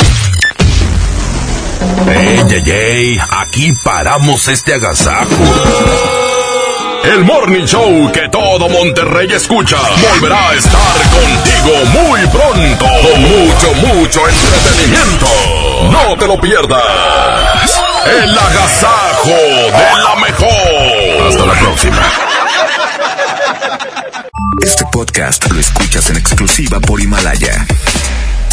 ¡Ey, ey, ey! Aquí paramos este agasajo. El Morning Show que todo Monterrey escucha volverá a estar contigo muy pronto con mucho, mucho entretenimiento. No te lo pierdas. El agasajo de la mejor. Hasta la próxima. Este podcast lo escuchas en exclusiva por Himalaya.